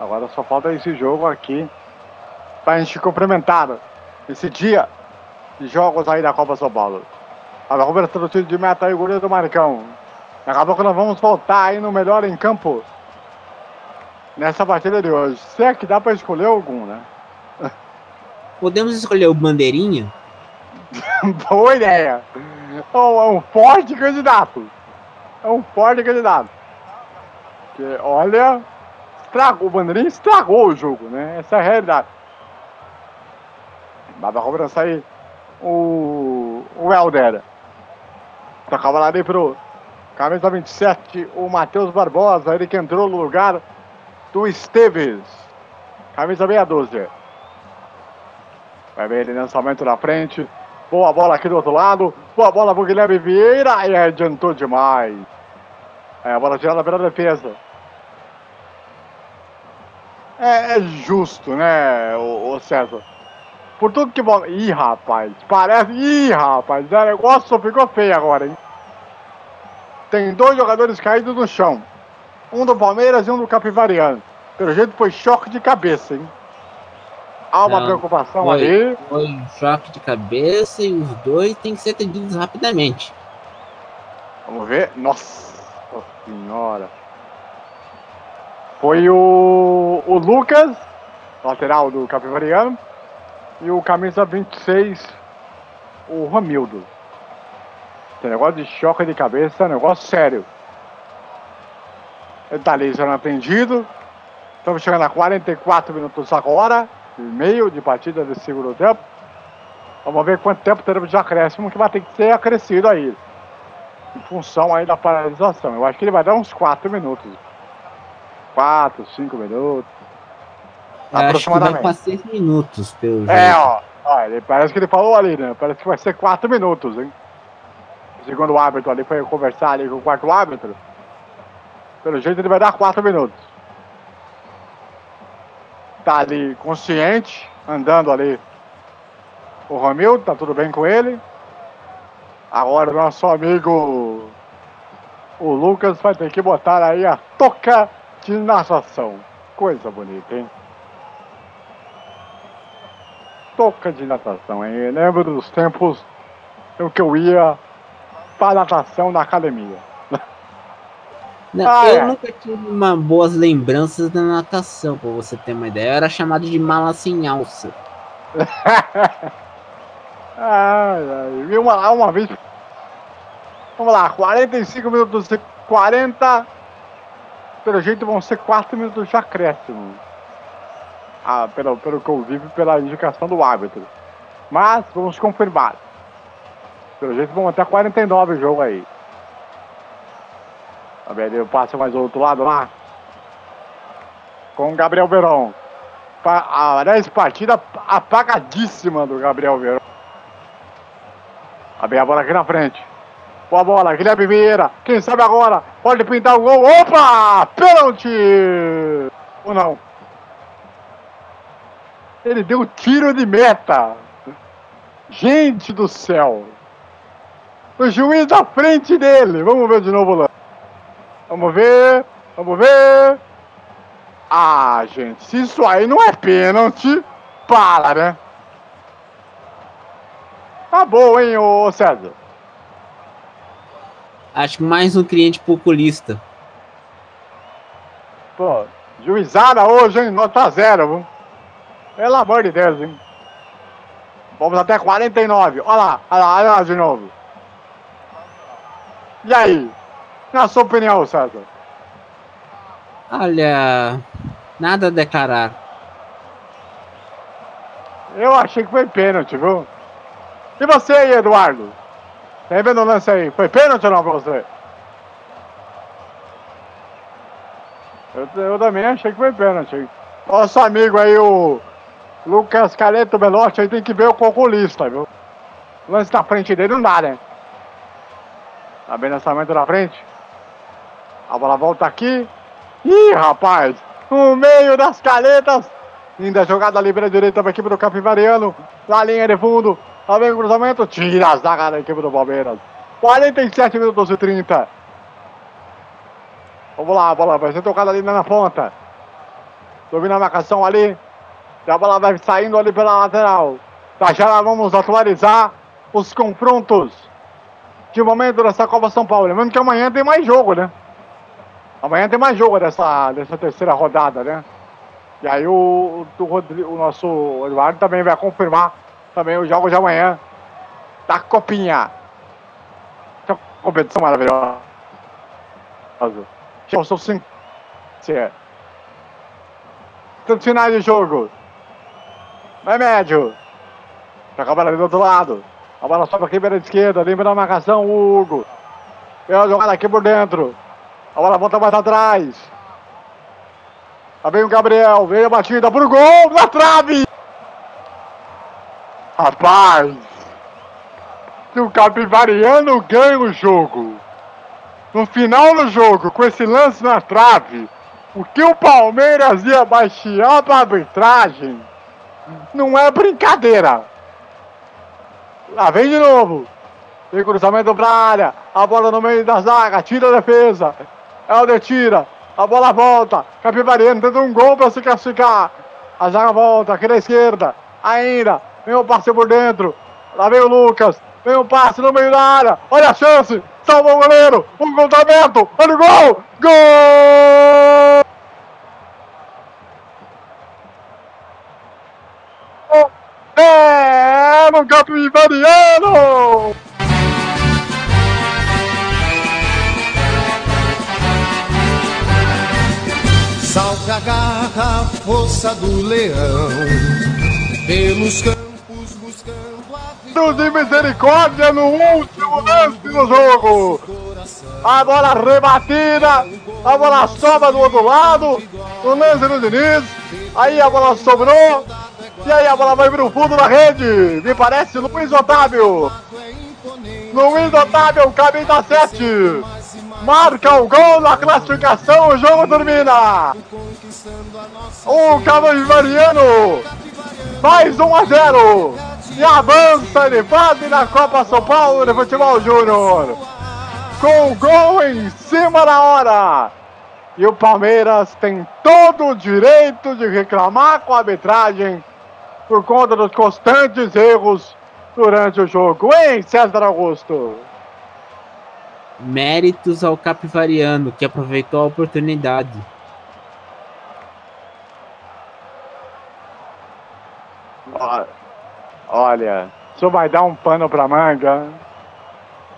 Agora só falta esse jogo aqui pra gente cumprimentar esse dia de jogos aí da Copa São Paulo. A Roberto do tiro de meta aí, o goleiro do Marcão. Daqui a pouco nós vamos voltar aí no melhor em campo nessa partida de hoje. Se é que dá pra escolher algum, né? [LAUGHS] Podemos escolher o Bandeirinha? [LAUGHS] Boa ideia. É um forte candidato. É um forte candidato. Porque, olha, estragou, o Bandeirinha estragou o jogo, né? Essa é a realidade. Baba cobrança aí o, o Helder. Tocava lá ali pro camisa 27, o Matheus Barbosa, ele que entrou no lugar do Esteves. Camisa meia dúzia. Vai ver ele lançamento na frente. Boa bola aqui do outro lado. Boa bola pro Guilherme Vieira. E adiantou demais. É, a bola tirada pela defesa. É, é justo, né, o, o César? Por tudo que bola. Ih, rapaz. Parece. Ih, rapaz. O negócio ficou feio agora, hein? Tem dois jogadores caídos no chão. Um do Palmeiras e um do Capivariano. Pelo jeito foi choque de cabeça, hein? Há uma Não, preocupação foi, ali. Foi um choque de cabeça e os dois têm que ser atendidos rapidamente. Vamos ver. Nossa senhora. Foi o, o Lucas, lateral do Capivariano, e o camisa 26, o Romildo. Esse negócio de choque de cabeça é um negócio sério. Tá ali sendo atendido. Estamos chegando a 44 minutos agora, e meio de partida desse segundo tempo. Vamos ver quanto tempo teremos de acréscimo que vai ter que ser acrescido aí. Em função aí da paralisação. Eu acho que ele vai dar uns 4 minutos. 4, 5 minutos. Eu acho que vai aproximadamente. para seis minutos, pelo É, jeito. ó. ó ele, parece que ele falou ali, né? Parece que vai ser 4 minutos, hein? Segundo o árbitro ali foi conversar ali com o quarto árbitro. Pelo jeito ele vai dar 4 minutos. Tá ali consciente, andando ali. O Romildo, tá tudo bem com ele. Agora o nosso amigo o Lucas vai ter que botar aí a toca de natação. Coisa bonita, hein? Toca de natação, hein? Eu lembro dos tempos em que eu ia para natação na academia. Não, Ah, eu é. nunca tive uma boas lembranças da natação, pra você ter uma ideia. Eu era chamado de mala sem alça. [LAUGHS] Ai, ai. Uma, uma vez. Vamos lá, 45 minutos e 40. Pelo jeito vão ser 4 minutos de acréscimo. Ah, pelo, pelo que eu pela indicação do árbitro. Mas vamos confirmar. Pelo jeito vão até 49 o jogo aí. A ver, passa mais do outro lado lá. Com o Gabriel. Pa- Parece partida apagadíssima do Gabriel bem a bola aqui na frente. Boa bola, Guilherme Vieira. Quem sabe agora? Pode pintar o gol. Opa! Pênalti! Ou não? Ele deu tiro de meta. Gente do céu. O juiz à frente dele. Vamos ver de novo lá. Vamos ver. Vamos ver. Ah, gente, se isso aí não é pênalti, para, né? Tá bom, hein, ô César? Acho mais um cliente populista. Pô, juizada hoje, hein? Nota zero, viu? Pelo amor de Deus, hein? Vamos até 49. Olha lá, olha lá, olha lá de novo. E aí? Na sua opinião, César? Olha, nada a declarar. Eu achei que foi pênalti, viu? E você aí, Eduardo? Tá vendo o lance aí? Foi pênalti ou não pra você? Eu, eu também achei que foi pênalti. Nosso amigo aí, o Lucas Caleto Belotti, aí tem que ver o calculista, viu? O lance na frente dele não dá, né? Tá bem lançamento na frente. A bola volta aqui. Ih, rapaz! No meio das caletas. Linda jogada livre à direita para a equipe do Capivariano. Na linha de fundo. Vem o cruzamento. Tira a zaga da equipe do Palmeiras. 47 minutos e 30. Vamos lá, a bola vai ser tocada ali na ponta. Domina a marcação ali. E a bola vai saindo ali pela lateral. Já já vamos atualizar os confrontos de momento dessa Copa São Paulo. Lembrando que amanhã tem mais jogo, né? Amanhã tem mais jogo dessa, dessa terceira rodada, né? E aí o, o, o nosso Eduardo também vai confirmar também os jogos de amanhã da Copinha. Essa competição maravilhosa. São cinco. Tantos finais de jogo. Vai médio. Toca a bola ali do outro lado. A bola sobe aqui pela esquerda, limpa na marcação, o Hugo. Pela jogada aqui por dentro. A bola volta mais atrás. Lá vem o Gabriel, veio a batida pro gol, na trave! Rapaz! Se o Capivariano ganha o jogo, no final do jogo, com esse lance na trave, o que o Palmeiras ia baixar pra arbitragem não é brincadeira. Lá vem de novo. Tem cruzamento pra área. A bola no meio da zaga. Tira a defesa. Helder tira. A bola volta. Capivariano tenta um gol para se classificar. A zaga volta aqui na esquerda. Ainda. Vem o passe por dentro. Lá vem o Lucas. Vem o passe no meio da área. Olha a chance. Salva o goleiro. O gol tá aberto. Olha o gol. Gol! É no Capivariano! Salve a garra, força do leão, pelos a Deus de misericórdia no último lance do jogo. A bola rebatida, a bola sobra do outro lado, no lance do Diniz. Aí a bola sobrou, e aí a bola vai pro fundo da rede. Me parece Luiz Otávio. Luiz Otávio, caminho da 7. Marca o gol na classificação, o jogo termina. O Cavalo Mariano faz 1 a 0 e avança fase na Copa São Paulo de Futebol Júnior. Com o gol em cima da hora. E o Palmeiras tem todo o direito de reclamar com a arbitragem por conta dos constantes erros durante o jogo, hein, César Augusto? Méritos ao Capivariano, que aproveitou a oportunidade. Olha, isso vai dar um pano pra manga.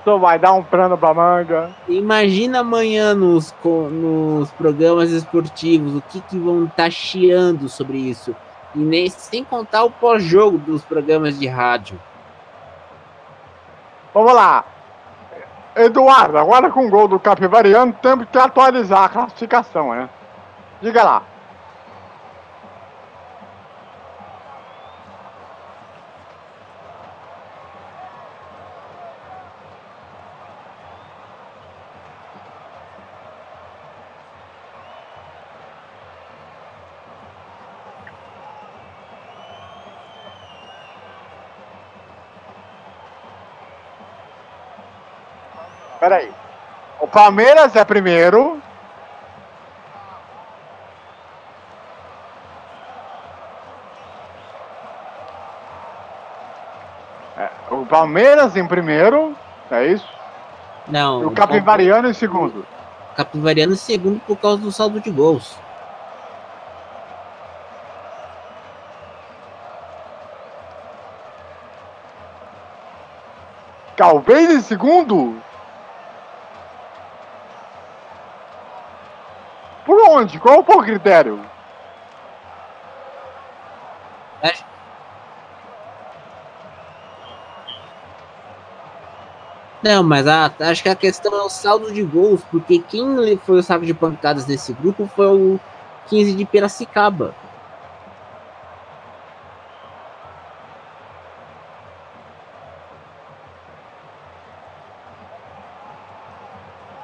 Isso vai dar um pano pra manga. Imagina amanhã nos, nos programas esportivos o que, que vão estar tá chiando sobre isso. E nem, sem contar o pós-jogo dos programas de rádio. Vamos lá. Eduardo, agora com o gol do Capivariano, temos que atualizar a classificação, né? Diga lá. Peraí. O Palmeiras é primeiro. É, o Palmeiras em primeiro, é isso? Não. E o Capivariano em segundo. Capivariano em segundo por causa do saldo de gols. Talvez em segundo? Por onde? Qual foi o critério? Acho... Não, mas a, acho que a questão é o saldo de gols, porque quem foi o saco de pancadas desse grupo foi o 15 de Piracicaba.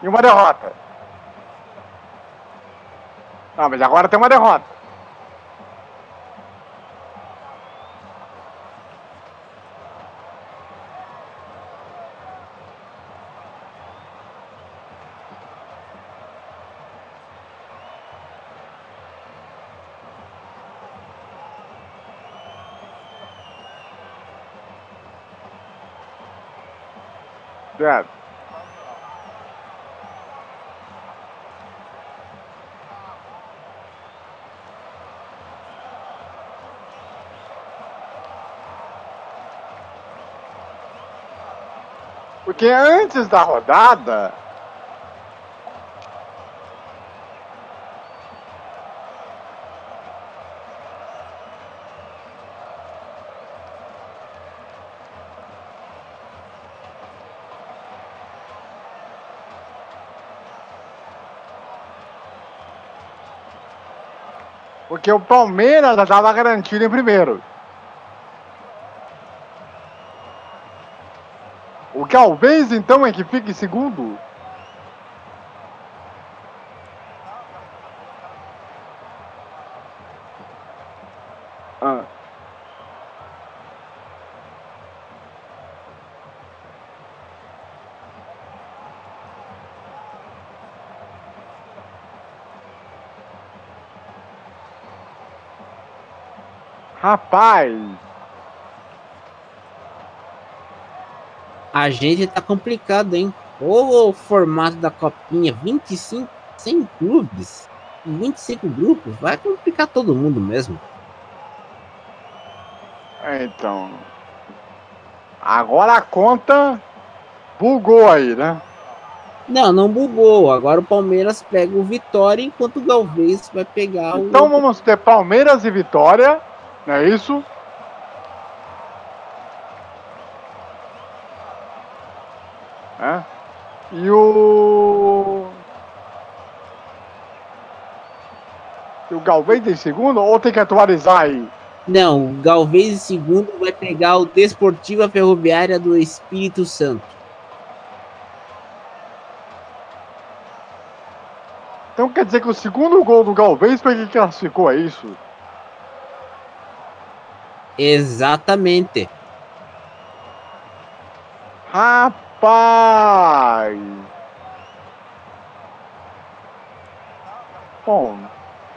E uma derrota. Não, mas agora tem uma derrota. Certo. Porque antes da rodada, Porque o Palmeiras estava garantido em primeiro. O Galvez, então, é que fica em segundo? Ah. Rapaz, A gente tá complicado, hein? O formato da copinha, 25, 100 clubes, 25 grupos, vai complicar todo mundo mesmo. então. Agora a conta bugou aí, né? Não, não bugou. Agora o Palmeiras pega o Vitória, enquanto o Galvez vai pegar o. Então vamos ter Palmeiras e Vitória, não é isso? E o. E o Galvez em segundo ou tem que atualizar aí? Não, o Galvez em segundo vai pegar o Desportiva Ferroviária do Espírito Santo. Então quer dizer que o segundo gol do Galvez foi quem classificou, é isso? Exatamente. Rapaz! Bom,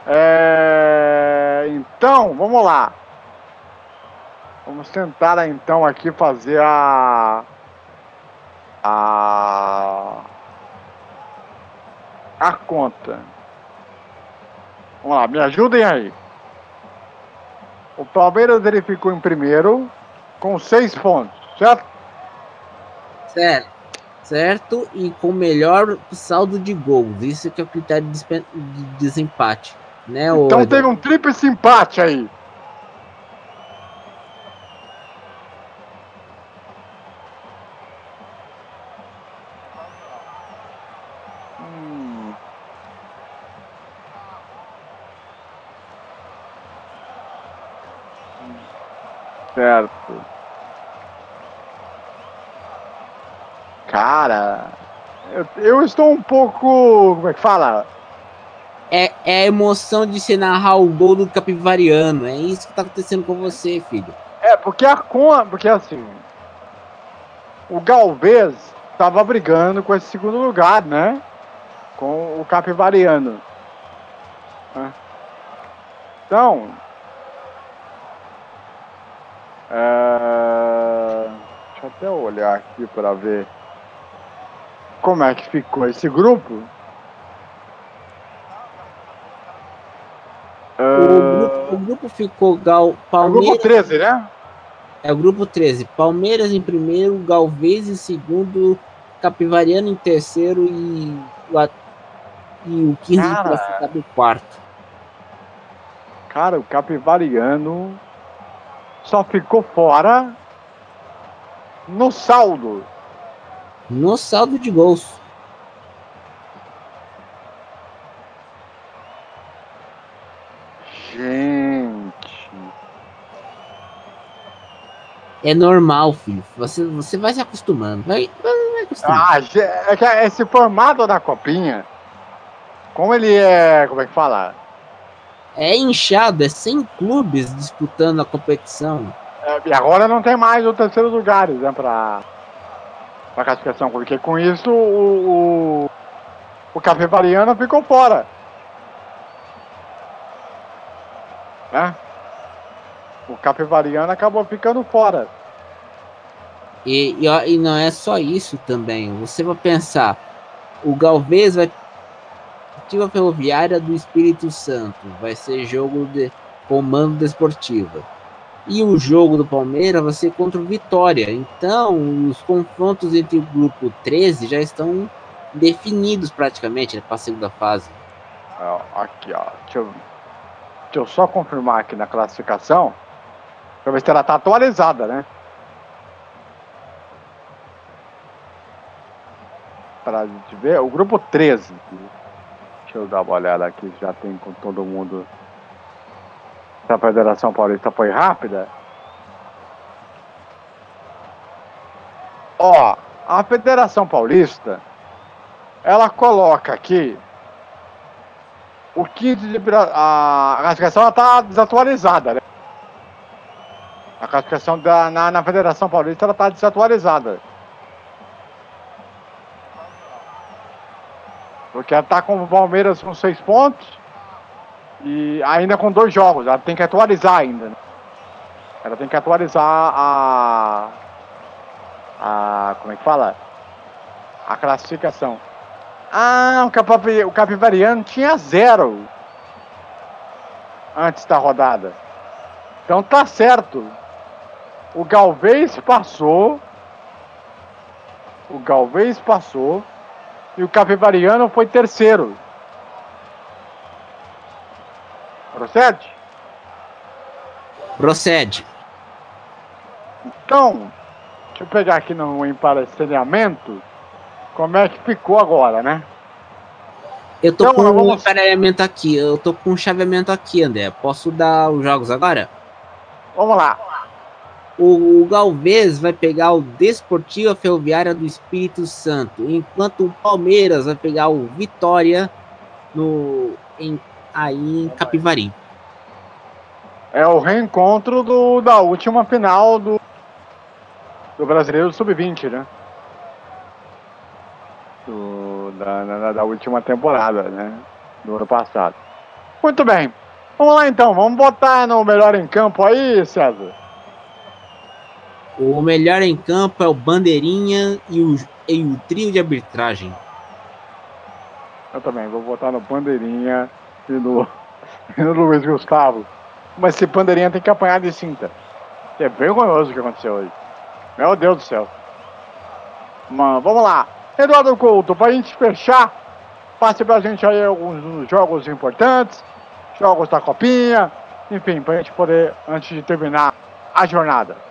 é... então, vamos lá. Vamos tentar então aqui fazer a... A... A conta. Vamos lá, me ajudem aí. O Palmeiras ele ficou em primeiro com seis pontos, certo? Certo. Certo? E com melhor saldo de gols. Isso que é o critério de desempate. Né, Então teve um tríplice empate aí. Hum. Certo. Cara, eu, estou um pouco. Como é que fala? É, é a emoção de se narrar o gol do Capivariano. É isso que tá acontecendo com você, filho. É, porque a. Porque assim. O Galvez estava brigando com esse segundo lugar, né? Com o Capivariano. né? Então. é, Deixa eu até olhar aqui para ver como é que ficou esse grupo. O grupo, o grupo ficou Gal, É o Palmeiras. grupo 13, né? É o grupo 13. Palmeiras em primeiro, Galvez em segundo, Capivariano em terceiro e e o 15 Cara. classificado em quarto. Cara, o Capivariano só ficou fora no saldo. No saldo de gols. Gente. É normal, filho. Você, você vai se acostumando. Vai, vai, vai acostumando. Ah, é que esse formato da copinha, como ele é. Como é que fala? É inchado, é 100 clubes disputando a competição. É, e agora não tem mais o terceiro lugar, né, pra, pra classificação, porque com isso o, o, o Capivariano ficou fora. Né? O Capivariano acabou ficando fora. E, e, e não é só isso também. Você vai pensar, o Galvez vai Ferroviária do Espírito Santo, vai ser jogo de comando desportiva. E o jogo do Palmeiras vai ser contra o Vitória. Então, os confrontos entre o grupo 13 já estão definidos praticamente né, para a segunda fase. Aqui, ó. Deixa eu, deixa eu só confirmar aqui na classificação. Pra ver se ela tá atualizada, né? Pra gente ver. O grupo 13. Deixa eu dar uma olhada aqui. Já tem com todo mundo. Se a Federação Paulista foi rápida. Ó, a Federação Paulista. Ela coloca aqui o 15 de a classificação está desatualizada, né? A classificação da, na, na Federação Paulista ela está desatualizada. Porque ela está com o Palmeiras com seis pontos e ainda com dois jogos. Ela tem que atualizar ainda. né? Ela tem que atualizar a. a como é que fala? A classificação. Ah, o, Capapi, o Capivariano tinha zero antes da rodada. Então tá certo. O Galvez passou. O Galvez passou. E o Capivariano foi terceiro. Procede? Procede. Então, deixa eu pegar aqui no emparelhamento como é que ficou agora, né? Eu tô Então, com um vamos- emparelhamento aqui, eu tô com um chaveamento aqui, André. Posso dar os jogos agora? Vamos lá. O, o Galvez vai pegar o Desportiva Ferroviária do Espírito Santo, enquanto o Palmeiras vai pegar o Vitória no, em, aí em Capivari. É o reencontro do, da última final do, do Brasileiro Sub-20, né? Do, da, da, da última temporada, né? Do ano passado. Muito bem. Vamos lá então, vamos botar no melhor em campo aí, César. O melhor em campo é o Bandeirinha e o, e o trio de arbitragem. Eu também vou botar no Bandeirinha e e no Luiz Gustavo. Mas esse Bandeirinha tem que apanhar de cinta. É vergonhoso o que aconteceu hoje. Meu Deus do céu. Mano, vamos lá. Eduardo Couto, pra gente fechar, passe pra gente aí alguns jogos importantes, jogos da copinha, enfim, pra gente poder, antes de terminar a jornada.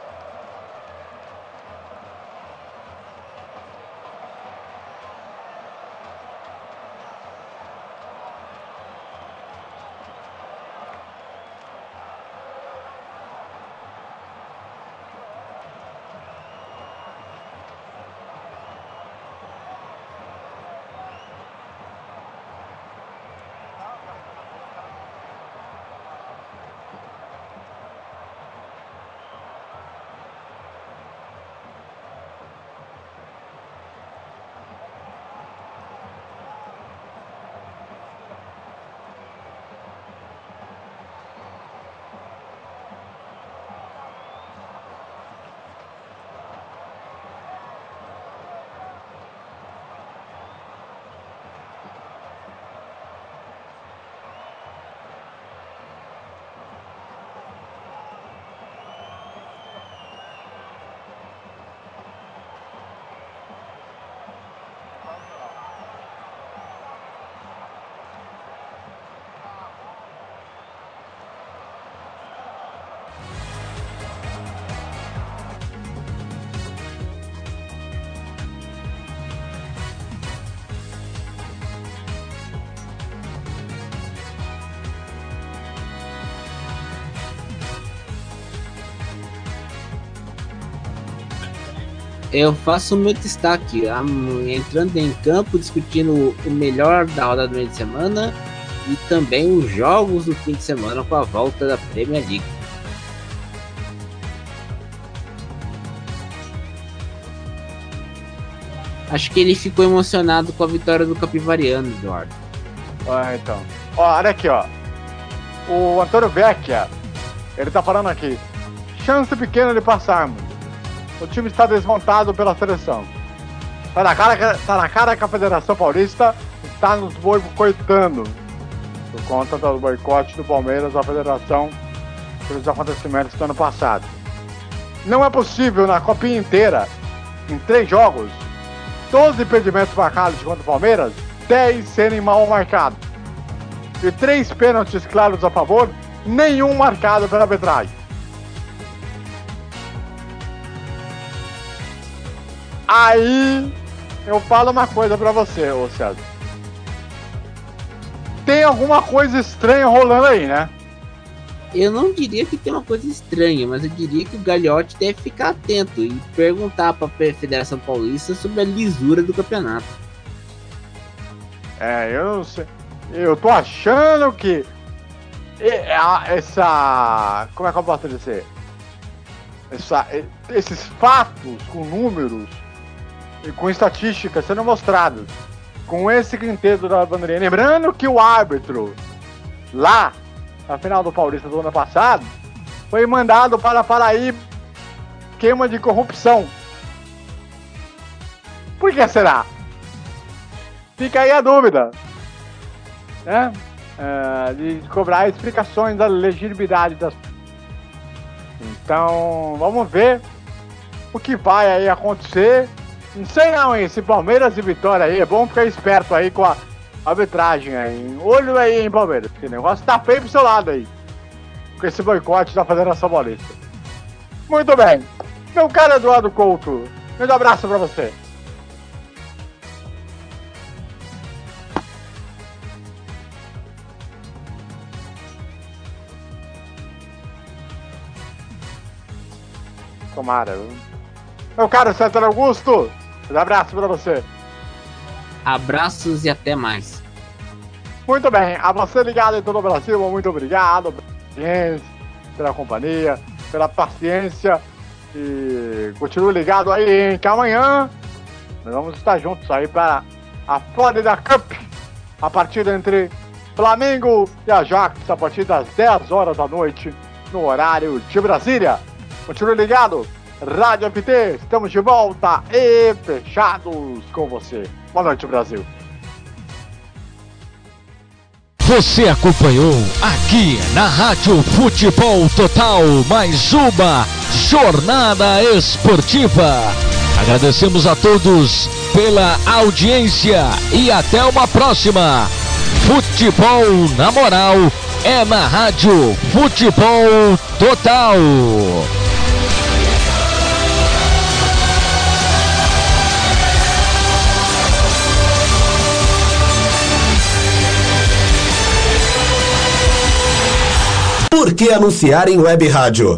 Eu faço o meu destaque, entrando em campo, discutindo o melhor da rodada do meio de semana e também os jogos do fim de semana com a volta da Premier League. Acho que ele ficou emocionado com a vitória do Capivariano, Eduardo. Ah, então. Ó, olha aqui, ó. O Antônio Vecchia, ele tá falando aqui. Chance pequena de passarmos. O time está desmontado pela seleção. Tá na cara, que- tá na cara que a Federação Paulista está nos boicotando por conta do boicote do Palmeiras à Federação pelos acontecimentos do ano passado. Não é possível na copinha inteira, em três jogos, 12 impedimentos marcados contra o Palmeiras, 10 serem mal marcados. E três pênaltis claros a favor, nenhum marcado pela arbitragem. Aí eu falo uma coisa pra você, ô César. Tem alguma coisa estranha rolando aí, né? Eu não diria que tem uma coisa estranha, mas eu diria que o Gagliotti deve ficar atento e perguntar para a Federação Paulista sobre a lisura do campeonato. É, eu não sei. Eu tô achando que essa. Como é que eu posso dizer? Essa, esses fatos com números e com estatísticas sendo mostrados com esse quinteto da bandeirinha. Lembrando que o árbitro lá na final do Paulista do ano passado foi mandado para Paraíba esquema de corrupção. Por que será? Fica aí a dúvida. Né? É, de cobrar explicações da legitimidade das. Então, vamos ver o que vai aí acontecer. Não sei não, hein? Esse Palmeiras e Vitória aí, é bom ficar esperto aí com a arbitragem aí. Olho aí, hein, Palmeiras. Esse negócio tá feio pro seu lado aí. Com esse boicote da Federação Paulista. Muito bem. Meu cara Eduardo Couto, grande abraço pra você. Tomara. Meu caro César Augusto, um abraço pra você. Abraços e até mais. Muito bem, a você ligado em todo o Brasil, muito obrigado pela companhia, pela paciência. E continue ligado aí, hein, que amanhã nós vamos estar juntos aí para a Florida Cup. A partida entre Flamengo e Ajax a partir das 10 horas da noite, no horário de Brasília. Continue ligado, Rádio FT, estamos de volta e fechados com você. Boa noite, Brasil. Você acompanhou aqui na Rádio Futebol Total mais uma jornada esportiva. Agradecemos a todos pela audiência e até uma próxima. Futebol na moral é na Rádio Futebol Total. Por que anunciar em web rádio?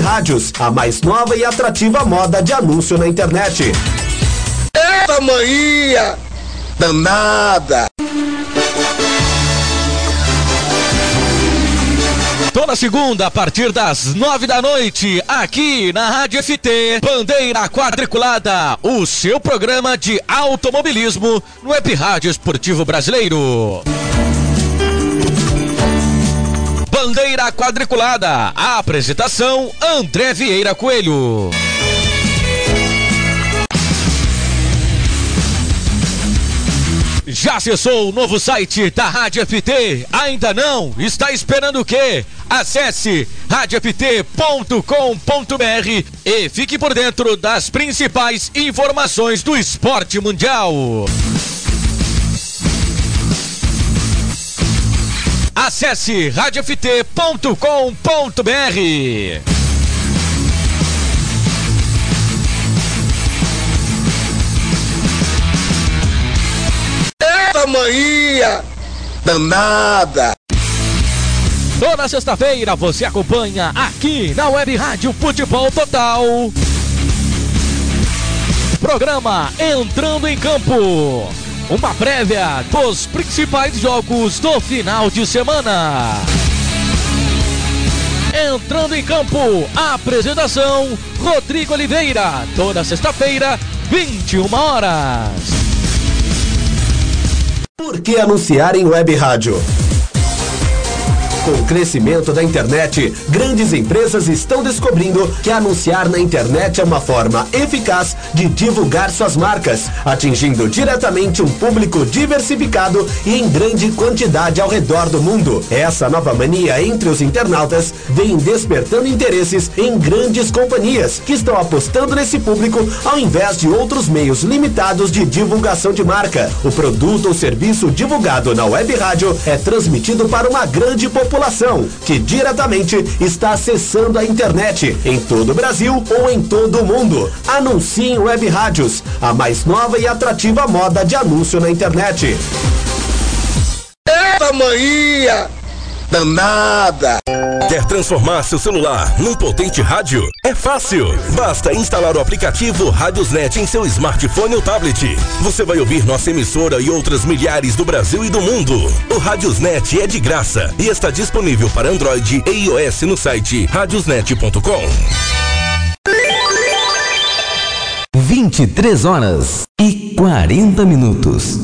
rádios, a mais nova e atrativa moda de anúncio na internet. Eita mania danada! Toda segunda, a partir das nove da noite, aqui na Rádio FT, Bandeira Quadriculada, o seu programa de automobilismo no Web Rádio Esportivo Brasileiro. Bandeira Quadriculada, a apresentação André Vieira Coelho. Já acessou o novo site da Rádio FT? Ainda não? Está esperando o quê? Acesse radioft.com.br e fique por dentro das principais informações do esporte mundial. Acesse radioft.com.br. Eita mania danada! Toda sexta-feira você acompanha aqui na Web Rádio Futebol Total. programa Entrando em Campo. Uma prévia dos principais jogos do final de semana. Entrando em campo, apresentação Rodrigo Oliveira, toda sexta-feira, 21 horas. Por que anunciar em web rádio? Com o crescimento da internet, grandes empresas estão descobrindo que anunciar na internet é uma forma eficaz de divulgar suas marcas, atingindo diretamente um público diversificado e em grande quantidade ao redor do mundo. Essa nova mania entre os internautas vem despertando interesses em grandes companhias que estão apostando nesse público ao invés de outros meios limitados de divulgação de marca. O produto ou serviço divulgado na web rádio é transmitido para uma grande população que diretamente está acessando a internet em todo o Brasil ou em todo o mundo. Anuncie em web rádios, a mais nova e atrativa moda de anúncio na internet. Eita mania danada! Quer transformar seu celular num potente rádio? É fácil! Basta instalar o aplicativo Radiosnet em seu smartphone ou tablet. Você vai ouvir nossa emissora e outras milhares do Brasil e do mundo. O Radiosnet é de graça e está disponível para Android e iOS no site radiosnet.com. 23 horas e 40 minutos.